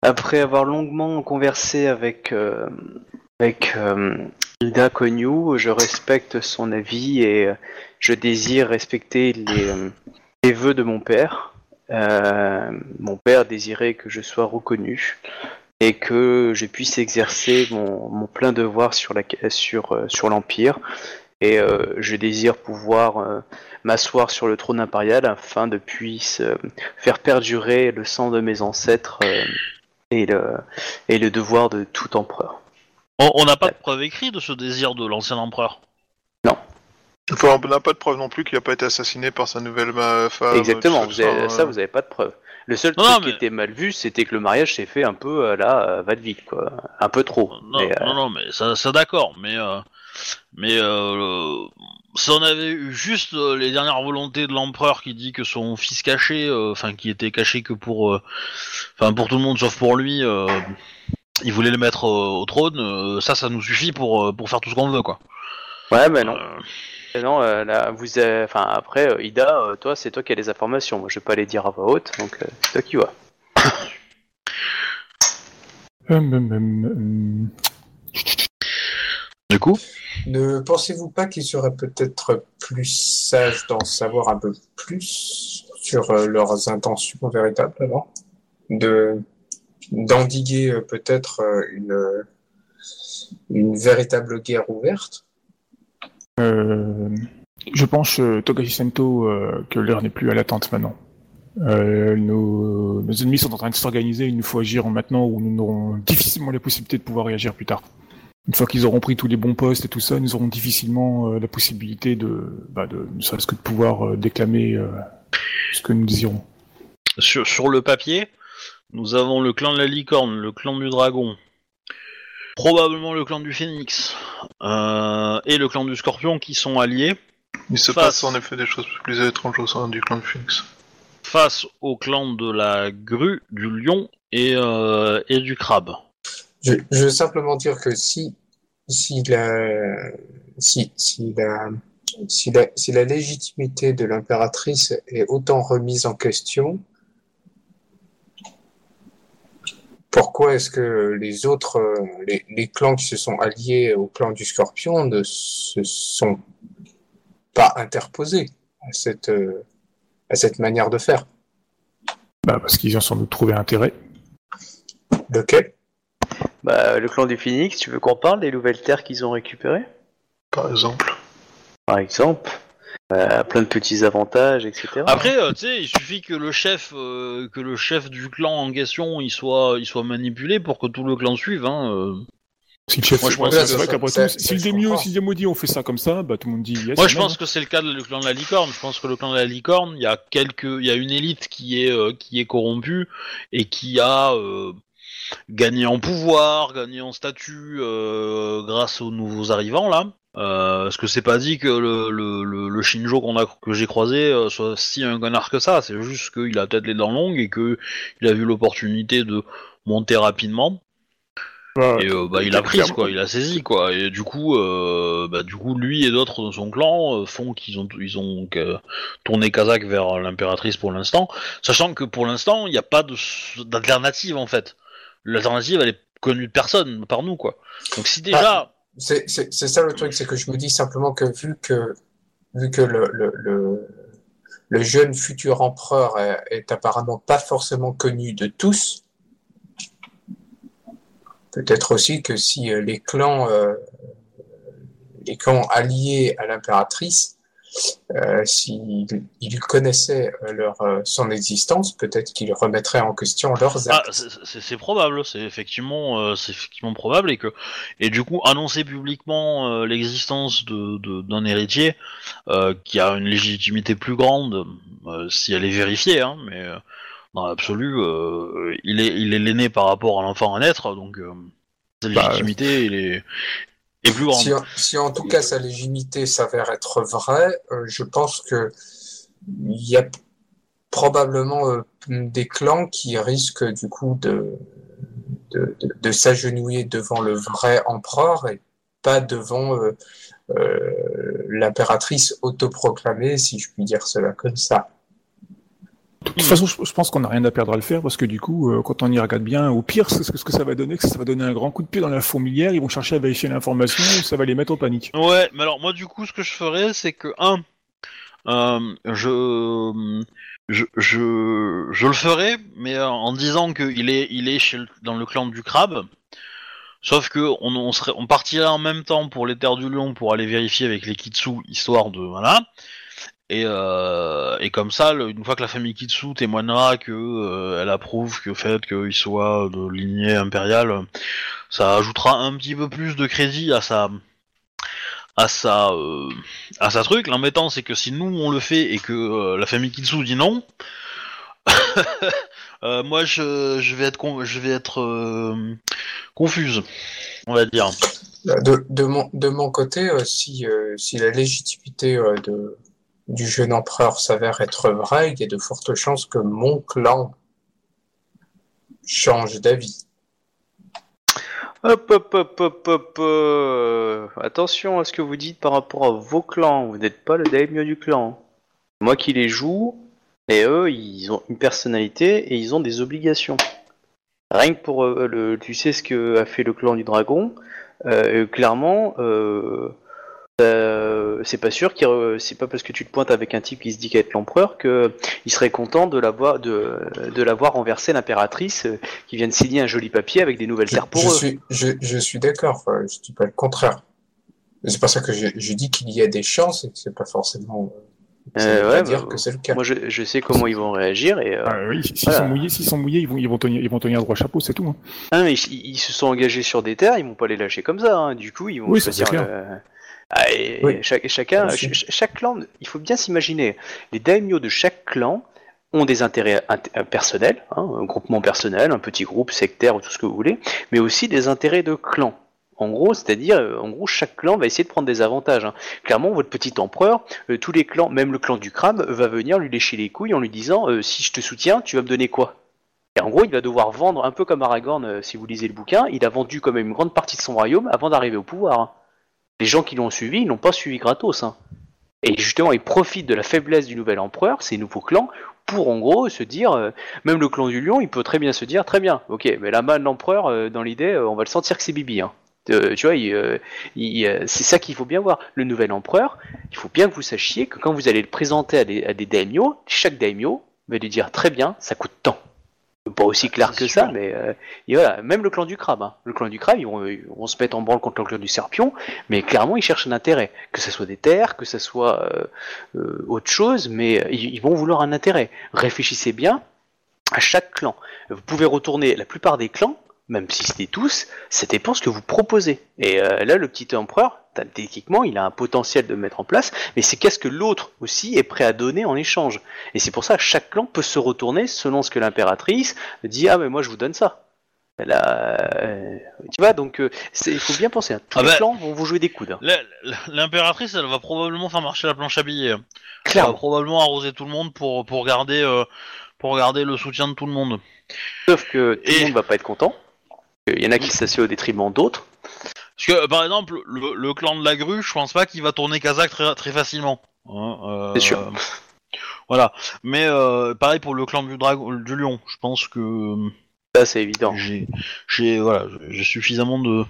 après avoir longuement conversé avec euh, avec Hilda Konyu, je respecte son avis et je désire respecter les, euh, vœux de mon père. Mon père désirait que je sois reconnu et que je puisse exercer mon, mon plein devoir sur la sur euh, sur l'empire et euh, je désire pouvoir euh, m'asseoir sur le trône impérial afin de puisse euh, faire perdurer le sang de mes ancêtres euh, et, le, et le devoir de tout empereur. on n'a pas de preuve écrite de ce désir de l'ancien empereur? Enfin, on n'a pas de preuve non plus qu'il n'a pas été assassiné par sa nouvelle femme. Exactement, tout vous avez- ça vous avez pas de preuve. Le seul Non, truc non, qui était mal vu, c'était que le mariage s'est fait un peu euh, là, euh, va de vite quoi, un peu trop. Non, Mais, euh, non, non, mais ça, ça d'accord, mais mais euh, si on avait eu juste euh, les dernières volontés de l'empereur qui dit que son fils caché, euh, enfin qui était caché que pour, enfin pour tout le monde sauf pour lui, il voulait le mettre au trône, ça, ça nous suffit pour pour faire tout ce qu'on veut, quoi. Ouais, mais non. Et Non, euh, là, vous, avez- enfin après, euh, Ida, euh, toi, c'est toi qui as les informations. Moi, je vais pas les dire à voix haute, donc euh, c'est toi qui vois. Hum, hum, hum, hum. du coup, Ne pensez-vous pas qu'il serait peut-être plus sage d'en savoir un peu plus sur euh, leurs intentions véritables avant De d'endiguer euh, peut-être euh, une, une véritable guerre ouverte? Euh, je pense, euh, Togashi Sento, euh, que l'heure n'est plus à l'attente maintenant. Nos, ennemis sont en train de s'organiser, il nous faut agir maintenant ou nous n'aurons difficilement la possibilité de pouvoir réagir plus tard. Une fois qu'ils auront pris tous les bons postes et tout ça, nous aurons difficilement la possibilité de, bah, de ne serait-ce que de pouvoir déclamer ce que nous désirons. Sur le papier, nous avons le clan de la licorne, le clan du dragon, probablement le clan du phénix euh, et le clan du scorpion qui sont alliés Il se Face. passe en effet des choses plus étranges au sein du clan de Phoenix. face au clan de la grue, du lion et, euh, et du crabe. Je, je veux simplement dire que si, si la, si, si la, si la, si la légitimité de l'impératrice est autant remise en question, pourquoi est-ce que les autres, euh, les, les clans qui se sont alliés au clan du Scorpion ne se sont pas interposés à cette, euh, à cette manière de faire? Bah, parce qu'ils ont sans doute trouvé intérêt. Lequel? Bah, le clan du Phoenix, tu veux qu'on parle des nouvelles terres qu'ils ont récupérées? Par exemple. Par exemple Euh, Plein de petits avantages, etc. Après, euh, tu sais, il suffit que le chef, euh, que le chef du clan en question, il soit, il soit manipulé pour que tout le clan suive. Hein, euh. Si le chef, Moi, je pense que c'est vrai qu'après ça- tout, si le si le dit on fait ça comme ça, bah tout le monde dit yes. Moi, je pense que c'est le cas du clan de la licorne. Je pense que le clan de la licorne, il y a quelques, il y a une élite qui est, euh, qui est corrompue et qui a gagné en pouvoir, gagné en statut euh, grâce aux nouveaux arrivants là. Euh, parce que c'est pas dit que le, le, le, le Shinjo qu'on a que j'ai croisé euh, soit si un connard que ça? C'est juste qu'il a peut-être les dents longues et que il a vu l'opportunité de monter rapidement. Bah, Et euh, bah, il a pris clairement. quoi, il a saisi quoi. Et du coup, euh, bah, du coup, lui et d'autres de son clan euh, font qu'ils ont ils ont euh, tourné Kazakh vers l'impératrice pour l'instant, sachant que pour l'instant il n'y a pas d'alternative en fait. L'alternative elle est connue de personne par nous quoi. Donc si déjà C'est c'est- ça le truc, c'est que je me dis simplement que vu que, vu que le, le, jeune futur empereur est, est apparemment pas forcément connu de tous, peut-être aussi que si euh, les clans, euh, les clans alliés à l'impératrice, euh, s'ils ils connaissaient euh, leur, euh, son existence, peut-être qu'ils remettraient en question leurs Ah, actes. c'est- c'est c'est probable, c'est effectivement, euh, c'est effectivement probable et que et du coup annoncer publiquement euh, l'existence de de- d'un héritier qui a une légitimité plus grande si elle est vérifiée, hein, mais dans l'absolu, il est il est l'aîné par rapport à l'enfant à naître, donc sa Bah, légitimité il est Si, en- tout cas sa légitimité s'avère être vraie, euh, je pense que il y a probablement euh, des clans qui risquent du coup de, de, s'agenouiller devant le vrai empereur et pas devant euh, l'impératrice autoproclamée, si je puis dire cela comme ça. De toute façon, je, pense qu'on n'a rien à perdre à le faire parce que du coup, euh, quand on y regarde bien, au pire, ce, que ça va donner, c'est que ça va donner un grand coup de pied dans la fourmilière. Ils vont chercher à vérifier l'information, ça va les mettre en panique. Ouais, mais alors moi du coup ce que je ferais c'est que un, euh, je, je je le ferais, mais euh, en disant qu'il est il est chez dans le clan du crabe. Sauf que on partirait en même temps pour les terres du lion pour aller vérifier avec les Kitsu histoire de voilà. Et, euh, et comme ça, une fois que la famille Kitsu témoignera que euh, elle approuve que fait qu'il soit de lignée impériale, ça ajoutera un petit peu plus de crédit à sa à sa euh, à sa truc. L'embêtant c'est que si nous on le fait et que la famille Kitsu dit non, moi je, je vais être je vais être confuse, on va dire. De, de, mon, de mon côté, si, si la légitimité de, du jeune empereur s'avère être vraie, il y a de fortes chances que mon clan change d'avis. Hop, hop, hop, hop, hop. euh, Attention à ce que vous dites par rapport à vos clans. Vous n'êtes pas le daimyo du clan. Moi qui les joue, et eux, ils ont une personnalité et ils ont des obligations. Rien que pour euh, le, tu sais ce que a fait le clan du dragon. euh, clairement, euh, c'est pas sûr qu'il re- c'est pas parce que tu te pointes avec un type qui se dit qu'être l'empereur que il serait content de l'avoir de, de l'avoir renversé l'impératrice euh, qui vient de signer un joli papier avec des nouvelles Je, terres pour je eux. suis, je, je suis d'accord, enfin, je dis pas le contraire. C'est pour ça que je, je dis qu'il y a des chances et que c'est pas forcément. Euh, ouais, dire bah, que c'est le cas. Moi je, je sais comment ils vont réagir et euh, Ah, oui, s'ils Voilà. sont mouillés, s'ils sont mouillés, ils vont, ils vont tenir, ils vont tenir droit chapeau, c'est tout. hein. Ah, mais ils, ils se sont engagés sur des terres, ils vont pas les lâcher comme ça. hein. Du coup, ils vont Oui, choisir. le- Ah, et Oui. chaque, chacun, ch- chaque clan, il faut bien s'imaginer. Les daimyo de chaque clan ont des intérêts int- euh, personnels, hein, un groupement personnel, un petit groupe sectaire ou tout ce que vous voulez, mais aussi des intérêts de clan. En gros, c'est-à-dire, euh, en gros, chaque clan va essayer de prendre des avantages. hein. Clairement, votre petit empereur, euh, tous les clans, même le clan du crâne, va venir lui lécher les couilles en lui disant euh, si je te soutiens, tu vas me donner quoi? Et en gros, il va devoir vendre un peu comme Aragorn, si vous lisez le bouquin, il a vendu quand même une grande partie de son royaume avant d'arriver au pouvoir. Les gens qui l'ont suivi, ils l'ont pas suivi gratos. hein. Et justement, il profite de la faiblesse du nouvel empereur, ces nouveaux clans, pour en gros se dire, euh, même le clan du lion, il peut très bien se dire, très bien, ok, mais la main de l'empereur, euh, dans l'idée, euh, on va le sentir que c'est Bibi. hein. Tu vois, c'est ça qu'il faut bien voir. Le nouvel empereur, il faut bien que vous sachiez que quand vous allez le présenter à des, à daimyo, chaque daimyo va lui dire très bien, ça coûte tant. Pas aussi clair c'est que ça, mais euh, et voilà, même le clan du crabe. hein. Le clan du crabe, ils vont, ils vont se mettre en branle contre le clan du serpion, mais clairement, ils cherchent un intérêt. Que ce soit des terres, que ce soit euh, euh, autre chose, mais euh, ils, ils vont vouloir un intérêt. Réfléchissez bien à chaque clan. Vous pouvez retourner la plupart des clans, même si c'était tous, ça dépend ce que vous proposez. Et euh, là, le petit empereur, techniquement, il a un potentiel de mettre en place, mais c'est qu'est-ce que l'autre aussi est prêt à donner en échange. Et c'est pour ça que chaque clan peut se retourner selon ce que l'impératrice dit Ah, mais moi je vous donne ça. Là, euh, tu vois, donc euh, il faut bien penser. hein. Tous Ah les bah- clans vont vous jouer des coudes. hein. L'impératrice, elle va probablement faire marcher la planche à billets. Elle va probablement arroser tout le monde pour, pour, garder, euh, pour garder le soutien de tout le monde. Sauf que tout Et- le monde va pas être content. Il y en a qui s'assoient au détriment d'autres. Parce que, par exemple, le, le clan de la grue, je pense pas qu'il va tourner kazakh très, très facilement. Hein, euh, C'est sûr. Voilà. Mais euh, pareil pour le clan du du lion. Je pense que Ça, c'est évident. j'ai, voilà, suffisamment de,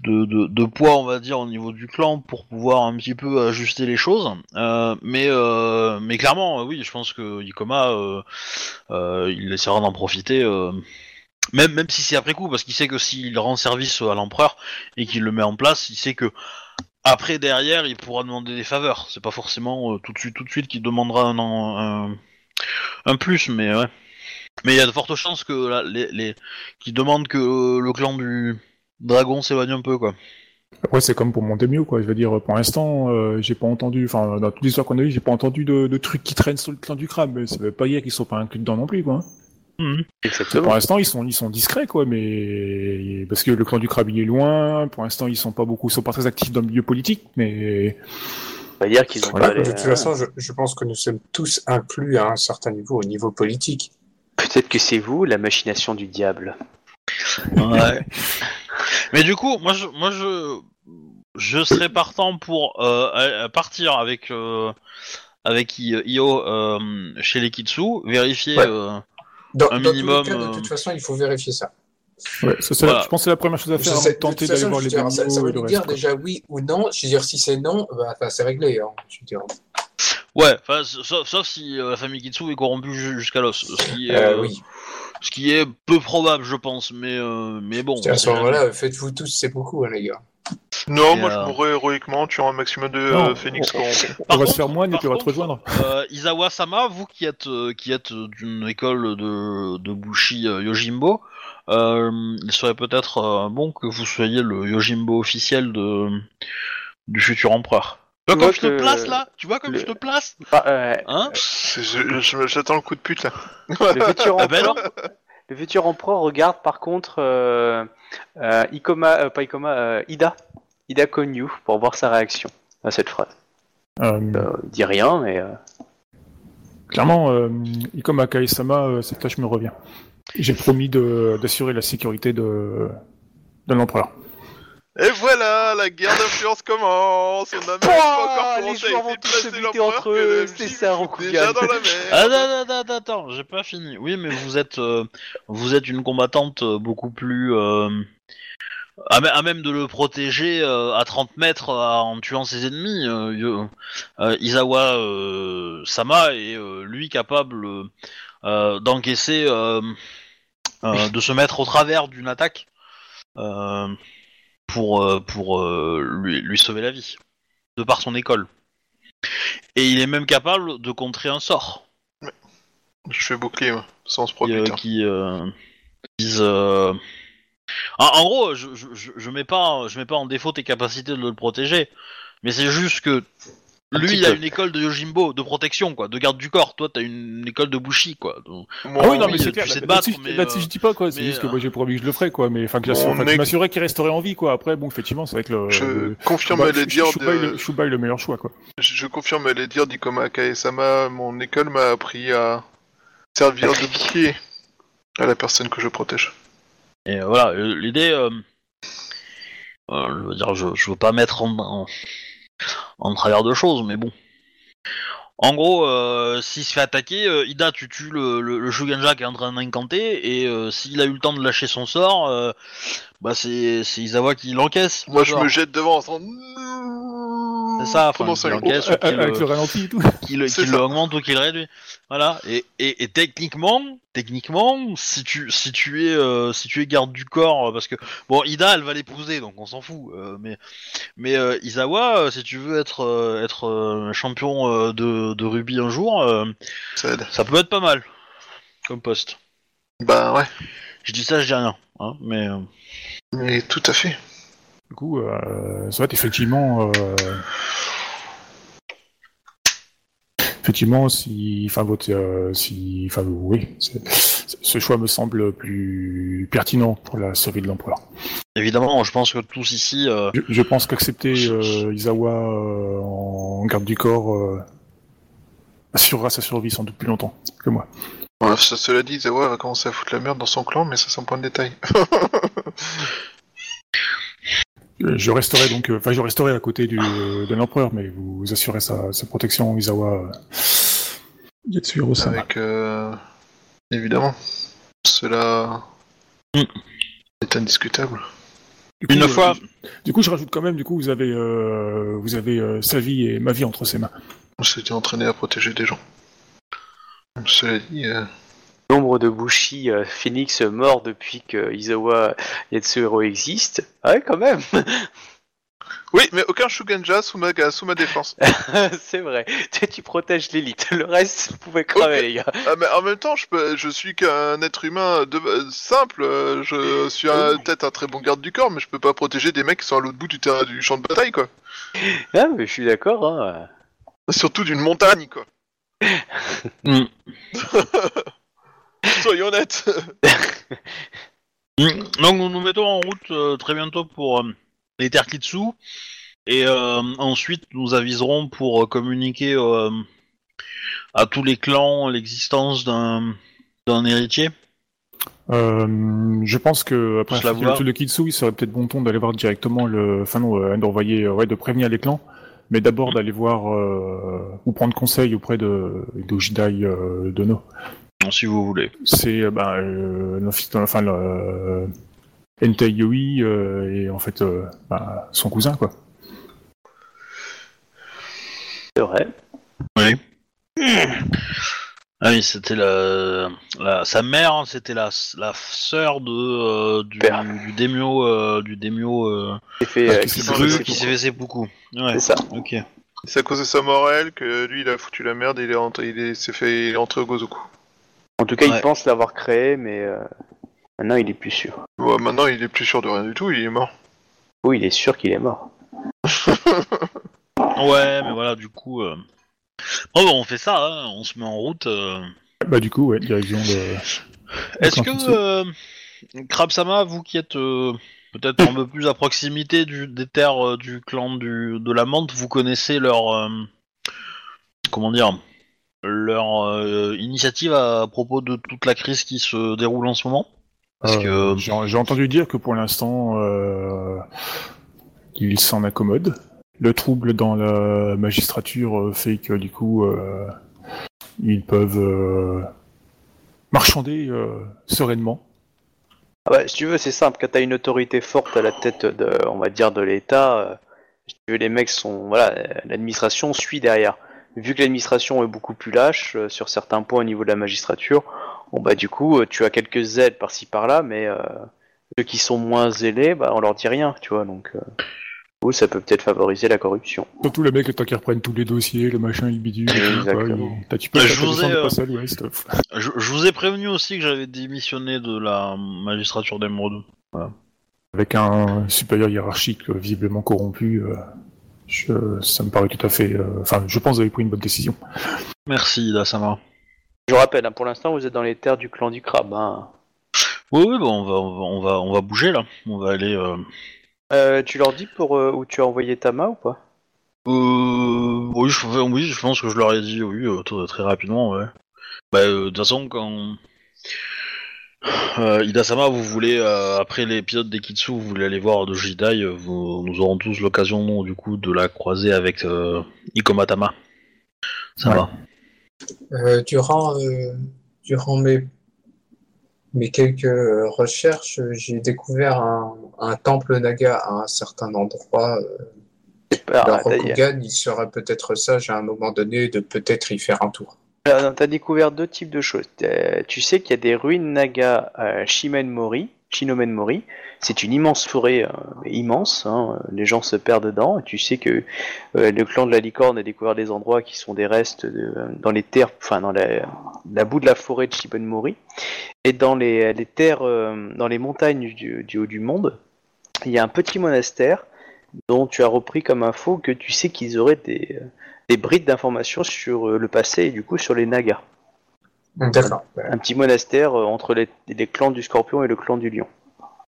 de, de, de poids, on va dire, au niveau du clan pour pouvoir un petit peu ajuster les choses. Euh, mais, euh, mais clairement, oui, je pense que Ikoma, euh, il essaiera d'en profiter. Même, même si c'est après coup, parce qu'il sait que s'il rend service à l'empereur et qu'il le met en place, il sait que après derrière, il pourra demander des faveurs. C'est pas forcément euh, tout de suite, tout de suite qu'il demandera un, un, un plus, mais ouais. Mais il y a de fortes chances que les, les qui demandent que euh, le clan du dragon s'éloigne un peu, quoi. Après, c'est comme pour monter mieux, quoi. Je veux dire, pour l'instant, euh, j'ai pas entendu, enfin, dans toute l'histoire qu'on a eue, j'ai pas entendu de, de trucs qui traînent sur le clan du crabe. Mais ça veut pas dire qu'ils sont pas inclus dedans non plus, quoi. Exactement. Pour l'instant, ils sont, ils sont discrets, quoi, mais parce que le clan du crabe il est loin. Pour l'instant, ils sont pas beaucoup, ils sont pas très actifs dans le milieu politique, mais On va dire qu'ils ont Voilà, pas de toute façon, je, je pense que nous sommes tous inclus à un certain niveau, au niveau politique. Peut-être que c'est vous, la machination du diable. Ouais. Mais du coup, moi, je, moi, je, je serais partant pour euh, partir avec euh, avec Io euh, chez les Kitsu, vérifier. Ouais. euh, Dans, Un dans minimum, tous les cas, de euh, toute façon, il faut vérifier ça. ouais, ça, Voilà. je pense que c'est la première chose à faire avant de tenter d'aller voir les dire, ça, ça veut dire reste. déjà oui ou non. Je veux dire, si c'est non, bah, c'est réglé. Hein, je veux dire. Ouais, sauf, sauf si euh, la famille Kitsu est corrompue ju- jusqu'à l'os, ce qui est, Euh, euh, oui. ce qui est peu probable, je pense. Mais euh, mais bon. À ce moment-là, faites-vous tous, c'est beaucoup, hein, les gars. Non, Et, moi euh, je mourrais héroïquement, tuant un maximum de Non, euh, phénix on-. On Par va se contre- faire moine et par puis on va te rejoindre. Euh, Izawa-sama, vous qui êtes euh, qui êtes euh, d'une école de, de Bushi euh, Yojimbo, euh, il serait peut-être euh, bon que vous soyez le Yojimbo officiel de du futur empereur. Tu vois comme je te place là? Tu vois comme le- je te place? Ah, euh, Hein? C'est- je- je- J'attends le coup de pute là. le, futur Ah ben empereur, le futur empereur regarde par contre euh, euh, Ikoma, euh, pas Ikoma, euh, Ida, Ida Konyu pour voir sa réaction à cette phrase. Euh, Euh, il dit rien, mais euh, Clairement, euh, Ikoma Kaesama, euh, cette tâche me revient. J'ai promis de- d'assurer la sécurité de, de l'empereur. Et voilà, la guerre d'influence commence. On a même pas encore les commencé à joueurs essayer vont de tous se placer entre eux, c'est ça. Déjà dans la Ah, mer. Attends, attends, attends, j'ai pas fini. Oui, mais vous êtes euh, vous êtes une combattante beaucoup plus euh, à, mê- à même de le protéger euh, à 30 mètres euh, en tuant ses ennemis. euh, euh, Izawa Sama est lui capable d'encaisser, de se mettre au travers d'une attaque pour, pour lui, lui sauver la vie, de par son école. Et il est même capable de contrer un sort Je fais bouclier, sans se produire. qui vise. Euh, En, en gros, je, je, je- je mets pas, je mets pas en défaut tes capacités de le protéger, mais c'est juste que lui, il a une école de Yojimbo, de protection, quoi, de garde du corps. Toi, t'as une école de Bushi, quoi. Donc, Moi, Ah oui, non, oui, mais tu c'est clair. sais te battre, mais, euh, je dis pas quoi. C'est juste que euh, moi, j'ai promis que je le ferai, quoi. Mais enfin, que je m'assurerais qu'il resterait en vie, quoi. Après, bon, effectivement, c'est vrai que le. je le- confirme bah, les dires Shubai, de... le- Shubai est le meilleur choix, quoi. Je je confirme les dires d'Ikoma Kaesama, mon école m'a appris à servir de bouclier à la personne que je protège. Et euh, voilà, euh, l'idée, euh, je veux dire, je, je veux pas mettre en, en, en travers de choses, mais bon. En gros, s'il se fait attaquer, Ida, tu tues le, le, qui est en train d'incanter, et s'il a eu le temps de lâcher son sort, bah c'est Izawa qui l'encaisse. Moi, je me jette devant en C'est ça, enfin, cinq il encaisse ou qu'il, Avec le ralenti et tout. qu'il ça. le augmente ou qu'il le réduit. Voilà. Et, et, et techniquement, techniquement, si tu si tu es euh, si tu es garde du corps, euh, parce que bon, Ida, elle va l'épouser, donc on s'en fout. euh, mais mais euh, Izawa, euh, si tu veux être euh, être euh, champion euh, de de rugby un jour, euh, Ça ça peut être pas mal comme poste. Bah ouais, Je dis ça, je dis rien. Hein, mais mais tout à fait. Du coup, euh, ça va être effectivement. Euh... Effectivement, si, enfin, votre, euh, si, enfin, oui, c'est- ce choix me semble plus pertinent pour la survie de l'empereur. évidemment, je pense que tous ici, euh, Je, je pense qu'accepter euh, Izawa euh, en garde du corps euh, assurera sa survie sans doute plus longtemps que moi. Ouais, ça, cela dit, Zawa va commencer à foutre la merde dans son clan, mais ça c'est un point de détail. Je resterai donc, euh, enfin, je resterai à côté du, euh, de l'empereur, mais vous, vous assurez sa, sa protection, Izawa. Euh, Yatsuhiro Sama. Avec, euh, évidemment, cela Mm. est indiscutable. Du coup, une euh, fois, Du coup, je rajoute quand même, du coup, vous avez, euh, vous avez euh, sa vie et ma vie entre ses mains. On s'était entraîné à protéger des gens. Cela dit, euh, Nombre de Bushi euh, Phoenix morts depuis que Izawa Yatsuhiro existe. Ouais, quand même. oui, mais aucun Shugenja sous ma, sous ma défense. c'est vrai. Tu, tu protèges l'élite. Le reste, vous pouvez crever, les gars. Ah, mais en même temps, je, peux, je suis qu'un être humain de, euh, simple. Je suis un- peut-être un très bon garde du corps, mais je peux pas protéger des mecs qui sont à l'autre bout du terrain du champ de bataille, quoi. Ah, mais je suis d'accord. Hein. Surtout d'une montagne, quoi. Mm. Soyons honnêtes. Mm. Donc nous nous mettons en route euh, très bientôt pour euh, les Terkitsu et euh, ensuite nous aviserons pour euh, communiquer euh, à tous les clans l'existence d'un d'un héritier. Euh, je pense que après la de Kitsu, il serait peut-être bon ton d'aller voir directement le, enfin non, euh, d'envoyer, ouais, de prévenir les clans, mais d'abord Mhm. d'aller voir euh, ou prendre conseil auprès de d'Ojidai euh, Dono. Si vous voulez. C'est euh, ben, euh, enfin le euh, Entei Yoi euh, et en fait euh, ben, son cousin quoi. C'est vrai. Oui. Ah oui, c'était la, la sa mère, hein, c'était la la sœur de euh, du, du démio euh, du démio euh. Ah, qui s'est fait beaucoup. Ouais. C'est ça. Ok. C'est à cause de sa morale que lui, il a foutu la merde et il est rentré, il est- s'est fait, il est rentré au Gozoku. En tout cas, Ouais. il pense l'avoir créé, mais euh, maintenant, il est plus sûr. Ouais, maintenant, il est plus sûr de rien du tout, il est mort. Oui, il est sûr qu'il est mort. Ouais, mais voilà, du coup. Euh... Bon, bah, on fait ça, hein, on se met en route. euh. Bah du coup, ouais, direction de. Est-ce que euh, Krabsama, vous qui êtes euh, peut-être un peu plus à proximité du, des terres euh, du clan du, de la menthe, vous connaissez leur euh, comment dire leur euh, initiative à propos de toute la crise qui se déroule en ce moment Parce Euh, que j'ai entendu dire que pour l'instant, euh, il s'en accommode. Le trouble dans la magistrature fait que du coup, euh, ils peuvent euh, marchander euh, sereinement. Ah bah, si tu veux, c'est simple. Quand t'as une autorité forte à la tête de, on va dire, de l'État, euh, si tu veux, les mecs sont, voilà, l'administration suit derrière. Vu que l'administration est beaucoup plus lâche euh, sur certains points au niveau de la magistrature, bon bah du coup, euh, tu as quelques aides par-ci par-là, mais euh, ceux qui sont moins zélés, bah on leur dit rien, tu vois. Donc, euh, coup, ça peut peut-être favoriser la corruption. Surtout les mecs, temps qu'ils reprennent tous les dossiers, le machin, il bidule. tu peux je vous ai. Je, je vous prévenu aussi que j'avais démissionné de la magistrature d'Emeraude. Avec un supérieur hiérarchique visiblement corrompu, euh, je- ça me paraît tout à fait. euh, Enfin, je pense que vous avez pris une bonne décision. Merci, Dasama. Je vous rappelle, hein, pour l'instant, vous êtes dans les terres du clan du crabe. Hein. Oui, oui, bon, on va, on va, on va, on va bouger là. On va aller. Euh... Euh, tu leur dis pour euh, où tu as envoyé Tama ou pas? Euh, oui, je, oui, je pense que je leur ai dit oui euh, très, très rapidement. Ouais. Bah, euh, de toute façon, quand euh, Ida-sama, vous voulez euh, après l'épisode des Kitsu, vous voulez aller voir de Jidai, euh, vous, nous aurons tous l'occasion du coup de la croiser avec euh, Ikomatama. Ça Ouais. va. Euh, durant, euh, durant mes, mes quelques recherches, j'ai découvert un, un temple naga à un certain endroit. T'as- Rokugan, il serait peut-être sage à un moment donné de peut-être y faire un tour. T'as découvert deux types de choses. T'as- Tu sais qu'il y a des ruines naga à Shimen Mori, Shinomen Mori. C'est une immense forêt, euh, immense. hein, Les gens se perdent dedans. Tu sais que euh, le clan de la licorne a découvert des endroits qui sont des restes dans les terres, enfin dans la, bout de la forêt de Shimen Mori. Et dans les, terres, euh, dans les montagnes du, du haut du monde, il y a un petit monastère dont tu as repris comme info que tu sais qu'ils auraient des, des brides d'informations sur euh, le passé et du coup sur les Nagas. D'accord. Un petit monastère euh, entre les, les clans du Scorpion et le clan du Lion,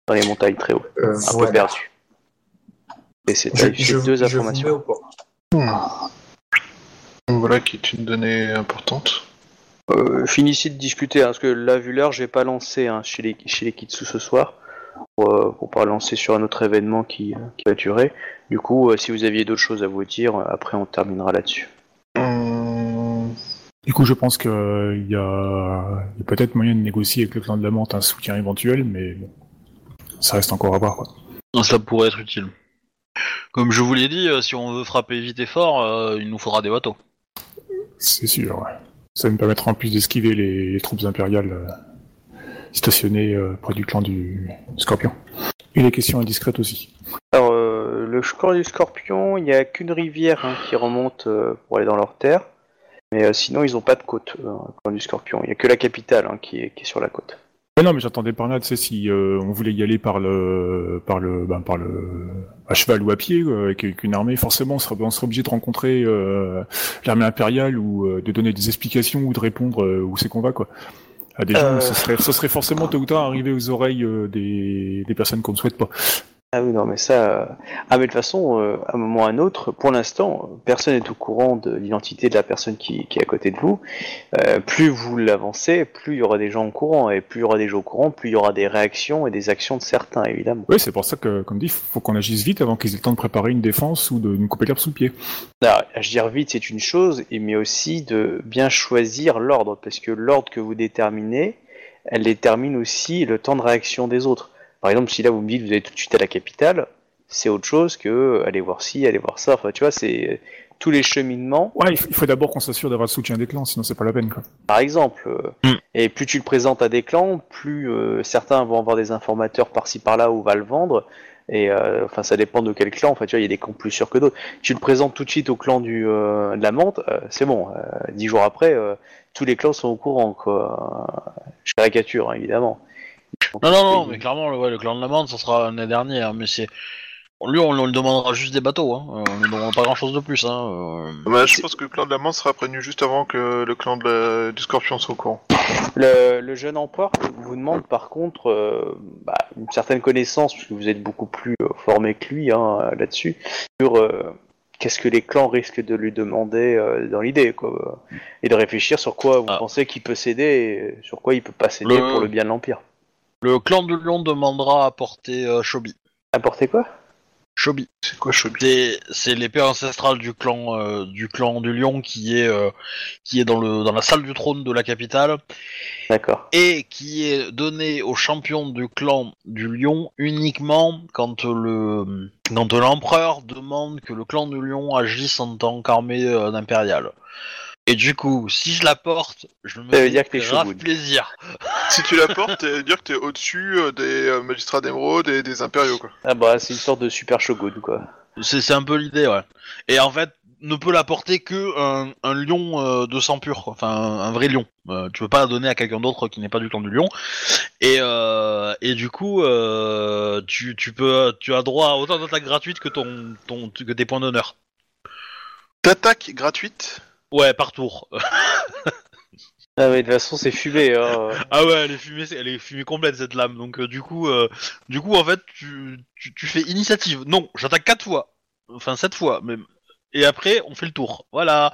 dans les montagnes très haut, Euh, un peu perdu. Et c'est Je, je- deux je vous mets informations. Hmm. Voilà qui est une donnée importante. Euh, finissez de discuter, hein, parce que là, vu l'heure, j'ai pas lancé hein, chez, les, chez les Kitsu ce soir, pour, euh, pour pas lancer sur un autre événement qui, euh, qui va durer. Du coup, euh, si vous aviez d'autres choses à vous dire, après on terminera là-dessus. Du coup, je pense qu'il y a, peut-être moyen de négocier avec le clan de la menthe un soutien éventuel, mais bon, ça reste encore à voir. Quoi. Ça pourrait être utile. Comme je vous l'ai dit, euh, si on veut frapper vite et fort, euh, il nous faudra des bateaux. C'est sûr. ouais. Ça me permettra en plus d'esquiver les, les troupes impériales stationnées euh, près du clan du Scorpion. Et les questions indiscrètes aussi. Alors, euh, le clan du Scorpion, il n'y a qu'une rivière hein, qui remonte euh, pour aller dans leur terre. Mais euh, sinon, ils n'ont pas de côte, le clan du Scorpion. Il n'y a que la capitale hein, qui, est, qui est sur la côte. Non, mais j'entendais par là, tu sais, si on voulait y aller par le, par le, ben, par le, à cheval ou à pied, avec, avec une armée, forcément, on serait, on serait obligé de rencontrer l'armée impériale ou de donner des explications ou de répondre où c'est qu'on va, quoi. À des gens, Euh. ça serait, ça serait forcément tôt ou tard arrivé aux oreilles euh, des, des personnes qu'on ne souhaite pas. Ah oui, non, mais ça. euh, Ah, mais de toute façon, euh, à un moment ou à un autre, pour l'instant, personne n'est au courant de l'identité de la personne qui, qui est à côté de vous. Euh, plus vous l'avancez, plus il y aura des gens au courant. Et plus il y aura des gens au courant, plus il y aura des réactions et des actions de certains, évidemment. Oui, c'est pour ça que, comme dit, faut qu'on agisse vite avant qu'ils aient le temps de préparer une défense ou de nous couper l'herbe sous le pied. Alors, agir vite, c'est une chose, mais aussi de bien choisir l'ordre, parce que l'ordre que vous déterminez, elle détermine aussi le temps de réaction des autres. Par exemple, si là vous me dites que vous allez tout de suite à la capitale, c'est autre chose que euh, aller voir ci, aller voir ça. Enfin, tu vois, c'est euh, tous les cheminements, Ouais, il faut, d'abord qu'on s'assure d'avoir le soutien des clans, sinon c'est pas la peine, quoi. par exemple. euh, Mm. Et plus tu le présentes à des clans, plus euh, certains vont avoir des informateurs par-ci par-là ou va le vendre. Et euh, enfin, ça dépend de quel clan. Enfin, tu vois, il y a des clans plus sûrs que d'autres. Tu le présentes tout de suite au clan du euh, de la menthe, euh, c'est bon. euh, dix jours après, euh, tous les clans sont au courant. Quoi. Je caricature, hein, évidemment. Non, non, non, mais clairement, le, ouais, le clan de la bande, ça sera l'année dernière, mais c'est. Lui, on, on lui demandera juste des bateaux, hein. euh, on lui demandera pas grand chose de plus. Hein. euh. Bah, je pense que le clan de la menthe sera prévenu juste avant que le clan de la- du scorpion soit au courant. Le, le jeune empereur vous demande par contre euh, bah, une certaine connaissance, puisque vous êtes beaucoup plus formé que lui hein, là-dessus, sur euh, qu'est-ce que les clans risquent de lui demander euh, dans l'idée, quoi, et de réfléchir sur quoi vous Ah. pensez qu'il peut céder et sur quoi il peut pas céder Le- pour le bien de l'Empire. Le clan de Lyon demandera à porter euh, Shobi. Apporter quoi? Shobi. C'est quoi Shobi? C'est c'est l'épée ancestrale du clan euh, du clan du lion qui est euh, qui est dans le dans la salle du trône de la capitale D'accord. et qui est donnée au champion du clan du lion uniquement quand le quand l'empereur demande que le clan du lion agisse en tant qu'armée euh, impériale. Et du coup, si je la porte, je me Ça veut fais dire que t'es grave shogun. plaisir. Si tu la portes, ça veut dire que t'es au-dessus euh, des euh, magistrats d'émeraude et des impériaux, quoi. Ah bah c'est une sorte de super shogun quoi. C'est c'est un peu l'idée, ouais. Et en fait, ne peut la porter que un, un lion euh, de sang pur, quoi. enfin un, un vrai lion. Euh, tu peux pas la donner à quelqu'un d'autre qui n'est pas du clan du lion. Et euh, et du coup, euh, tu, tu peux, tu as droit à autant d'attaques gratuites que ton, ton que tes points d'honneur. D'attaque gratuite Ouais, par tour. Ah mais de toute façon c'est fumé hein. ah ouais, elle est fumée, elle est fumée complète cette lame. Donc euh, du coup, euh, du coup en fait, tu, tu, tu fais initiative. Non, j'attaque quatre fois, enfin sept fois même. Et après, on fait le tour. Voilà.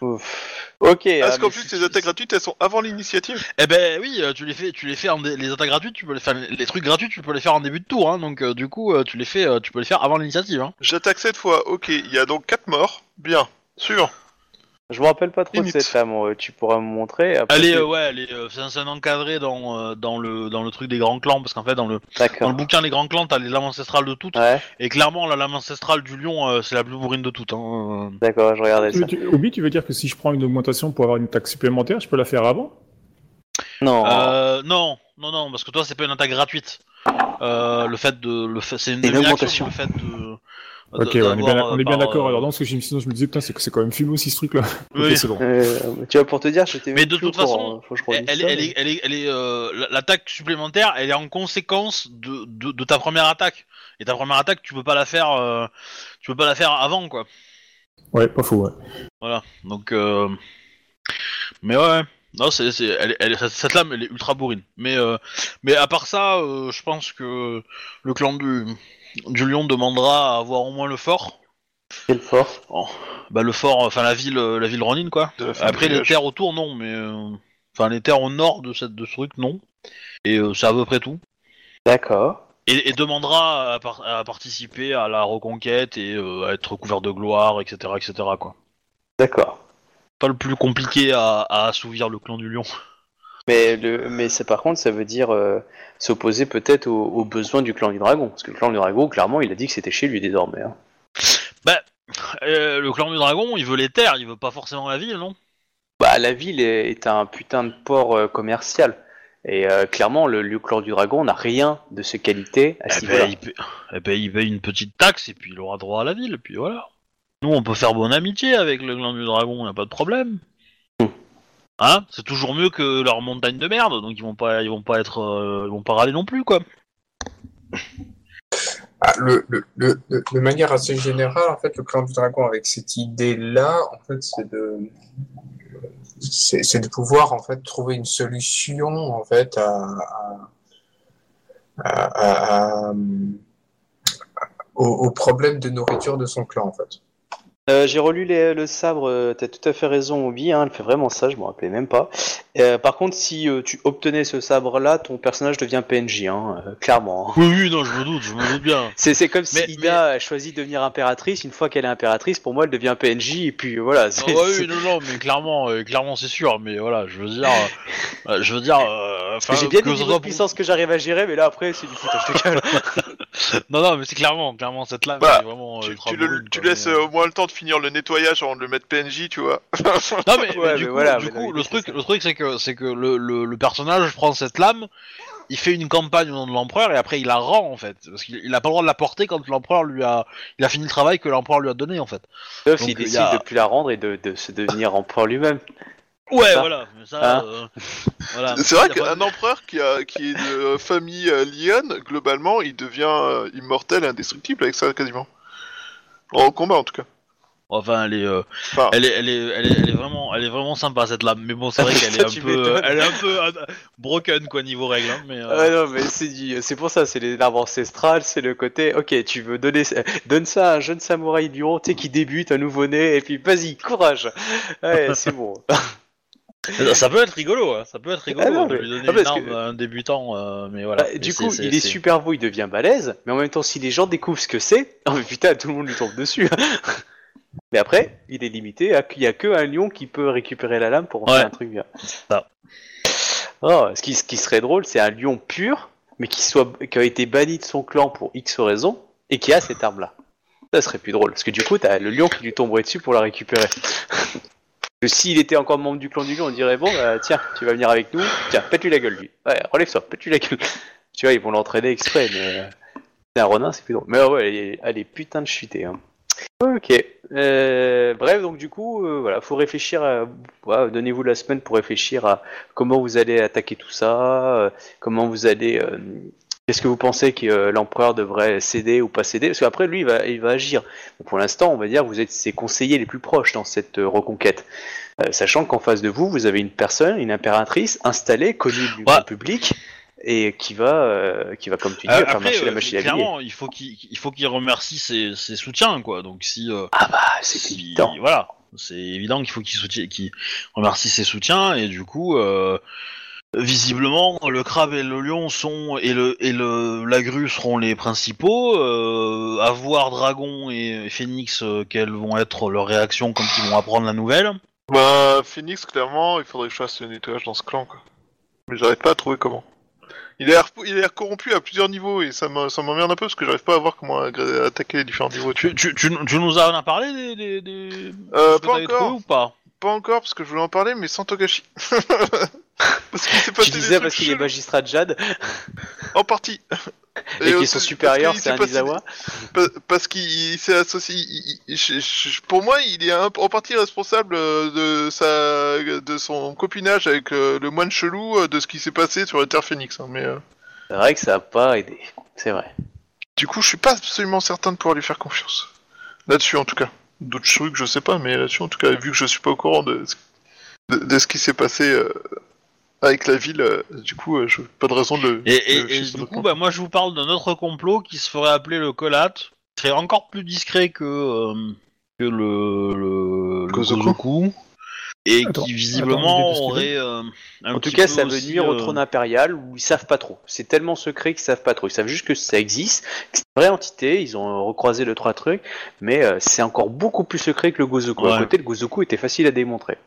Ouf. Ok. Parce ah, qu'en plus, c'est- les attaques gratuites, elles sont avant l'initiative. Eh ben oui, euh, tu les fais, tu les fais en dé- les attaques gratuites, tu peux les faire, les trucs gratuits, tu peux les faire en début de tour, hein, donc euh, du coup, tu les fais, tu peux les faire avant l'initiative. Hein. J'attaque cette fois, ok. Il y a donc 4 morts. Bien. Sûr. Je me rappelle pas trop Limite. de cette femme. euh, Tu pourras me montrer. après, Elle est, euh, ouais, elle est, euh, c'est un, c'est un encadré dans, euh, dans le, dans le truc des grands clans, parce qu'en fait, dans le, dans D'accord. le bouquin des grands clans, t'as les lames ancestrales de toutes, Ouais. et clairement, la lame ancestrale du lion, euh, c'est la plus bourrine de toutes. Hein. D'accord. Je regardais ça. Tu, tu- Obi, tu veux dire que si je prends une augmentation pour avoir une taxe supplémentaire, je peux la faire avant? Non. Euh, non, non, non, parce que toi, c'est pas une attaque gratuite. Euh, le fait de, le fait, c'est une, C'est une demi-action, augmentation. Le fait de. Ok, ouais, on est bien, d'avoir, on est bien par, d'accord. euh, Alors, dans ce que j'ai sinon je me disais, putain, c'est c'est quand même filmé aussi ce truc-là. oui. Ok, c'est bon. Euh, tu vois pour te dire, j'étais. Mais de toute façon, hein. Elle, est, euh, l'attaque supplémentaire, elle est en conséquence de, de, de ta première attaque. Et ta première attaque, tu peux pas la faire, euh, tu peux pas la faire avant, quoi. Ouais, pas faux, ouais. Voilà. Donc, euh... mais ouais, ouais. non, c'est, c'est, elle, elle, cette- cette lame, elle est ultra bourrine. Mais, euh, mais à part ça, euh, je pense que le clan du, du lion demandera à avoir au moins le fort. Quelle force. Bah le fort, enfin la ville, euh, la ville Ronin, quoi. De la fin Après du les village. terres autour, non, mais euh, enfin les terres au nord de cette de ce truc, non. Et euh, c'est à peu près tout. D'accord. Et, et demandera à, par- à participer à la reconquête et euh, à être couvert de gloire, etc., etc. Quoi. D'accord. Pas le plus compliqué à, à assouvir le clan du lion. Mais le, mais c'est par contre, ça veut dire euh, s'opposer peut-être aux, aux besoins du clan du dragon, parce que le clan du dragon, clairement, il a dit que c'était chez lui désormais. hein. Euh, le clan du dragon, il veut les terres, il veut pas forcément la ville, non? Bah, la ville est, est un putain de port euh, commercial. Et clairement, le, le clan du dragon n'a rien de ses qualités à ce eh niveau-là. ben, il eh ben, il paye une petite taxe et puis il aura droit à la ville, et puis voilà. Nous, on peut faire bonne amitié avec le clan du dragon, y a pas de problème. Hein C'est toujours mieux que leur montagne de merde, donc ils vont pas, ils vont pas être, euh, vont pas râler non plus, quoi. Ah, le, de manière assez générale, en fait, le clan du dragon, avec cette idée-là, en fait, c'est de, pouvoir, trouver une solution, en fait, au problème de nourriture de son clan, en fait. Euh, J'ai relu les- le sabre, euh, t'as tout à fait raison, Obi, hein, elle fait vraiment ça, je me rappelais même pas. Euh, par contre, si euh, tu obtenais ce sabre-là, ton personnage devient PNJ, hein, euh, clairement. hein. Oui, oui, non, je me doute, je me doute bien. C'est c'est comme si Mais- Ida a choisi de devenir impératrice, une fois qu'elle est impératrice, pour moi, elle devient PNJ, et puis voilà. Ah, c'est- ouais, c'est- oui, non, non, mais clairement, euh, clairement, c'est sûr, mais voilà, je veux dire, je veux dire, euh, J'ai bien que des de pour- puissance que j'arrive à gérer, mais là après, c'est du foutage de gueule. Non, non, mais c'est clairement, clairement cette lame, Bah, est vraiment. euh, Tu, ultra tu le- tu quoi, laisses mais, euh, euh, au moins le temps de finir le nettoyage avant de le mettre PNJ, tu vois. Non mais, Ouais, mais du mais coup, voilà, du mais coup, non, le c'est truc, le truc c'est que c'est que le, le, le personnage prend cette lame, il fait une campagne au nom de l'empereur et après il la rend en fait, parce qu'il il a pas le droit de la porter quand l'empereur lui a, il a fini le travail que l'empereur lui a donné en fait. Sauf Donc, s'il il y décide a- de plus la rendre et de, de se devenir empereur lui-même. Ouais, Ça. voilà. Mais ça, Hein euh, voilà. C'est vrai qu'un empereur qui, a, qui est de famille euh, Lyon, globalement, il devient euh, immortel, indestructible avec ça quasiment. En combat en tout cas. Enfin, elle est, euh, Enfin, elle est, elle est, elle est, elle est vraiment, elle est vraiment sympa cette lame. Mais bon, c'est vrai qu'elle est un peu, elle est un peu euh, broken quoi niveau règle. Hein, mais euh, Ouais, non, mais c'est du- c'est pour ça, c'est les arbres ancestrales, c'est le côté, ok, tu veux donner, donne ça à un jeune samouraï lion, tu sais, qui débute, un nouveau-né, et puis vas-y, courage. Ouais, c'est bon. Ça peut être rigolo, hein, ça peut être rigolo Ah non, de lui donner ah, une arme que- à un débutant, euh, mais voilà. Bah, Mais du coup, il est super beau, il devient balèze, mais en même temps, si les gens découvrent ce que c'est, oh putain, tout le monde lui tombe dessus. mais après, il est limité, à- il y a que un lion qui peut récupérer la lame pour en Ouais. faire un truc bien. ça. Oh, ce qui, ce qui serait drôle, c'est un lion pur, mais qui soit, qui a été banni de son clan pour X raisons, et qui a cette arme-là. Ça serait plus drôle, parce que du coup, t'as le lion qui lui tomberait dessus pour la récupérer. Que s'il était encore membre du clan du lion, on dirait bon, bah, tiens, tu vas venir avec nous, tiens, pète-lui la gueule lui. Ouais, relève-toi, pète-lui la gueule. tu vois, ils vont l'entraîner exprès, mais euh, c'est un ronin, c'est plus drôle. Mais ouais, elle est, putain de chutée. Hein. Ok. Euh, bref, donc du coup, euh, voilà, faut réfléchir. À, Donnez-vous la semaine pour réfléchir à comment vous allez attaquer tout ça, euh, comment vous allez. Est-ce que vous pensez que euh, l'empereur devrait céder ou pas céder? Parce qu'après, lui, il va, il va agir. Donc, pour l'instant, on va dire, vous êtes ses conseillers les plus proches dans cette euh, reconquête. Euh, sachant qu'en face de vous, vous avez une personne, une impératrice installée, connue du grand public, et qui va, qui va, comme tu dis, faire après, marcher la machine à clairement, il faut qu'il qu'il remercie ses, ses soutiens, quoi. Donc si, Ah bah, c'est si- évident. voilà, c'est évident qu'il faut qu'il remercie ses soutiens et du coup, euh, visiblement, le crabe et le lion sont et le et le la grue seront les principaux. Euh, à voir Dragon et, Phoenix, euh, quelles vont être leurs réactions quand ils vont apprendre la nouvelle. Bah, Phoenix, clairement, il faudrait que je fasse le nettoyage dans ce clan, quoi. Mais j'arrive pas à trouver comment. Il est, il est corrompu à plusieurs niveaux et ça me- ça m'emmerde un peu parce que j'arrive pas à voir comment attaquer les différents niveaux. Tu, tu, tu, tu nous en as parlé des, des, des... Euh, pas encore. trouvé ou pas? Pas encore parce que je voulais en parler, mais sans Togashi. parce qu'il s'est passé Tu disais parce qu'il est magistrat de Jade En partie. et euh, qu'ils sont supérieurs, c'est un. Pa- Parce qu'il il s'est associé. il- il- je- je- pour moi, il est un- en partie responsable euh, de sa, de son copinage avec euh, le moine chelou, euh, de ce qui s'est passé sur la Terre Phoenix. hein, mais euh, C'est vrai que ça a pas aidé. C'est vrai. du coup, je suis pas absolument certain de pouvoir lui faire confiance. Là-dessus, en tout cas. D'autres trucs, je sais pas, mais là-dessus, en tout cas, vu que je suis pas au courant de, ce- de, de ce qui s'est passé euh, avec la ville, euh, du coup, euh, je pas de raison de. le- Et, le du coup, bah, moi je vous parle d'un autre complot qui se ferait appeler le Colat, qui serait encore plus discret que, euh, que le, le, le et Attends, qui visiblement aurait euh, un En tout cas, ça veut nuire au trône impérial où ils savent pas trop. C'est tellement secret qu'ils savent pas trop. Ils savent juste que ça existe, que c'est une vraie entité. Ils ont recroisé le trois trucs, mais euh, c'est encore beaucoup plus secret que le Gozoku. À Ouais. côté, le Gozoku était facile à démontrer.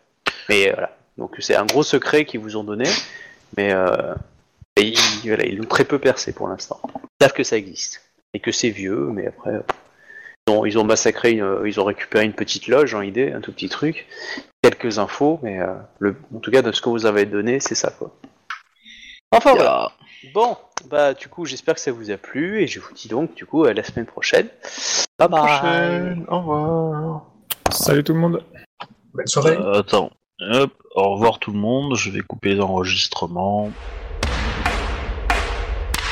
Mais euh, voilà. Donc c'est un gros secret qu'ils vous ont donné, mais euh, ils, voilà, ils l'ont très peu percé pour l'instant. Ils savent que ça existe et que c'est vieux, mais après. Ils ont, ils ont massacré, une- ils ont récupéré une petite loge en idée, un tout petit truc, quelques infos, mais euh, le, en tout cas de ce que vous avez donné, c'est ça quoi. Enfin voilà. Bon, bah du coup j'espère que ça vous a plu et je vous dis donc du coup à la semaine prochaine. Bye bye. Prochaine. Au revoir. Salut tout le monde. Bonne soirée. euh, attends, hop, au revoir tout le monde, je vais couper les enregistrements.